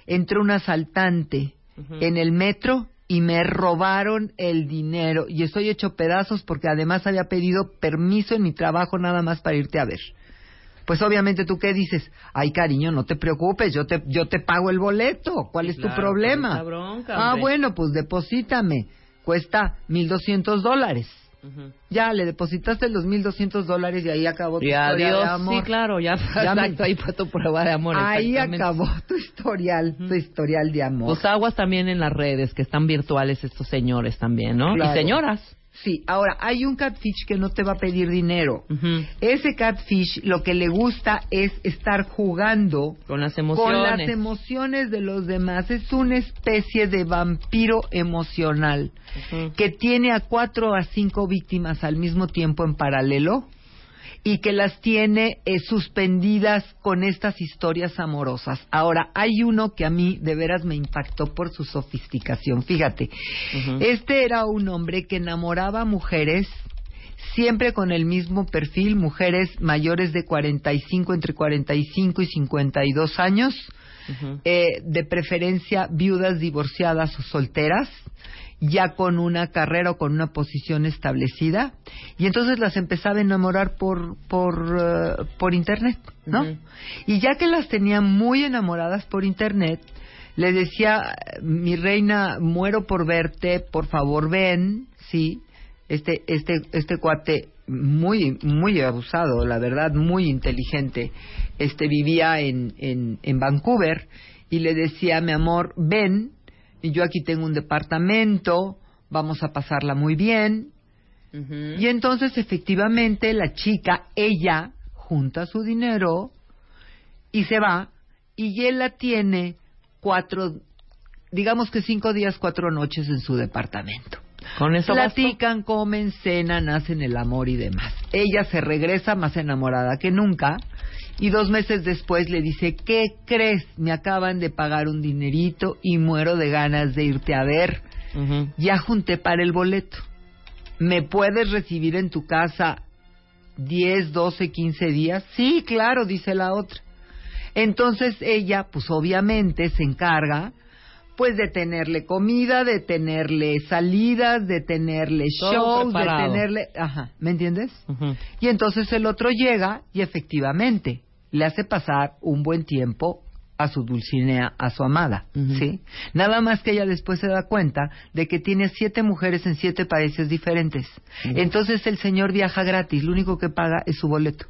Entró un asaltante en el metro y me robaron el dinero. Y estoy hecho pedazos porque además había pedido permiso en mi trabajo nada más para irte a ver. Pues obviamente tú qué dices, ay cariño, no te preocupes, yo te, yo te pago el boleto, ¿cuál es claro, tu problema? ¿cuál es la bronca, ah, bueno, pues deposítame, cuesta mil doscientos Ujú. Ya, le depositaste los mil doscientos dólares y ahí acabó tu Y historia adiós, de amor. sí, claro, ya, Ya exacto, ahí fue tu prueba de amor. Ahí acabó tu historial, tu historial de amor. Pues aguas también en las redes, que están virtuales estos señores también, ¿no? Claro. Y señoras. Sí, ahora hay un catfish que no te va a pedir dinero. Ese catfish lo que le gusta es estar jugando Con las con emociones. las emociones de los demás. Es una especie de vampiro emocional que tiene a cuatro a cinco víctimas al mismo tiempo en paralelo y que las tiene eh, suspendidas con estas historias amorosas. Ahora, hay uno que a mí de veras me impactó por su sofisticación. Fíjate, este era un hombre que enamoraba a mujeres siempre con el mismo perfil, mujeres mayores de 45, entre 45 y 52 años, eh, de preferencia viudas, divorciadas o solteras, ya con una carrera o con una posición establecida, y entonces las empezaba a enamorar por por eh, por internet, ¿no? Y ya que las tenía muy enamoradas por internet, le decía, mi reina, muero por verte, por favor ven, sí. Este este este cuate muy muy abusado, la verdad, muy inteligente. Este vivía en en en Vancouver y le decía, mi amor, ven, y yo aquí tengo un departamento, vamos a pasarla muy bien. Y entonces, efectivamente, la chica, ella, junta su dinero y se va, y él la tiene cuatro, digamos que cinco días, cuatro noches en su departamento. Con eso. Platican, comen, cenan, hacen el amor y demás. Ella se regresa más enamorada que nunca y dos meses después le dice, ¿qué crees? Me acaban de pagar un dinerito y muero de ganas de irte a ver. Ya junté para el boleto. ¿Me puedes recibir en tu casa 10, 12, 15 días? Sí, claro, dice la otra. Entonces ella, pues obviamente se encarga pues de tenerle comida, de tenerle salidas, de tenerle shows, de tenerle, ajá, ¿me entiendes? Y entonces el otro llega y efectivamente le hace pasar un buen tiempo a su Dulcinea, a su amada. ¿sí? Nada más que ella después se da cuenta de que tiene siete mujeres en siete países diferentes. Entonces el señor viaja gratis, lo único que paga es su boleto.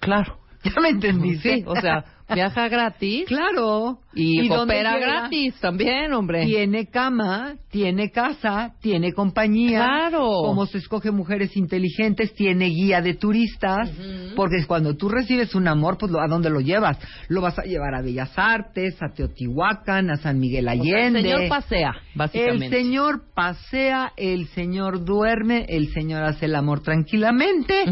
Claro. ¿Ya me entendiste? Sí, o sea, viaja gratis claro. y, opera gratis también, hombre. Tiene cama, tiene casa, tiene compañía. Claro. Como se escoge mujeres inteligentes, tiene guía de turistas. Porque cuando tú recibes un amor, pues lo- ¿a dónde lo llevas? Lo vas a llevar a Bellas Artes, a Teotihuacán, a San Miguel O sea, Allende. el señor pasea, básicamente. El señor pasea, el señor duerme, el señor hace el amor tranquilamente.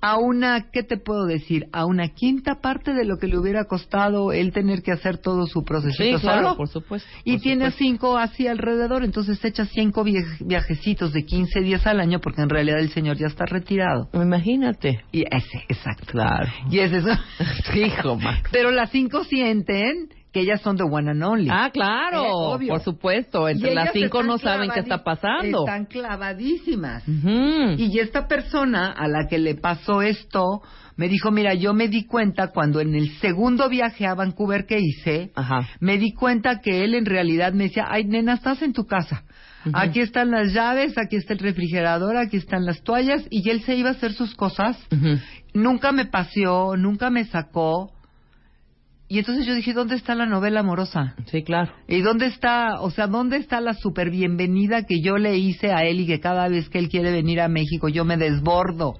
A una, ¿qué te puedo decir? A una quinta parte de lo que le hubiera costado él tener que hacer todo su procesito Sí, claro, por supuesto. Y por tiene supuesto. cinco así alrededor, entonces echa cinco viaj- viajecitos de 15 días al año porque en realidad el señor ya está retirado. Imagínate. Y ese, exacto. Claro. Y es eso. Hijo, Max. Pero las cinco sienten que ellas son the one and only. Ah, claro, Eh, obvio. por supuesto. Entre las cinco no saben qué está pasando. Están clavadísimas. Y esta persona a la que le pasó esto me dijo, mira, yo me di cuenta cuando en el segundo viaje a Vancouver que hice, Ajá. me di cuenta que él en realidad me decía, ay, nena, estás en tu casa. Aquí están las llaves, aquí está el refrigerador, aquí están las toallas, y él se iba a hacer sus cosas. Nunca me paseó, nunca me sacó. Y entonces yo dije, ¿dónde está la novela amorosa? Sí, claro. ¿Y dónde está, o sea, dónde está la super bienvenida que yo le hice a él y que cada vez que él quiere venir a México yo me desbordo?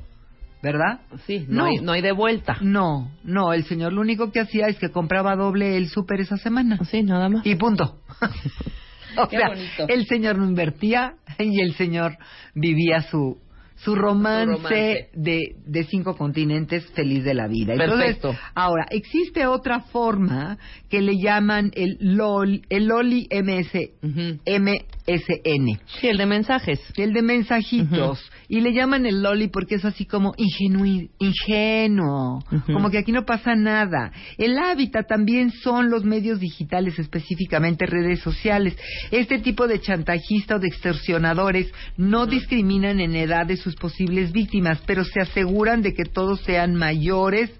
¿Verdad? Sí, no, Hay, no hay de vuelta. No, no, el señor lo único que hacía es que compraba doble el súper esa semana. Sí, nada más. Y punto. o Qué sea, bonito. el señor no invertía y el señor vivía su su romance, Su romance. De, de cinco continentes feliz de la vida. Entonces, Perfecto. ahora, existe otra forma que le llaman el LOL, el LOLI MS, MSN. Sí, el de mensajes. El de mensajitos. Y le llaman el loli porque es así como ingenui- ingenuo. Como que aquí no pasa nada. El hábitat también son los medios digitales, específicamente redes sociales. Este tipo de chantajista o de extorsionadores no discriminan en edad de sus posibles víctimas, pero se aseguran de que todos sean mayores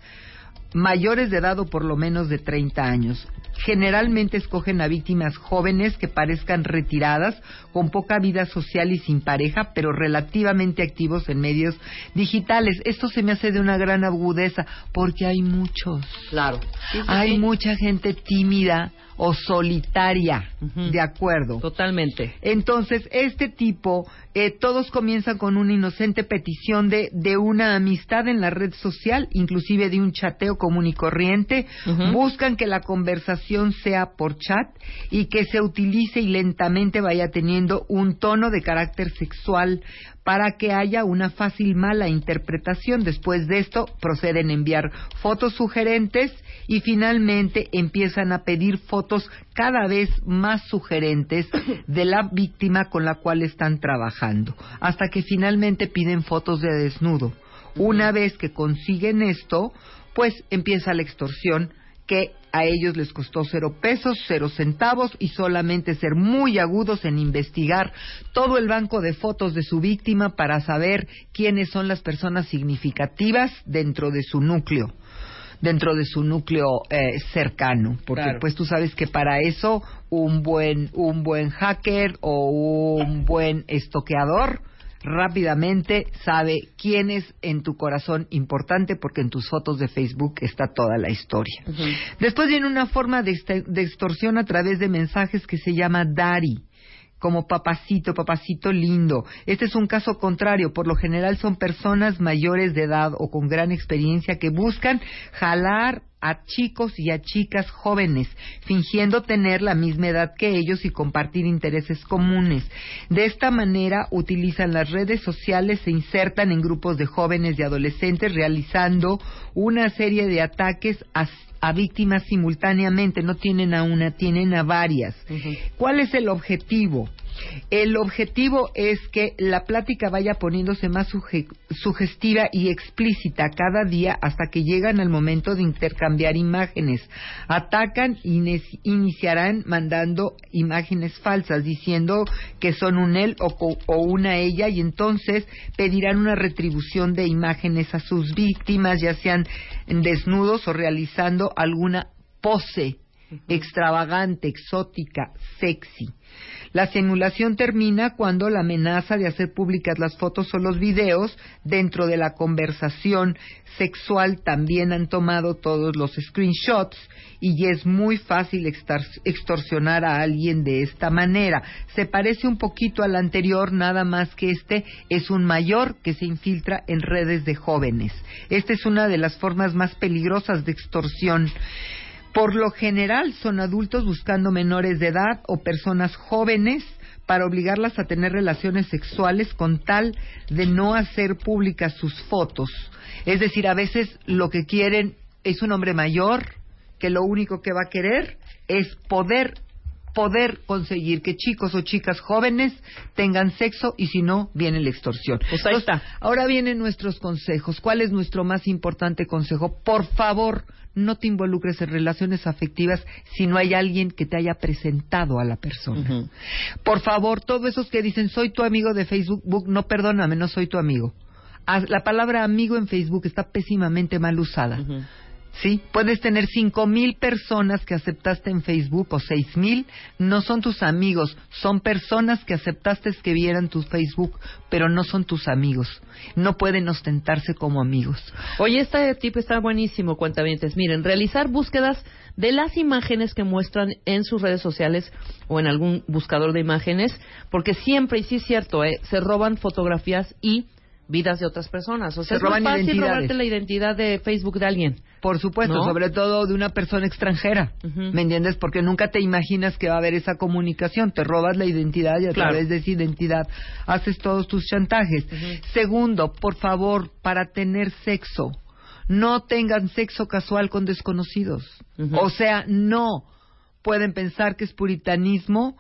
mayores de edad o por lo menos de 30 años. Generalmente escogen a víctimas jóvenes que parezcan retiradas, con poca vida social y sin pareja, pero relativamente activos en medios digitales. Esto se me hace de una gran agudeza, porque hay muchos. Claro. Hay mucha gente tímida o solitaria, de acuerdo. Totalmente. Entonces, este tipo, eh, todos comienzan con una inocente petición de, de una amistad en la red social, inclusive de un chateo común y corriente. Buscan que la conversación sea por chat y que se utilice y lentamente vaya teniendo un tono de carácter sexual para que haya una fácil mala interpretación. Después de esto, proceden a enviar fotos sugerentes y finalmente empiezan a pedir fotos cada vez más sugerentes de la víctima con la cual están trabajando, hasta que finalmente piden fotos de desnudo. Una vez que consiguen esto, pues empieza la extorsión que a ellos les costó cero pesos, cero centavos y solamente ser muy agudos en investigar todo el banco de fotos de su víctima para saber quiénes son las personas significativas dentro de su núcleo dentro de su núcleo eh, cercano porque Claro. pues tú sabes que para eso un buen un buen hacker o un buen estoqueador rápidamente sabe quién es en tu corazón importante porque en tus fotos de Facebook está toda la historia. Después viene una forma de, este- de extorsión a través de mensajes que se llama Dari como papacito, papacito lindo. Este es un caso contrario. Por lo general son personas mayores de edad o con gran experiencia que buscan jalar a chicos y a chicas jóvenes, fingiendo tener la misma edad que ellos y compartir intereses comunes. De esta manera utilizan las redes sociales, se insertan en grupos de jóvenes y adolescentes, realizando una serie de ataques a a víctimas simultáneamente, no tienen a una, tienen a varias. ¿Cuál es el objetivo? El objetivo es que la plática vaya poniéndose más suge- sugestiva y explícita cada día hasta que llegan al momento de intercambiar imágenes. Atacan y iniciarán mandando imágenes falsas diciendo que son un él o, o una ella y entonces pedirán una retribución de imágenes a sus víctimas, ya sean desnudos o realizando alguna pose extravagante, exótica, sexy. La simulación termina cuando la amenaza de hacer públicas las fotos o los videos dentro de la conversación sexual también han tomado todos los screenshots y es muy fácil extorsionar a alguien de esta manera. Se parece un poquito al anterior, nada más que este es un mayor que se infiltra en redes de jóvenes. Esta es una de las formas más peligrosas de extorsión. Por lo general son adultos buscando menores de edad o personas jóvenes para obligarlas a tener relaciones sexuales con tal de no hacer públicas sus fotos. Es decir, a veces lo que quieren es un hombre mayor que lo único que va a querer es poder poder conseguir que chicos o chicas jóvenes tengan sexo y si no viene la extorsión. Pues ahí está. Ahora vienen nuestros consejos. ¿Cuál es nuestro más importante consejo? Por favor, no te involucres en relaciones afectivas si no hay alguien que te haya presentado a la persona. Por favor, todos esos que dicen soy tu amigo de Facebook, no perdóname, no soy tu amigo. Haz- La palabra amigo en Facebook está pésimamente mal usada. ¿Sí? Puedes tener cinco mil personas que aceptaste en Facebook o seis mil, no son tus amigos, son personas que aceptaste que vieran tu Facebook, pero no son tus amigos. No pueden ostentarse como amigos. Oye, este tip está buenísimo, cuentavientes. Miren, realizar búsquedas de las imágenes que muestran en sus redes sociales o en algún buscador de imágenes, porque siempre, y sí es cierto, ¿eh? se roban fotografías y vidas de otras personas. O sea, Se es muy roban fácil robarte la identidad de Facebook de alguien. Por supuesto, ¿No? sobre todo de una persona extranjera. ¿Me entiendes? Porque nunca te imaginas que va a haber esa comunicación. Te robas la identidad y a Claro. través de esa identidad haces todos tus chantajes. Segundo, por favor, para tener sexo, no tengan sexo casual con desconocidos. O sea, no pueden pensar que es puritanismo.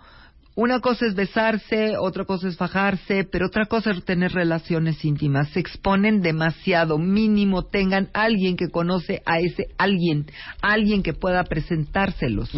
Una cosa es besarse, otra cosa es fajarse, pero otra cosa es tener relaciones íntimas. Se exponen demasiado. Mínimo tengan alguien que conoce a ese alguien, alguien que pueda presentárselos.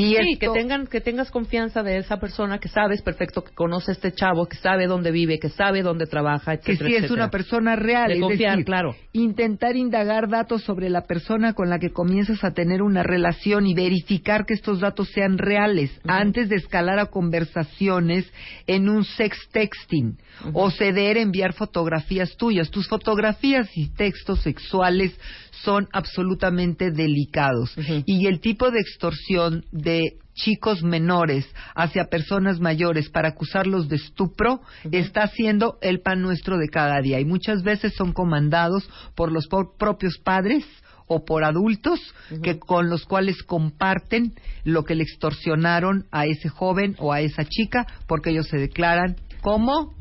Y sí, esto- que tengan que tengas confianza de esa persona que sabes perfecto que conoce a este chavo, que sabe dónde vive, que sabe dónde trabaja, que etcétera, sí es una persona real. De es confiar, decir, claro. Intentar indagar datos sobre la persona con la que comienzas a tener una relación y verificar que estos datos sean reales antes de escalar a conversaciones en un sex texting o ceder a enviar fotografías tuyas. Tus fotografías y textos sexuales son absolutamente delicados. Y el tipo de extorsión de chicos menores hacia personas mayores para acusarlos de estupro está siendo el pan nuestro de cada día y muchas veces son comandados por los propios padres o por adultos que con los cuales comparten lo que le extorsionaron a ese joven o a esa chica porque ellos se declaran como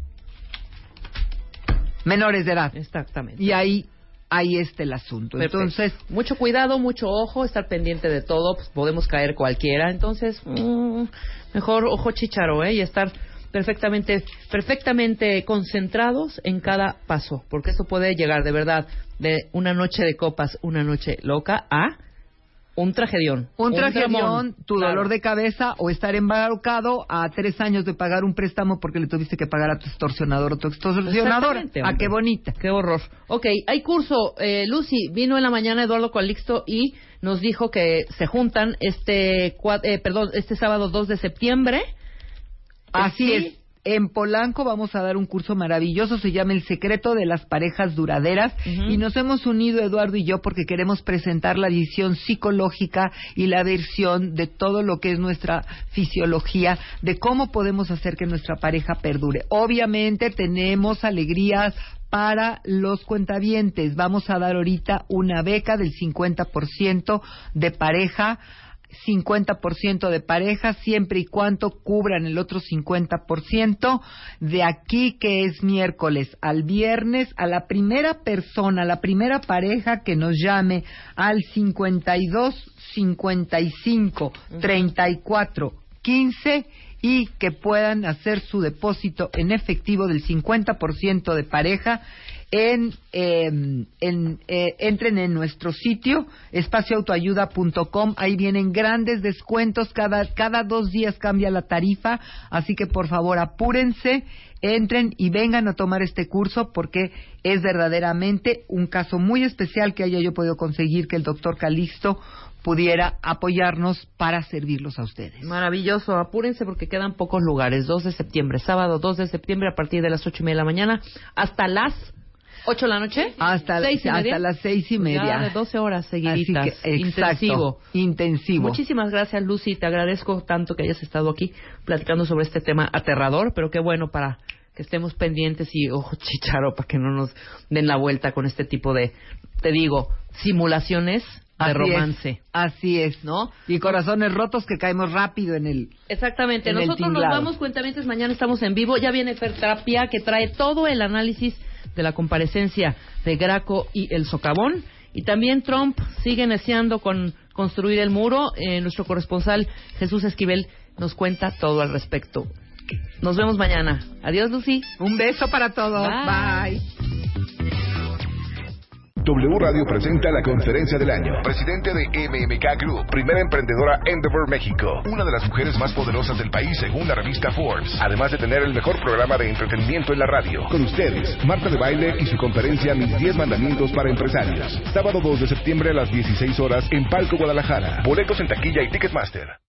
menores de edad. Exactamente. Y ahí ahí está el asunto. Perfecto. Entonces, mucho cuidado, mucho ojo, estar pendiente de todo, pues podemos caer cualquiera, entonces mm, mejor ojo chicharo, ¿eh? Y estar perfectamente perfectamente concentrados en cada paso, porque esto puede llegar de verdad de una noche de copas, una noche loca a un tragedión. un tragedión, tu Claro. dolor de cabeza o estar embarcado a tres años de pagar un préstamo porque le tuviste que pagar a tu extorsionador o tu extorsionadora. Exactamente, ¿A hombre. qué bonita? Qué horror. Ok, hay curso. Eh, Lucy vino en la mañana Eduardo Calixto y nos dijo que se juntan este, eh, perdón, este sábado 2 de septiembre. Así Sí. es. En Polanco vamos a dar un curso maravilloso, se llama El secreto de las parejas duraderas y nos hemos unido Eduardo y yo porque queremos presentar la visión psicológica y la versión de todo lo que es nuestra fisiología, de cómo podemos hacer que nuestra pareja perdure. Obviamente tenemos alegrías para los cuentavientes. Vamos a dar ahorita una beca del 50% de pareja 50% de pareja siempre y cuando cubran el otro 50% de aquí que es miércoles al viernes a la primera persona, a la primera pareja que nos llame al 52 55 34 15 y que puedan hacer su depósito en efectivo del 50% de pareja en, eh, en, eh, entren en nuestro sitio espacioautoayuda.com ahí vienen grandes descuentos cada cada dos días cambia la tarifa así que por favor apúrense entren y vengan a tomar este curso porque es verdaderamente un caso muy especial que haya yo podido conseguir que el doctor Calixto pudiera apoyarnos para servirlos a ustedes. Maravilloso, apúrense porque quedan pocos lugares. 2 de septiembre, sábado 2 de septiembre a partir de las ocho y media de la mañana hasta las 8 de la noche. Hasta, ¿Seis y hasta media? las seis y Pues ya media. de 12 horas seguiditas. Así que, exacto, Intensivo. Intensivo. Muchísimas gracias, Lucy. Te agradezco tanto que hayas estado aquí platicando sobre este tema aterrador, pero qué bueno para que estemos pendientes y, ojo, chicharo, para que no nos den la vuelta con este tipo de, te digo, simulaciones de Así es, romance. así es, ¿no? Y corazones rotos que caemos rápido en el. Exactamente. en el Nosotros nos vamos, cuentamientos, mañana estamos en vivo. Ya viene Fer Tapia, que trae todo el análisis de la comparecencia de Graco y el socavón. Y también Trump sigue neciando con construir el muro. Eh, nuestro corresponsal Jesús Esquivel nos cuenta todo al respecto. Nos vemos mañana. Adiós, Lucy. Un beso para todos. Bye. W Radio presenta la conferencia del año. Presidente de MMK Group, primera emprendedora Endeavor México, una de las mujeres más poderosas del país según la revista Forbes, además de tener el mejor programa de entretenimiento en la radio. Con ustedes, Marta de Baile y su conferencia Mis 10 Mandamientos para Empresarios. Sábado 2 de septiembre a las 16 horas en Palco Guadalajara. Boletos en taquilla y Ticketmaster.